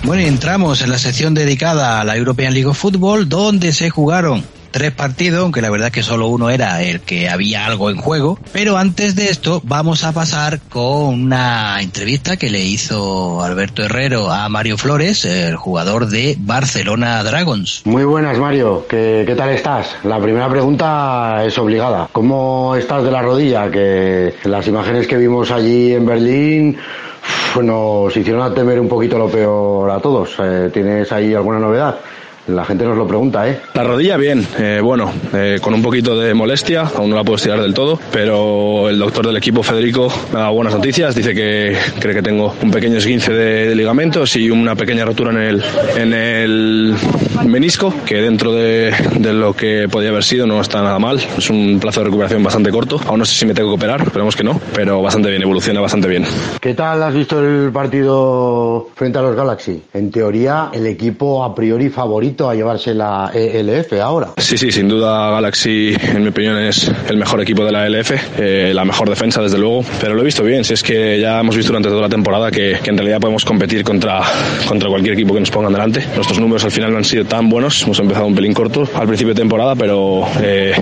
Bueno, entramos en la sección dedicada a la European League of Football, donde se jugaron tres partidos, aunque la verdad que solo uno era el que había algo en juego. Pero antes de esto, vamos a pasar con una entrevista que le hizo Alberto Herrero a Mario Flores, el jugador de Barcelona Dragons. Muy buenas, Mario. ¿Qué, tal estás? La primera pregunta es obligada. ¿Cómo estás de la rodilla? Que las imágenes que vimos allí en Berlín nos hicieron a temer un poquito lo peor a todos. Eh, ¿Tienes ahí alguna novedad? La gente nos lo pregunta, ¿eh? La rodilla bien, eh, bueno, eh, con un poquito de molestia, aún no la puedo estirar del todo, pero el doctor del equipo, Federico, me dado buenas noticias, dice que cree que tengo un pequeño esguince de, ligamentos y una pequeña rotura en el, en el menisco, que dentro de, de, lo que podía haber sido no está nada mal, es un plazo de recuperación bastante corto, aún no sé si me tengo que operar, esperemos que no, pero bastante bien, evoluciona bastante bien. ¿Qué tal has visto el partido frente a los Galaxy? En teoría, el equipo a priori favorito a llevarse la ELF ahora. Sí, sí, sin duda Galaxy, en mi opinión, es el mejor equipo de la ELF, eh, la mejor defensa, desde luego. Pero lo he visto bien, si es que ya hemos visto durante toda la temporada que, en realidad podemos competir contra, contra cualquier equipo que nos pongan delante. Nuestros números al final no han sido tan buenos, hemos empezado un pelín corto al principio de temporada, pero eh,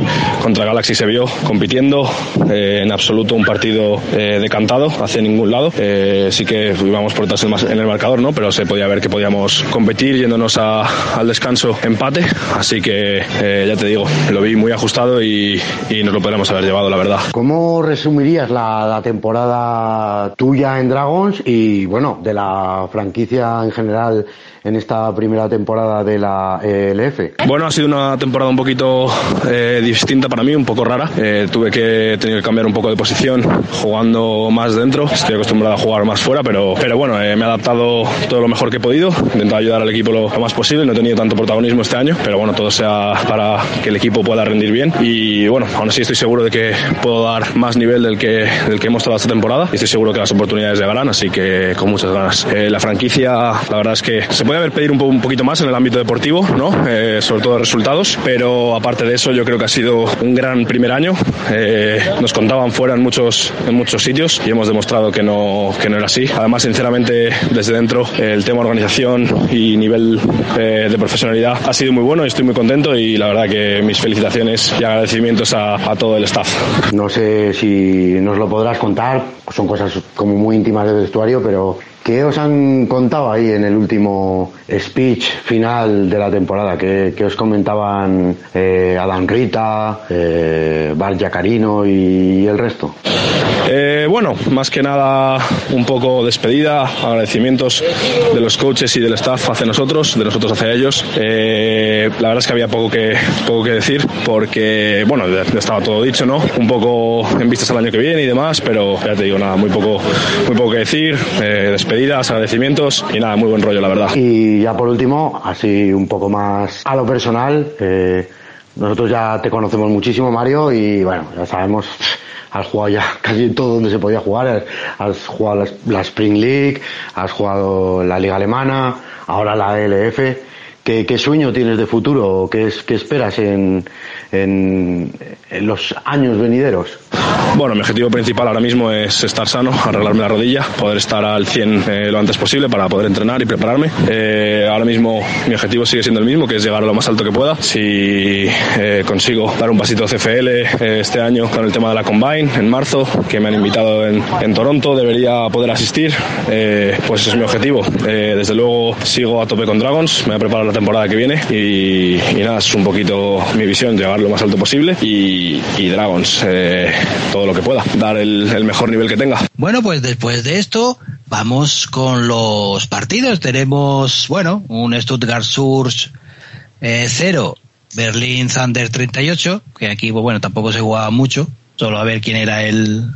contra Galaxy se vio compitiendo, eh, en absoluto un partido decantado hacia ningún lado. sí que íbamos por detrás en el marcador, ¿no? pero se podía ver que podíamos competir yéndonos al descanso descanso empate, así que eh, ya te digo, lo vi muy ajustado y, y, nos lo podríamos haber llevado, la verdad. ¿Cómo resumirías la, la, temporada tuya en Dragons y, bueno, de la franquicia en general en esta primera temporada de la ELF? Bueno, ha sido una temporada un poquito eh, distinta para mí, un poco rara. Eh, tuve que tener que cambiar un poco de posición jugando más dentro. Estoy acostumbrado a jugar más fuera, pero, pero bueno, eh, me he adaptado todo lo mejor que he podido. He intentado ayudar al equipo lo, lo más posible. No he tenido tanto protagonismo este año, pero bueno, todo sea para que el equipo pueda rendir bien y bueno, aún así estoy seguro de que puedo dar más nivel del que, del que hemos mostrado esta temporada y estoy seguro que las oportunidades llegarán, así que con muchas ganas. Eh, la franquicia, la verdad es que se puede haber pedido un, un poquito más en el ámbito deportivo, ¿no? Eh, sobre todo resultados, pero aparte de eso yo creo que ha sido un gran primer año. Eh, nos contaban fuera en muchos, en muchos sitios y hemos demostrado que no, que no era así. Además, sinceramente, desde dentro, el tema organización y nivel eh, de profesionalidad ha sido muy bueno y estoy muy contento y la verdad que mis felicitaciones y agradecimientos a, a todo el staff. No sé si nos lo podrás contar, son cosas como muy íntimas del vestuario, pero ¿Qué os han contado ahí en el último speech final de la temporada? ¿Qué, qué os comentaban eh, Adán Rita, eh, Bar Yacarino y el resto? Eh, bueno, más que nada un poco despedida, agradecimientos de los coaches y del staff hacia nosotros, de nosotros hacia ellos. Eh, la verdad es que había poco que, poco que decir porque, bueno, estaba todo dicho, ¿no? Un poco en vistas al año que viene y demás, pero ya te digo, nada, muy poco, muy poco que decir. Eh, despedidas, agradecimientos y nada, muy buen rollo, la verdad. Y ya por último, así un poco más a lo personal, eh, nosotros ya te conocemos muchísimo, Mario, y bueno, ya sabemos, has jugado ya casi todo donde se podía jugar, has jugado la, Spring League, has jugado la Liga Alemana, ahora la ELF. ¿Qué, qué sueño tienes de futuro? ¿Qué, qué esperas en, en, en los años venideros? Bueno, mi objetivo principal ahora mismo es estar sano, arreglarme la rodilla, poder estar al 100 eh, lo antes posible para poder entrenar y prepararme. Eh, ahora mismo mi objetivo sigue siendo el mismo, que es llegar a lo más alto que pueda. Si eh, consigo dar un pasito CFL eh, este año con el tema de la Combine en marzo, que me han invitado en, en Toronto, debería poder asistir. Eh, pues ese es mi objetivo. Eh, desde luego sigo a tope con Dragons, me voy a preparar la temporada que viene y, y nada, es un poquito mi visión, llegar lo más alto posible y, Dragons, eh, todo lo que pueda, dar el, mejor nivel que tenga. Bueno, pues después de esto, vamos con los partidos. Tenemos, bueno, un Stuttgart Surge eh, 0, Berlín Thunder 38, que aquí, pues, bueno, tampoco se jugaba mucho, solo a ver quién era el,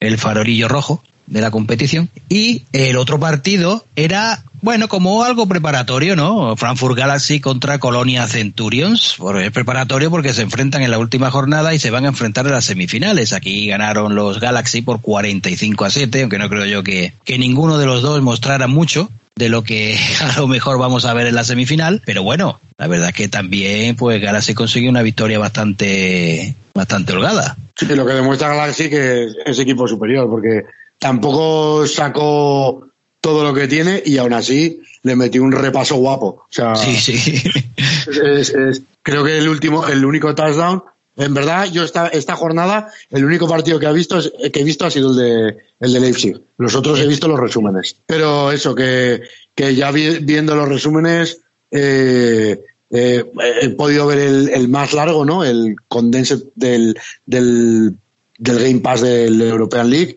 el farolillo rojo de la competición. Y el otro partido era, bueno, como algo preparatorio, ¿no? Frankfurt Galaxy contra Colonia Centurions. Bueno, es preparatorio porque se enfrentan en la última jornada y se van a enfrentar en las semifinales. Aquí ganaron los Galaxy por 45 a 7, aunque no creo yo que, que ninguno de los dos mostrara mucho de lo que a lo mejor vamos a ver en la semifinal, pero bueno, la verdad que también pues Galaxy consiguió una victoria bastante bastante holgada. Sí, lo que demuestra Galaxy que es equipo superior, porque tampoco sacó todo lo que tiene y aún así le metió un repaso guapo. O sea, Sí, sí. es- es- creo que el último, el único touchdown. En verdad, yo esta, esta jornada, el único partido que he visto es- que he visto ha sido el de, el de Leipzig. Los otros he visto los resúmenes. Pero eso, que, que ya vi- viendo los resúmenes, eh, eh, he podido ver el, el más largo, ¿no? El condensed del, del, del Game Pass del European League.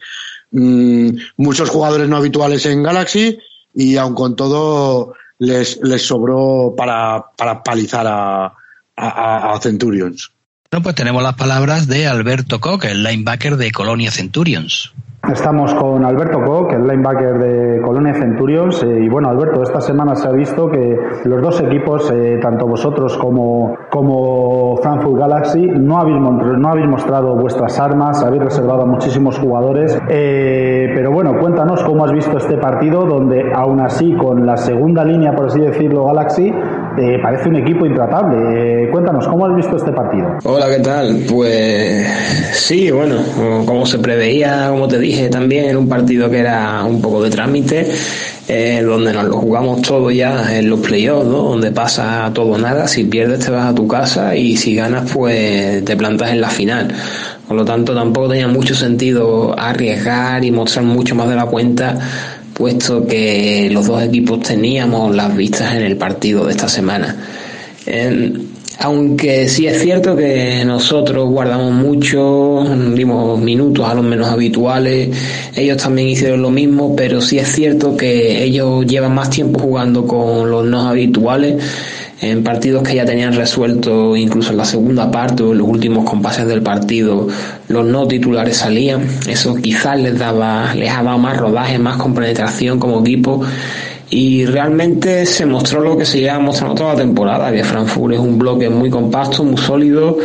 Mm, muchos jugadores no habituales en Galaxy y aun con todo les, les sobró para, para palizar a, a, a Centurions. Bueno, pues tenemos las palabras de Alberto Koch, el linebacker de Colonia Centurions. Estamos con Alberto Koch, el linebacker de Colonia Centurions. eh, y bueno, Alberto, esta semana se ha visto que los dos equipos, eh, tanto vosotros como, como Frankfurt Galaxy, no habéis, no habéis mostrado vuestras armas, habéis reservado a muchísimos jugadores. Eh, pero bueno, cuéntanos cómo has visto este partido, donde aún así, con la segunda línea, por así decirlo, Galaxy, eh, parece un equipo intratable. Eh, cuéntanos, ¿cómo has visto este partido? Hola, ¿qué tal? Pues sí, bueno, como se preveía, como te dije también, en un partido que era un poco de trámite, eh, donde nos lo jugamos todo ya en los playoffs, ¿no? Donde pasa todo nada, si pierdes te vas a tu casa y si ganas pues te plantas en la final. Por lo tanto, tampoco tenía mucho sentido arriesgar y mostrar mucho más de la cuenta puesto que los dos equipos teníamos las vistas en el partido de esta semana. Aunque sí es cierto que nosotros guardamos mucho, dimos minutos a los menos habituales, ellos también hicieron lo mismo, pero sí es cierto que ellos llevan más tiempo jugando con los no habituales en partidos que ya tenían resuelto incluso en la segunda parte o en los últimos compases del partido. Los no titulares salían eso quizás les daba les ha dado más rodaje más compenetración como equipo y realmente se mostró lo que se lleva mostrando toda la temporada, que Frankfurt es un bloque muy compacto, muy sólido,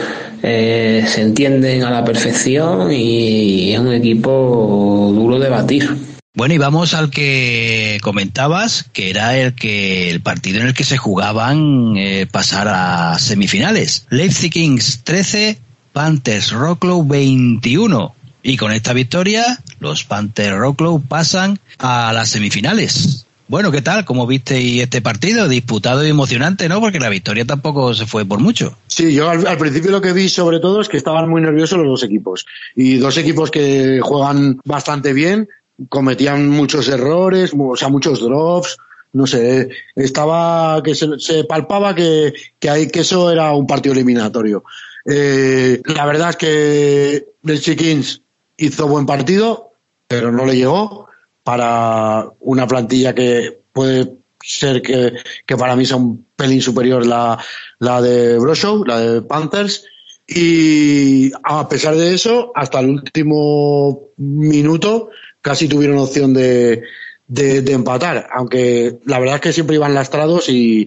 eh, se entienden a la perfección y es un equipo duro de batir. Bueno, y vamos al que comentabas, que era el que el partido en el que se jugaban eh, pasar a semifinales. Leipzig Kings 13, Panthers Rocklow 21. Y con esta victoria, los Panthers Rocklow pasan a las semifinales. Bueno, ¿qué tal? ¿Cómo visteis este partido? Disputado y emocionante, ¿no? Porque la victoria tampoco se fue por mucho. Sí, yo al, principio lo que vi sobre todo es que estaban muy nerviosos los dos equipos. Y dos equipos que juegan bastante bien, cometían muchos errores, o sea, muchos drops. No sé, estaba que se, palpaba que, que, que eso era un partido eliminatorio. Eh, la verdad es que el Chickens hizo buen partido, pero no le llegó para una plantilla que puede ser que, para mí sea un pelín superior la, la de Broshow, la de Panthers. Y a pesar de eso, hasta el último minuto casi tuvieron opción de, de, empatar, aunque la verdad es que siempre iban lastrados y,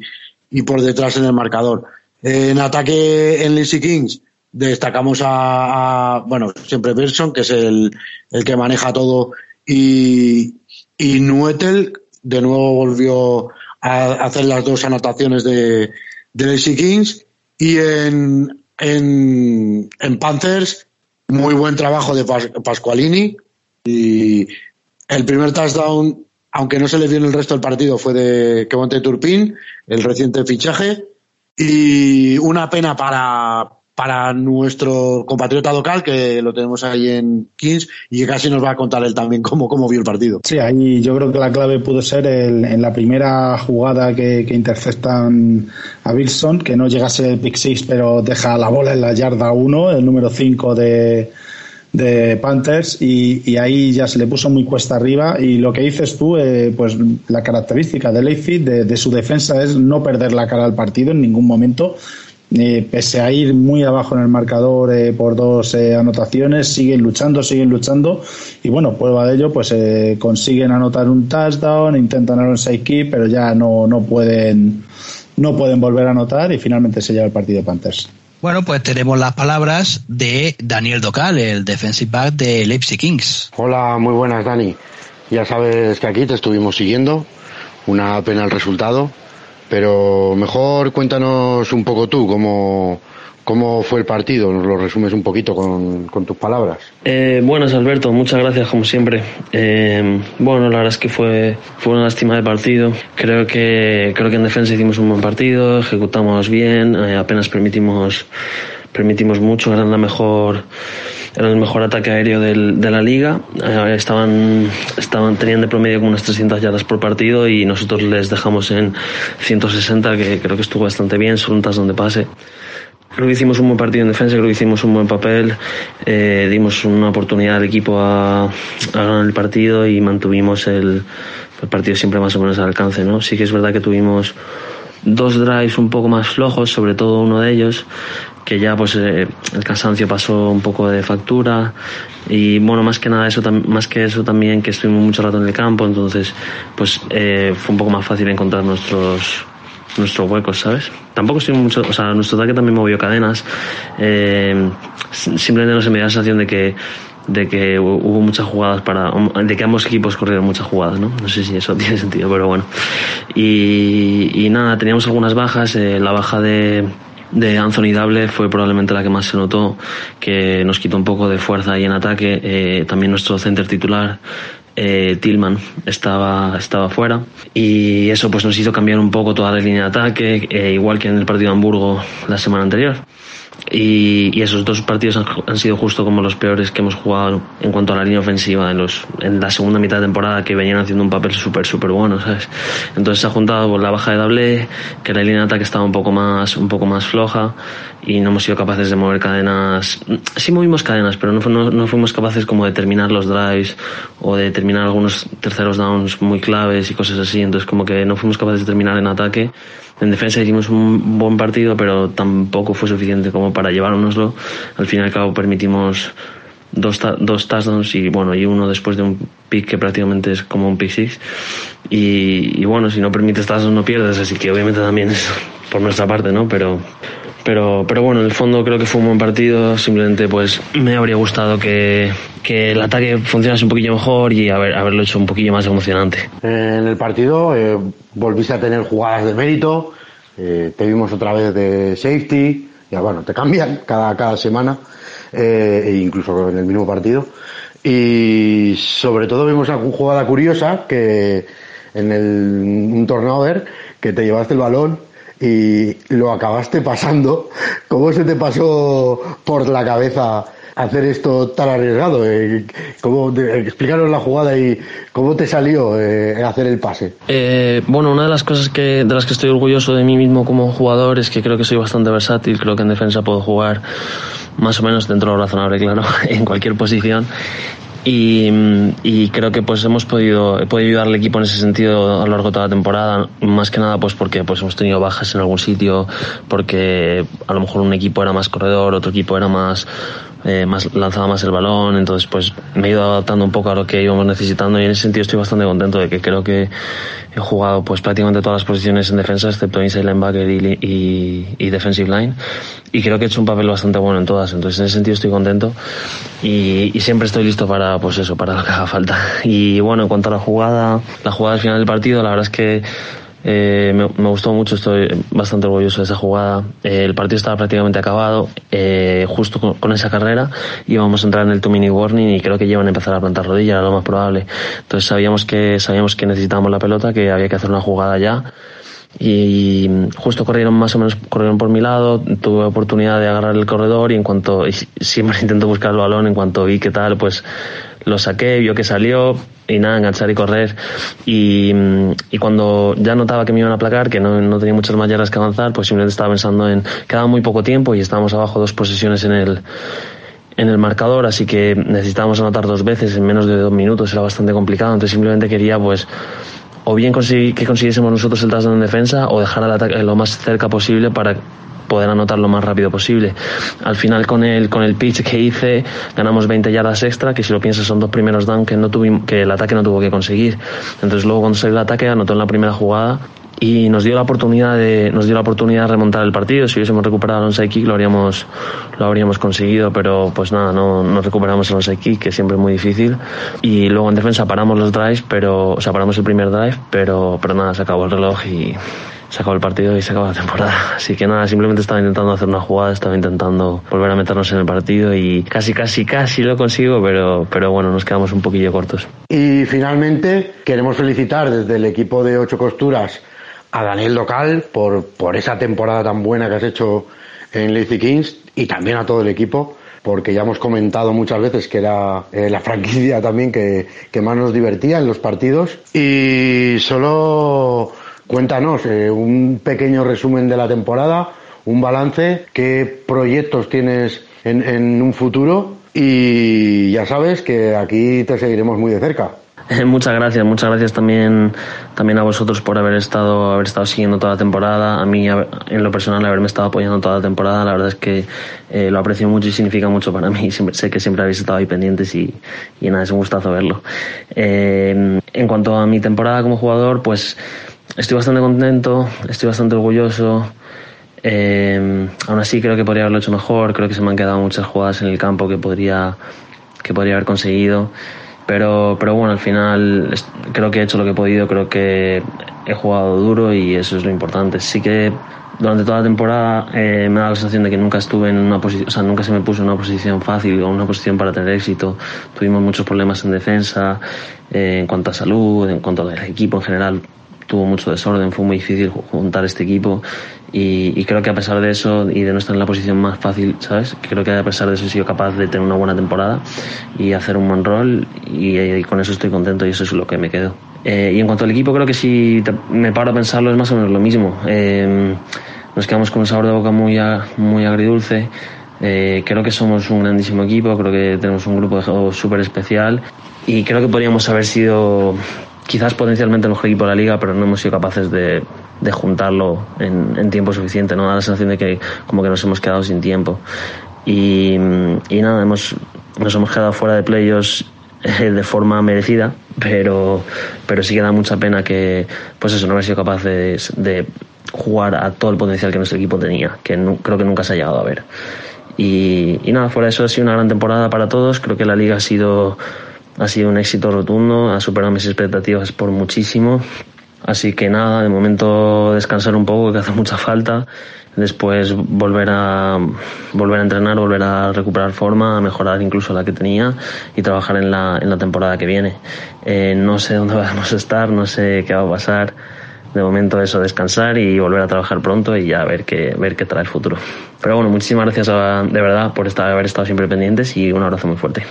y por detrás en el marcador. En ataque en Lizzie Kings destacamos a, a, bueno, siempre Berson, que es el, el que maneja todo y, y Nuetel de nuevo volvió a hacer las dos anotaciones de, de Kings y en, en, en, Panthers muy buen trabajo de Pasqualini y el primer touchdown aunque no se le dio en el resto del partido fue de Kevonte Turpin el reciente fichaje y una pena para para nuestro compatriota local, que lo tenemos ahí en Kings, y que casi nos va a contar él también cómo, cómo vio el partido. Sí, ahí yo creo que la clave pudo ser el, en la primera jugada que, interceptan a Wilson, que no llegase el pick six, pero deja la bola en la yarda 1, el número 5 de, de Panthers y, ahí ya se le puso muy cuesta arriba y lo que dices tú, eh, pues la característica de Leipzig, de, su defensa es no perder la cara al partido en ningún momento eh, pese a ir muy abajo en el marcador eh, por dos eh, anotaciones, siguen luchando, siguen luchando y bueno, prueba de ello, pues consiguen anotar un touchdown, intentan anotar un side pero ya no, no pueden no pueden volver a anotar y finalmente se lleva el partido de Panthers. Bueno, pues tenemos las palabras de Daniel Docal, el defensive back de Leipzig Kings. Hola, muy buenas, Dani. Ya sabes que aquí te estuvimos siguiendo. Una pena el resultado, pero mejor cuéntanos un poco tú cómo, cómo fue el partido, nos lo resumes un poquito con, tus palabras. Eh, buenas Alberto, muchas gracias como siempre. Eh, bueno, la verdad es que fue, fue una lástima de partido. Creo que, creo que en defensa hicimos un buen partido, ejecutamos bien, eh, apenas permitimos, permitimos mucho, era la mejor era el mejor ataque aéreo del, de la liga. Eh, estaban, estaban, tenían de promedio como unas 300 yardas por partido y nosotros les dejamos en 160, que creo que estuvo bastante bien, son donde pase. Creo que hicimos un buen partido en defensa, creo que hicimos un buen papel, eh, dimos una oportunidad al equipo a, a, ganar el partido y mantuvimos el, el partido siempre más o menos al alcance. ¿no? Sí que es verdad que tuvimos dos drives un poco más flojos, sobre todo uno de ellos, que ya pues eh, el cansancio pasó un poco de factura. Y bueno más que nada eso más que eso también que estuvimos mucho rato en el campo entonces pues eh, fue un poco más fácil encontrar nuestros nuestros huecos sabes tampoco estuvimos mucho o sea nuestro ataque también movió cadenas. Eh, simplemente no se me da la sensación de que de que hubo muchas jugadas para de que ambos equipos corrieron muchas jugadas no no sé si eso tiene sentido pero bueno y, y nada teníamos algunas bajas la baja de de Anthony Dable fue probablemente la que más se notó, que nos quitó un poco de fuerza ahí en ataque. Eh, también nuestro center titular, eh, Tillman, estaba, estaba fuera. Y eso pues nos hizo cambiar un poco toda la línea de ataque, eh, igual que en el partido de Hamburgo la semana anterior. Y, esos dos partidos han, sido justo como los peores que hemos jugado en cuanto a la línea ofensiva en, los, en la segunda mitad de temporada que venían haciendo un papel súper, súper bueno, ¿sabes? Entonces se ha juntado con la baja de Dable, que la línea de ataque estaba un poco más, un poco más floja y no hemos sido capaces de mover cadenas. Sí movimos cadenas, pero no, no, fuimos capaces como de terminar los drives o de terminar algunos terceros downs muy claves y cosas así. Entonces como que no fuimos capaces de terminar en ataque en defensa hicimos un buen partido, pero tampoco fue suficiente como para llevárnoslo. Al fin y al cabo permitimos dos, dos touchdowns y bueno y uno después de un pick que prácticamente es como un pick six. Y, bueno, si no permites tazos no pierdes, así que obviamente también es por nuestra parte, ¿no? Pero, pero, pero bueno, en el fondo creo que fue un buen partido. Simplemente pues me habría gustado que, que el ataque funcionase un poquillo mejor y haber, haberlo hecho un poquillo más emocionante. En el partido eh, volviste a tener jugadas de mérito, eh, te vimos otra vez de safety, ya bueno, te cambian cada, cada semana, eh, e incluso en el mismo partido. Y sobre todo vimos una jugada curiosa que en el, un turnover que te llevaste el balón y lo acabaste pasando. ¿Cómo se te pasó por la cabeza hacer esto tan arriesgado? Eh, ¿Cómo, explícanos la jugada y cómo te salió eh, hacer el pase. Eh, bueno, una de las cosas que, de las que estoy orgulloso de mí mismo como jugador es que creo que soy bastante versátil, creo que en defensa puedo jugar más o menos dentro de lo razonable, claro, en cualquier posición. Y, y, creo que pues hemos podido he podido ayudar al equipo en ese sentido a lo largo de toda la temporada. Más que nada pues porque pues hemos tenido bajas en algún sitio porque a lo mejor un equipo era más corredor otro equipo era más eh, más lanzaba más el balón, entonces pues me he ido adaptando un poco a lo que íbamos necesitando y en ese sentido estoy bastante contento de que creo que he jugado pues prácticamente todas las posiciones en defensa excepto inside linebacker y, y, defensive line y creo que he hecho un papel bastante bueno en todas, entonces en ese sentido estoy contento y, y siempre estoy listo para pues eso, para lo que haga falta. Y bueno, en cuanto a la jugada, la jugada al final del partido, la verdad es que eh, me, me, gustó mucho, estoy bastante orgulloso de esa jugada. Eh, el partido estaba prácticamente acabado, eh, justo con, esa carrera íbamos a entrar en el two mini warning y creo que llevan a empezar a plantar rodillas, era lo más probable. Entonces sabíamos que sabíamos que necesitábamos la pelota, que había que hacer una jugada ya y justo corrieron más o menos corrieron por mi lado tuve oportunidad de agarrar el corredor y en cuanto y siempre intento buscar el balón en cuanto vi que tal pues lo saqué vio que salió y nada, enganchar y correr. Y, y, cuando ya notaba que me iban a aplacar, que no, no tenía muchas más yardas que avanzar, pues simplemente estaba pensando en, quedaba muy poco tiempo y estábamos abajo dos posiciones en el, en el marcador, así que necesitábamos anotar dos veces en menos de dos minutos, era bastante complicado, entonces simplemente quería pues o bien que consiguiésemos nosotros el touchdown en defensa o dejar al ataque lo más cerca posible para poder anotar lo más rápido posible. Al final con el, con el pitch que hice ganamos 20 yardas extra, que si lo piensas son dos primeros downs que, no tuvimos, que el ataque no tuvo que conseguir. Entonces luego cuando salió el ataque anotó en la primera jugada y nos dio la oportunidad de nos dio la oportunidad de remontar el partido si hubiésemos recuperado el onside kick lo habríamos lo habríamos conseguido pero pues nada no, no recuperamos el onside kick que siempre es muy difícil y luego en defensa paramos los drives pero o sea paramos el primer drive pero pero nada se acabó el reloj y se acabó el partido y se acabó la temporada. Así que nada, simplemente estaba intentando hacer una jugada, estaba intentando volver a meternos en el partido y casi, casi, casi lo consigo, pero, pero bueno, nos quedamos un poquillo cortos. Y finalmente queremos felicitar desde el equipo de Ocho Costuras a Daniel Local por, por esa temporada tan buena que has hecho en Lazy Kings y también a todo el equipo porque ya hemos comentado muchas veces que era eh, la franquicia también que, que, más nos divertía en los partidos. Y solo Cuéntanos eh, un pequeño resumen de la temporada, un balance, qué proyectos tienes en, un futuro y ya sabes que aquí te seguiremos muy de cerca. Muchas gracias, muchas gracias también, también a vosotros por haber estado, haber estado siguiendo toda la temporada. A mí, en lo personal, haberme estado apoyando toda la temporada, la verdad es que eh, lo aprecio mucho y significa mucho para mí. sé que siempre habéis estado ahí pendientes y, y nada, es un gustazo verlo. Eh, en cuanto a mi temporada como jugador, pues estoy bastante contento, estoy bastante orgulloso. Eh, aún así creo que podría haberlo hecho mejor, creo que se me han quedado muchas jugadas en el campo que podría, que podría haber conseguido. Pero, pero bueno, al final creo que he hecho lo que he podido, creo que he jugado duro y eso es lo importante. Sí que durante toda la temporada eh, me da la sensación de que nunca estuve en una posición, o sea, nunca se me puso en una posición fácil o una posición para tener éxito. Tuvimos muchos problemas en defensa, eh, en cuanto a salud, en cuanto al equipo en general tuvo mucho desorden, fue muy difícil juntar este equipo y, creo que a pesar de eso y de no estar en la posición más fácil, ¿sabes? Creo que a pesar de eso he sido capaz de tener una buena temporada y hacer un buen rol y, con eso estoy contento y eso es lo que me quedo. Eh, y en cuanto al equipo, creo que si me paro a pensarlo es más o menos lo mismo. Eh, nos quedamos con un sabor de boca muy, muy agridulce. Eh, creo que somos un grandísimo equipo, creo que tenemos un grupo de juego súper especial y creo que podríamos haber sido quizás potencialmente el mejor equipo de la liga, pero no hemos sido capaces de, de juntarlo en, en, tiempo suficiente. ¿no? Da la sensación de que como que nos hemos quedado sin tiempo. Y, y nada, hemos, nos hemos quedado fuera de playoffs eh, de forma merecida, pero, pero sí que da mucha pena que, pues eso, no haber sido capaz de, jugar a todo el potencial que nuestro equipo tenía, que creo que nunca se ha llegado a ver. Y, y nada, fuera de eso ha sido una gran temporada para todos, creo que la liga ha sido ha sido un éxito rotundo, ha superado mis expectativas por muchísimo. Así que nada, de momento descansar un poco, que hace mucha falta. Después volver a, volver a entrenar, volver a recuperar forma, a mejorar incluso la que tenía y trabajar en la, en la temporada que viene. Eh, no sé dónde vamos a estar, no sé qué va a pasar. De momento eso, descansar y volver a trabajar pronto y ya ver qué, ver qué trae el futuro. Pero bueno, muchísimas gracias de verdad por estar, haber estado siempre pendientes y un abrazo muy fuerte.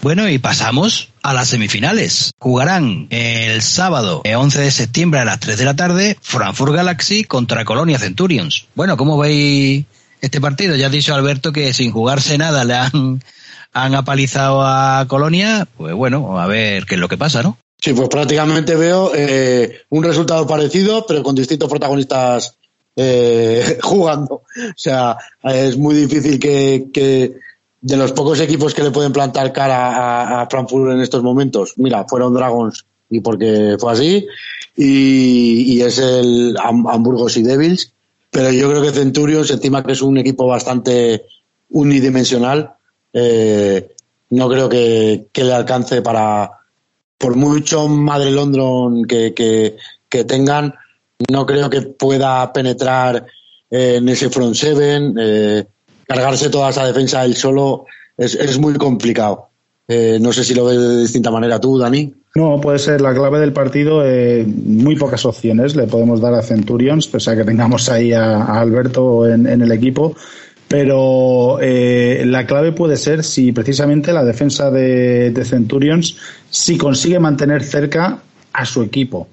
Bueno, y pasamos a las semifinales. Jugarán el sábado 11 de septiembre a las 3 de la tarde Frankfurt Galaxy contra Colonia Centurions. Bueno, ¿cómo veis este partido? Ya ha dicho Alberto que sin jugarse nada le han, han apalizado a Colonia. Pues bueno, a ver qué es lo que pasa, ¿no? Sí, pues prácticamente veo eh, un resultado parecido, pero con distintos protagonistas eh, jugando. O sea, es muy difícil que, que de los pocos equipos que le pueden plantar cara a, Frankfurt en estos momentos, mira, fueron Dragons y porque fue así, y, es el Hamburgos y Devils, pero yo creo que Centurion se estima que es un equipo bastante unidimensional, eh, no creo que, le alcance para, por mucho Madre London que, que, tengan, no creo que pueda penetrar en ese front seven, eh, cargarse toda esa defensa él solo es, es muy complicado. Eh, no sé si lo ves de distinta manera tú, Dani. No, puede ser la clave del partido. Eh, muy pocas opciones le podemos dar a Centurions, pese a que tengamos ahí a, Alberto en, el equipo. Pero eh, la clave puede ser si precisamente la defensa de, de Centurions si consigue mantener cerca a su equipo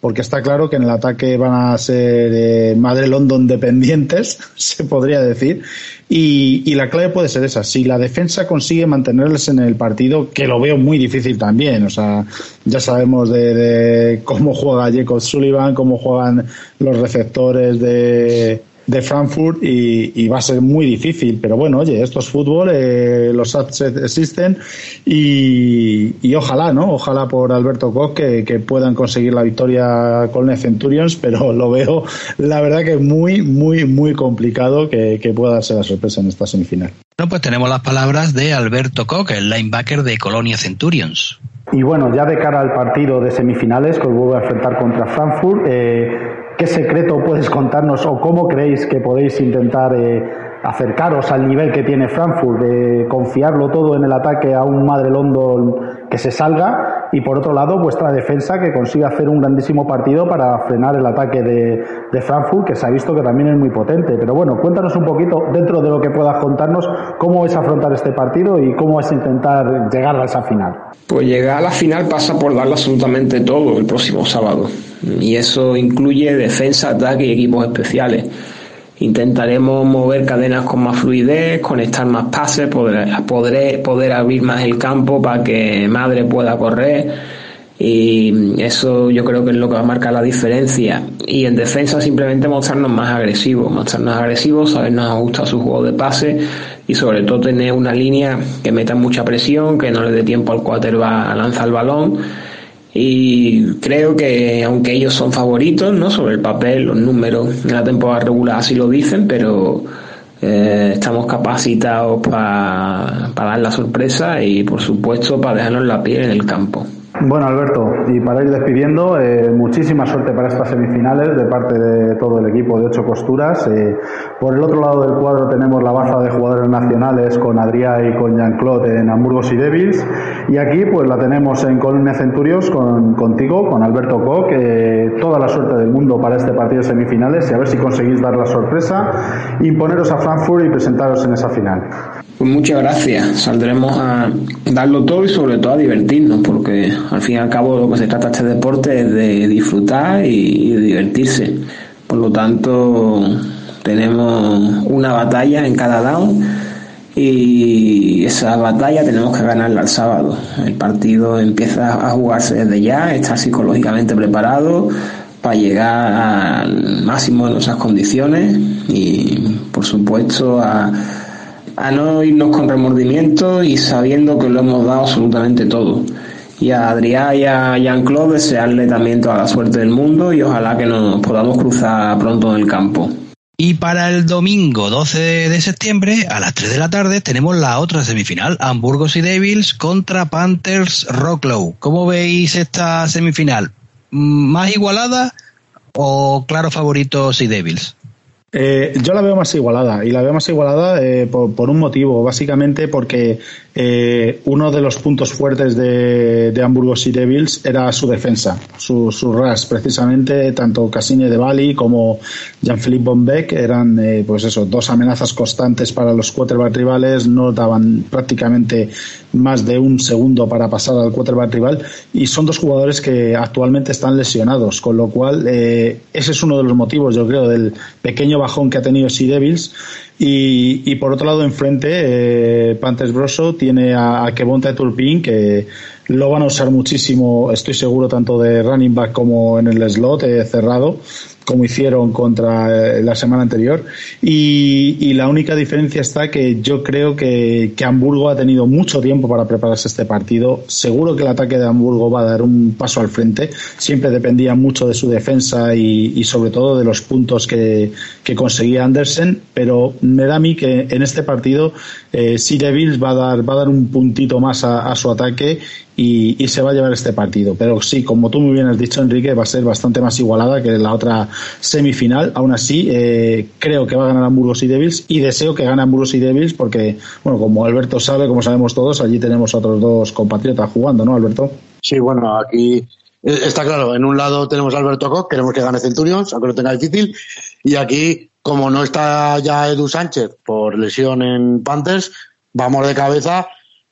porque está claro que en el ataque van a ser eh, Madre London dependientes, se podría decir, y, la clave puede ser esa. Si la defensa consigue mantenerles en el partido, que lo veo muy difícil también, o sea, ya sabemos de cómo juega Jacob Sullivan, cómo juegan los receptores de, de Frankfurt y, va a ser muy difícil. Pero bueno, oye, esto es fútbol, eh, los upsets existen y, ojalá, ¿no? Ojalá por Alberto Koch que, puedan conseguir la victoria con el Centurions, pero lo veo, la verdad que muy, muy, muy complicado que, pueda darse la sorpresa en esta semifinal. Bueno, pues tenemos las palabras de Alberto Koch, el linebacker de Colonia Centurions. Y bueno, ya de cara al partido de semifinales que os vuelvo a enfrentar contra Frankfurt, eh, ¿Qué secreto puedes contarnos o cómo creéis que podéis intentar eh, acercaros al nivel que tiene Frankfurt, de confiarlo todo en el ataque a un Madre London que se salga y por otro lado vuestra defensa que consiga hacer un grandísimo partido para frenar el ataque de, Frankfurt que se ha visto que también es muy potente. Pero bueno, cuéntanos un poquito dentro de lo que puedas contarnos cómo es afrontar este partido y cómo es intentar llegar a esa final. Pues llegar a la final pasa por darle absolutamente todo el próximo sábado y eso incluye defensa, ataque y equipos especiales. Intentaremos mover cadenas con más fluidez, conectar más pases, poder, poder, poder abrir más el campo para que Madre pueda correr y eso yo creo que es lo que va a marcar la diferencia. Y en defensa simplemente mostrarnos más agresivos, mostrarnos agresivos, sabernos ajustar su juego de pase y sobre todo tener una línea que meta mucha presión, que no le dé tiempo al quarterback a lanzar el balón y creo que aunque ellos son favoritos, ¿no? Sobre el papel, los números en la temporada regular así lo dicen, pero eh, estamos capacitados para dar la sorpresa y por supuesto para dejarnos la piel en el campo. Bueno, Alberto, y para ir despidiendo, eh, muchísima suerte para estas semifinales de parte de todo el equipo de ocho costuras. Eh, por el otro lado del cuadro tenemos la baza de jugadores nacionales con Adrià y con Jean-Claude en Hamburgos y Devils. Y aquí pues la tenemos en Colonia Centurios con, contigo, con Alberto Koch. toda la suerte del mundo para este partido de semifinales y a ver si conseguís dar la sorpresa, imponeros a Frankfurt y presentaros en esa final. Pues muchas gracias. Saldremos a darlo todo y sobre todo a divertirnos, porque al fin y al cabo lo que se trata este deporte es de disfrutar y, de divertirse. Por lo tanto, tenemos una batalla en cada down y esa batalla tenemos que ganarla el sábado. El partido empieza a jugarse desde ya, está psicológicamente preparado para llegar al máximo de nuestras condiciones y por supuesto a a no irnos con remordimiento y sabiendo que lo hemos dado absolutamente todo. Y a Adrián y a Jean-Claude desearle también toda la suerte del mundo y ojalá que nos podamos cruzar pronto en el campo. Y para el domingo 12 de septiembre, a las 3 de la tarde, tenemos la otra semifinal, Hamburgos y Devils contra Panthers Rocklow. ¿Cómo veis esta semifinal? ¿Más igualada o claro favoritos y Devils? Eh, yo la veo más igualada y la veo más igualada eh, por, por, un motivo, básicamente porque eh, uno de los puntos fuertes de, de Hamburgo Sea Devils era su defensa, su, su RAS, precisamente tanto Cassine de Bali como Jean-Philippe Bombeck eran eh, pues eso, dos amenazas constantes para los quarterback rivales, no daban prácticamente más de un segundo para pasar al quarterback rival. Y son dos jugadores que actualmente están lesionados, con lo cual eh, ese es uno de los motivos, yo creo, del pequeño bajón que ha tenido Sea Devils y, y, por otro lado, enfrente, eh, Panthers Brosso tiene a, a Kevonta Turpin, que lo van a usar muchísimo, estoy seguro, tanto de running back como en el slot eh, cerrado, como hicieron contra eh, la semana anterior. Y, la única diferencia está que yo creo que, que, Hamburgo ha tenido mucho tiempo para prepararse este partido. Seguro que el ataque de Hamburgo va a dar un paso al frente. Siempre dependía mucho de su defensa y, sobre todo de los puntos que, que, conseguía Andersen. Pero me da a mí que en este partido eh, Sea Devils va a dar, va a dar un puntito más a su ataque y, se va a llevar este partido. Pero sí, como tú muy bien has dicho, Enrique, va a ser bastante más igualada que la otra semifinal. Aún así, eh, creo que va a ganar Hamburgos y Devils y deseo que gane Hamburgos y Devils porque, bueno, como Alberto sabe, como sabemos todos, allí tenemos a otros dos compatriotas jugando, ¿no, Alberto? Sí, bueno, aquí está claro. En un lado tenemos a Alberto Koch, queremos que gane Centurions, aunque lo tenga difícil. Y aquí, como no está ya Edu Sánchez por lesión en Panthers, vamos de cabeza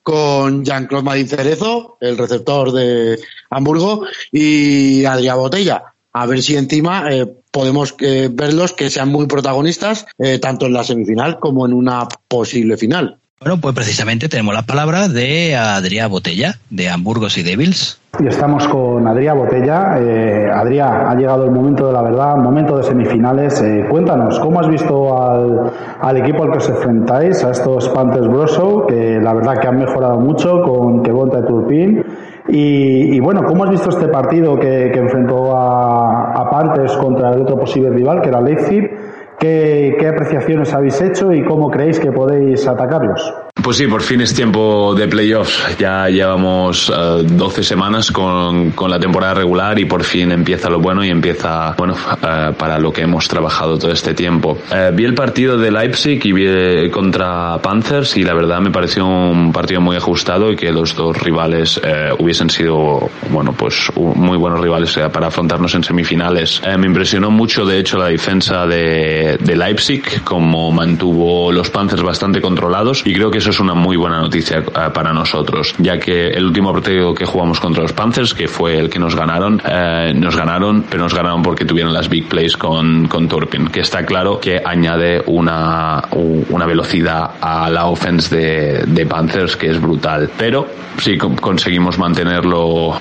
con Jean-Claude Marín Cerezo, el receptor de Hamburgo, y Adrián Botella. A ver si encima eh, podemos eh, verlos que sean muy protagonistas, eh, tanto en la semifinal como en una posible final. Bueno, pues precisamente tenemos las palabras de Adrián Botella, de Hamburgos y Devils. Y estamos con Adrián Botella. Eh, Adrián, ha llegado el momento de la verdad, momento de semifinales. Eh, cuéntanos, ¿cómo has visto al, equipo al que os enfrentáis, a estos Panthers Brosso, que la verdad que han mejorado mucho con Kevonta Turpin? Y, y, bueno, ¿cómo has visto este partido que, enfrentó a, a, Panthers contra el otro posible rival, que era Leipzig? ¿Qué, ¿Qué, apreciaciones habéis hecho y cómo creéis que podéis atacarlos? Pues sí, por fin es tiempo de playoffs. Ya llevamos uh, 12 semanas con, con, la temporada regular y por fin empieza lo bueno y empieza, bueno, uh, para lo que hemos trabajado todo este tiempo. Uh, vi el partido de Leipzig y vi contra Panthers y la verdad me pareció un partido muy ajustado y que los dos rivales hubiesen sido, bueno, pues muy buenos rivales para afrontarnos en semifinales. me impresionó mucho, de hecho, la defensa de, de Leipzig, como mantuvo los Panthers bastante controlados y creo que eso es una muy buena noticia uh, para nosotros, ya que el último partido que jugamos contra los Panthers, que fue el que nos ganaron, uh, nos ganaron, pero nos ganaron porque tuvieron las big plays con, con Turpin, que está claro que añade una, una velocidad a la offense de, de Panthers que es brutal. Pero si conseguimos mantenerlo uh,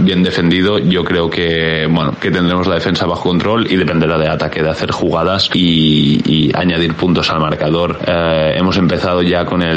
bien defendido, yo creo que, bueno, que tendremos la defensa bajo control y dependerá de ataque, de hacer jugadas y, y añadir puntos al marcador. hemos empezado ya con el,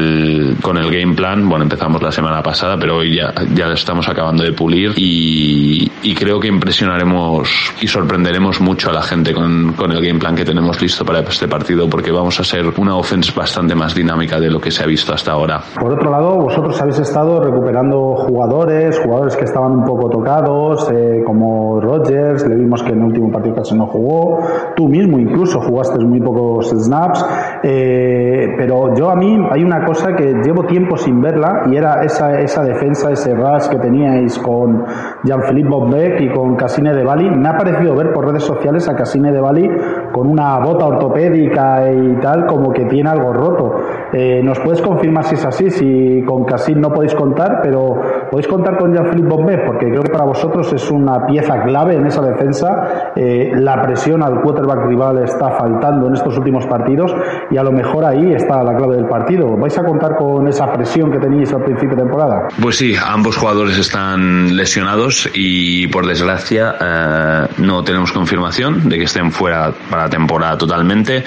con el game plan. Bueno, empezamos la semana pasada, pero hoy ya, ya estamos acabando de pulir y, y creo que impresionaremos y sorprenderemos mucho a la gente con, con, el game plan que tenemos listo para este partido porque vamos a ser una offense bastante más dinámica de lo que se ha visto hasta ahora. Por otro lado, vosotros habéis estado recuperando jugadores, jugadores que estaban un poco tocados, eh, como Rogers, le vimos que en el último partido casi no jugó, tú mismo incluso jugaste muy pocos snaps, eh, pero yo a mí hay una cosa que llevo tiempo sin verla y era esa, esa defensa, ese rush que teníais con Jean-Philippe Bobbeck y con Casine de Bali. Me ha parecido ver por redes sociales a Casine de Bali con una bota ortopédica y tal, como que tiene algo roto. Eh, ¿Nos puedes confirmar si es así? Si con Casine no podéis contar, pero podéis contar con Jean-Philippe Bobbeck, porque creo que para vosotros es una pieza clave en esa defensa. Eh, la presión al quarterback rival está faltando en estos últimos partidos y a lo mejor ahí está la clave del partido. ¿Vais a contar con esa presión que teníais al principio de temporada? Pues sí, ambos jugadores están lesionados y por desgracia eh, no tenemos confirmación de que estén fuera para la temporada totalmente,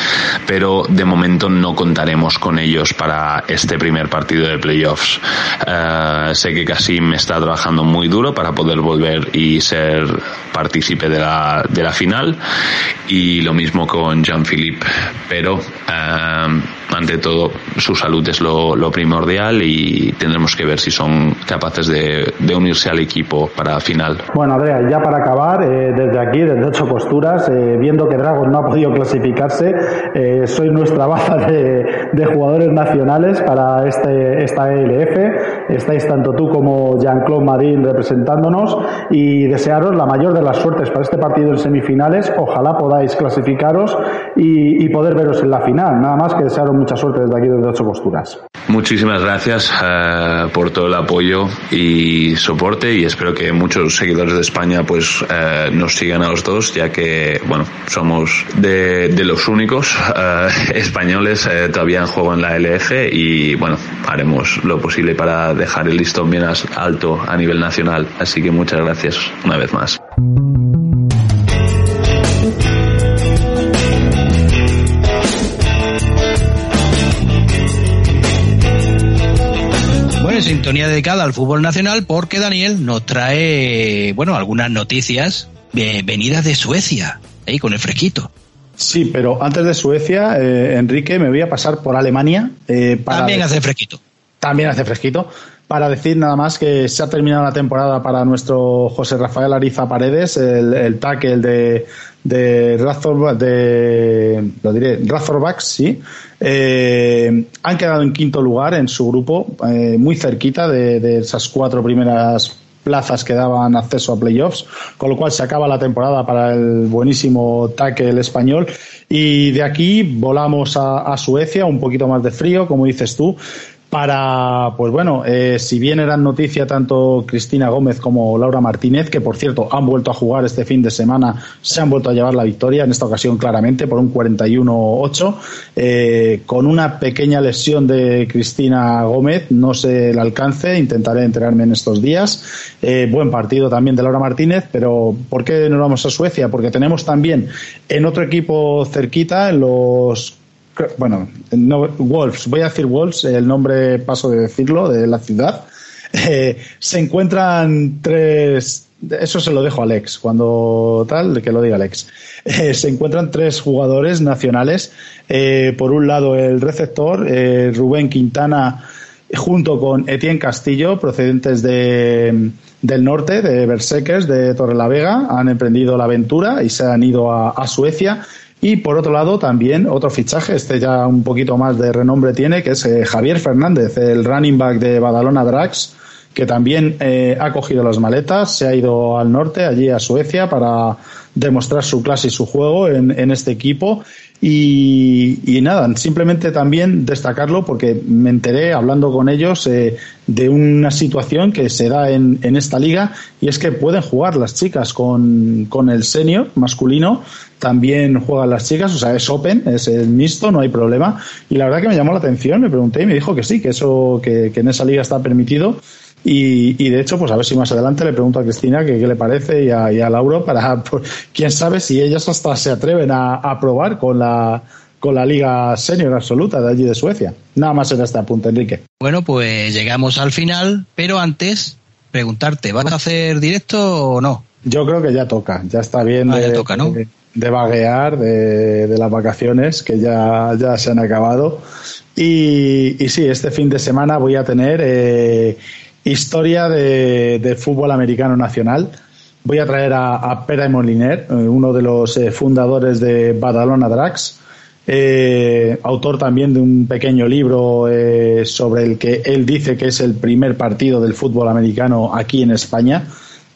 pero de momento no contaremos con ellos ellos para este primer partido de playoffs. Eh, sé que Kasim está trabajando muy duro para poder volver y ser partícipe de la, de la final y lo mismo con Jean-Philippe, pero eh, ante todo su salud es lo, lo, primordial y tendremos que ver si son capaces de, de, unirse al equipo para la final. Bueno, Andrea, ya para acabar, eh, desde aquí, desde ocho posturas, eh, viendo que Dragon no ha podido clasificarse, eh, soy nuestra baza de, de, jugadores nacionales para este, esta ELF. Estáis tanto tú como Jean-Claude Marín representándonos y desearos la mayor de las suertes para este partido en semifinales. Ojalá podáis clasificaros y, y poder veros en la final. Nada más que desearos mucha suerte desde aquí, desde ocho posturas. Muchísimas gracias uh, por todo el apoyo y soporte y espero que muchos seguidores de España pues uh, nos sigan a los dos ya que bueno somos de, de los únicos uh, españoles todavía en juego en la LF y bueno haremos lo posible para dejar el listón bien alto a nivel nacional así que muchas gracias una vez más. sintonía dedicada al fútbol nacional porque Daniel nos trae, bueno, algunas noticias venidas de Suecia, ahí con el fresquito. Sí, pero antes de Suecia, eh, Enrique, me voy a pasar por Alemania. Eh, para también hace fresquito. También hace fresquito. Para decir nada más que se ha terminado la temporada para nuestro José Rafael Ariza Paredes, el, el tackle de, de Razor, de, lo diré, Razorbacks, sí. Eh, han quedado en quinto lugar en su grupo, muy cerquita de, de, esas cuatro primeras plazas que daban acceso a playoffs, con lo cual se acaba la temporada para el buenísimo tackle español. Y de aquí volamos a, a Suecia, un poquito más de frío, como dices tú, para, pues bueno, eh, si bien eran noticia tanto Cristina Gómez como Laura Martínez, que por cierto han vuelto a jugar este fin de semana, se han vuelto a llevar la victoria, en esta ocasión claramente por un 41-8, eh, con una pequeña lesión de Cristina Gómez, no sé el alcance, intentaré enterarme en estos días. Eh, buen partido también de Laura Martínez, pero ¿por qué nos vamos a Suecia? Porque tenemos también en otro equipo cerquita, en los bueno, no, Wolves, voy a decir Wolves, el nombre paso de decirlo, de la ciudad, eh, se encuentran tres, eso se lo dejo a Alex, cuando tal, que lo diga Alex, eh, se encuentran tres jugadores nacionales, eh, por un lado el receptor, eh, Rubén Quintana, junto con Etienne Castillo, procedentes de, del norte, de Bersekers, de Torrelavega, han emprendido la aventura y se han ido a Suecia y por otro lado, también otro fichaje, este ya un poquito más de renombre tiene, que es eh, Javier Fernández, el running back de Badalona Drax, que también eh, ha cogido las maletas, se ha ido al norte, allí a Suecia, para demostrar su clase y su juego en, en este equipo. Y, nada, simplemente también destacarlo porque me enteré hablando con ellos eh, de una situación que se da en, en, esta liga y es que pueden jugar las chicas con, con el senior masculino, también juegan las chicas, o sea, es open, es el mixto, no hay problema. Y la verdad que me llamó la atención, me pregunté y me dijo que sí, que eso, que en esa liga está permitido. Y, y, de hecho, pues a ver si más adelante le pregunto a Cristina qué le parece y a, y a Lauro para, pues, quién sabe si ellas hasta se atreven a, a, probar con la, con la Liga Senior Absoluta de allí de Suecia. Nada más en este apunte, Enrique. Bueno, pues llegamos al final, pero antes preguntarte, ¿vas a hacer directo o no? Yo creo que ya toca, ya está bien ah, de, ya toca, ¿no? de, de, vaguear, de, de, las vacaciones que ya, ya se han acabado. Y, y sí, este fin de semana voy a tener... Eh, historia de, fútbol americano nacional. Voy a traer a, a Pere Moliner, uno de los eh, fundadores de Badalona Drax, eh, autor también de un pequeño libro eh, sobre el que él dice que es el primer partido del fútbol americano aquí en España.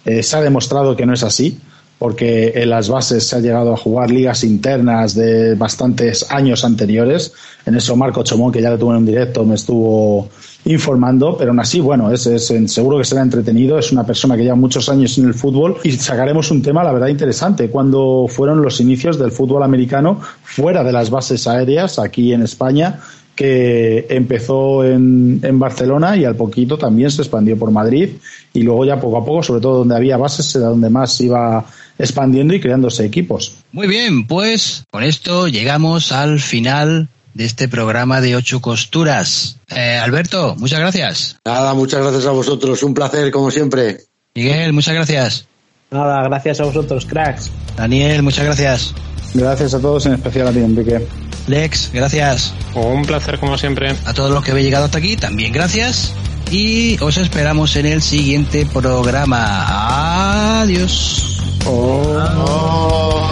Eh, se ha demostrado que no es así, porque en las bases se ha llegado a jugar ligas internas de bastantes años anteriores. En eso Marco Chomón, que ya lo tuve en un directo, me estuvo informando, pero aún así, bueno, es, es, seguro que será entretenido, es una persona que lleva muchos años en el fútbol y sacaremos un tema, la verdad, interesante, cuando fueron los inicios del fútbol americano fuera de las bases aéreas aquí en España, que empezó en, en Barcelona y al poquito también se expandió por Madrid y luego ya poco a poco, sobre todo donde había bases, era donde más iba expandiendo y creándose equipos. Muy bien, pues con esto llegamos al final de este programa de ocho costuras. Eh, Alberto, muchas gracias. Nada, muchas gracias a vosotros. Un placer, como siempre. Miguel, muchas gracias. Nada, gracias a vosotros, cracks. Daniel, muchas gracias. Gracias a todos, en especial a ti, Enrique. Lex, gracias. Un placer como siempre. A todos los que habéis llegado hasta aquí, también gracias. Y os esperamos en el siguiente programa. Adiós. Oh.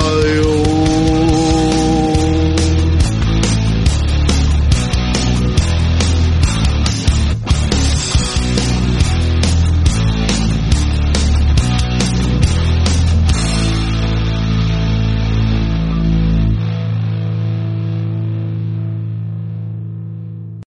Adiós.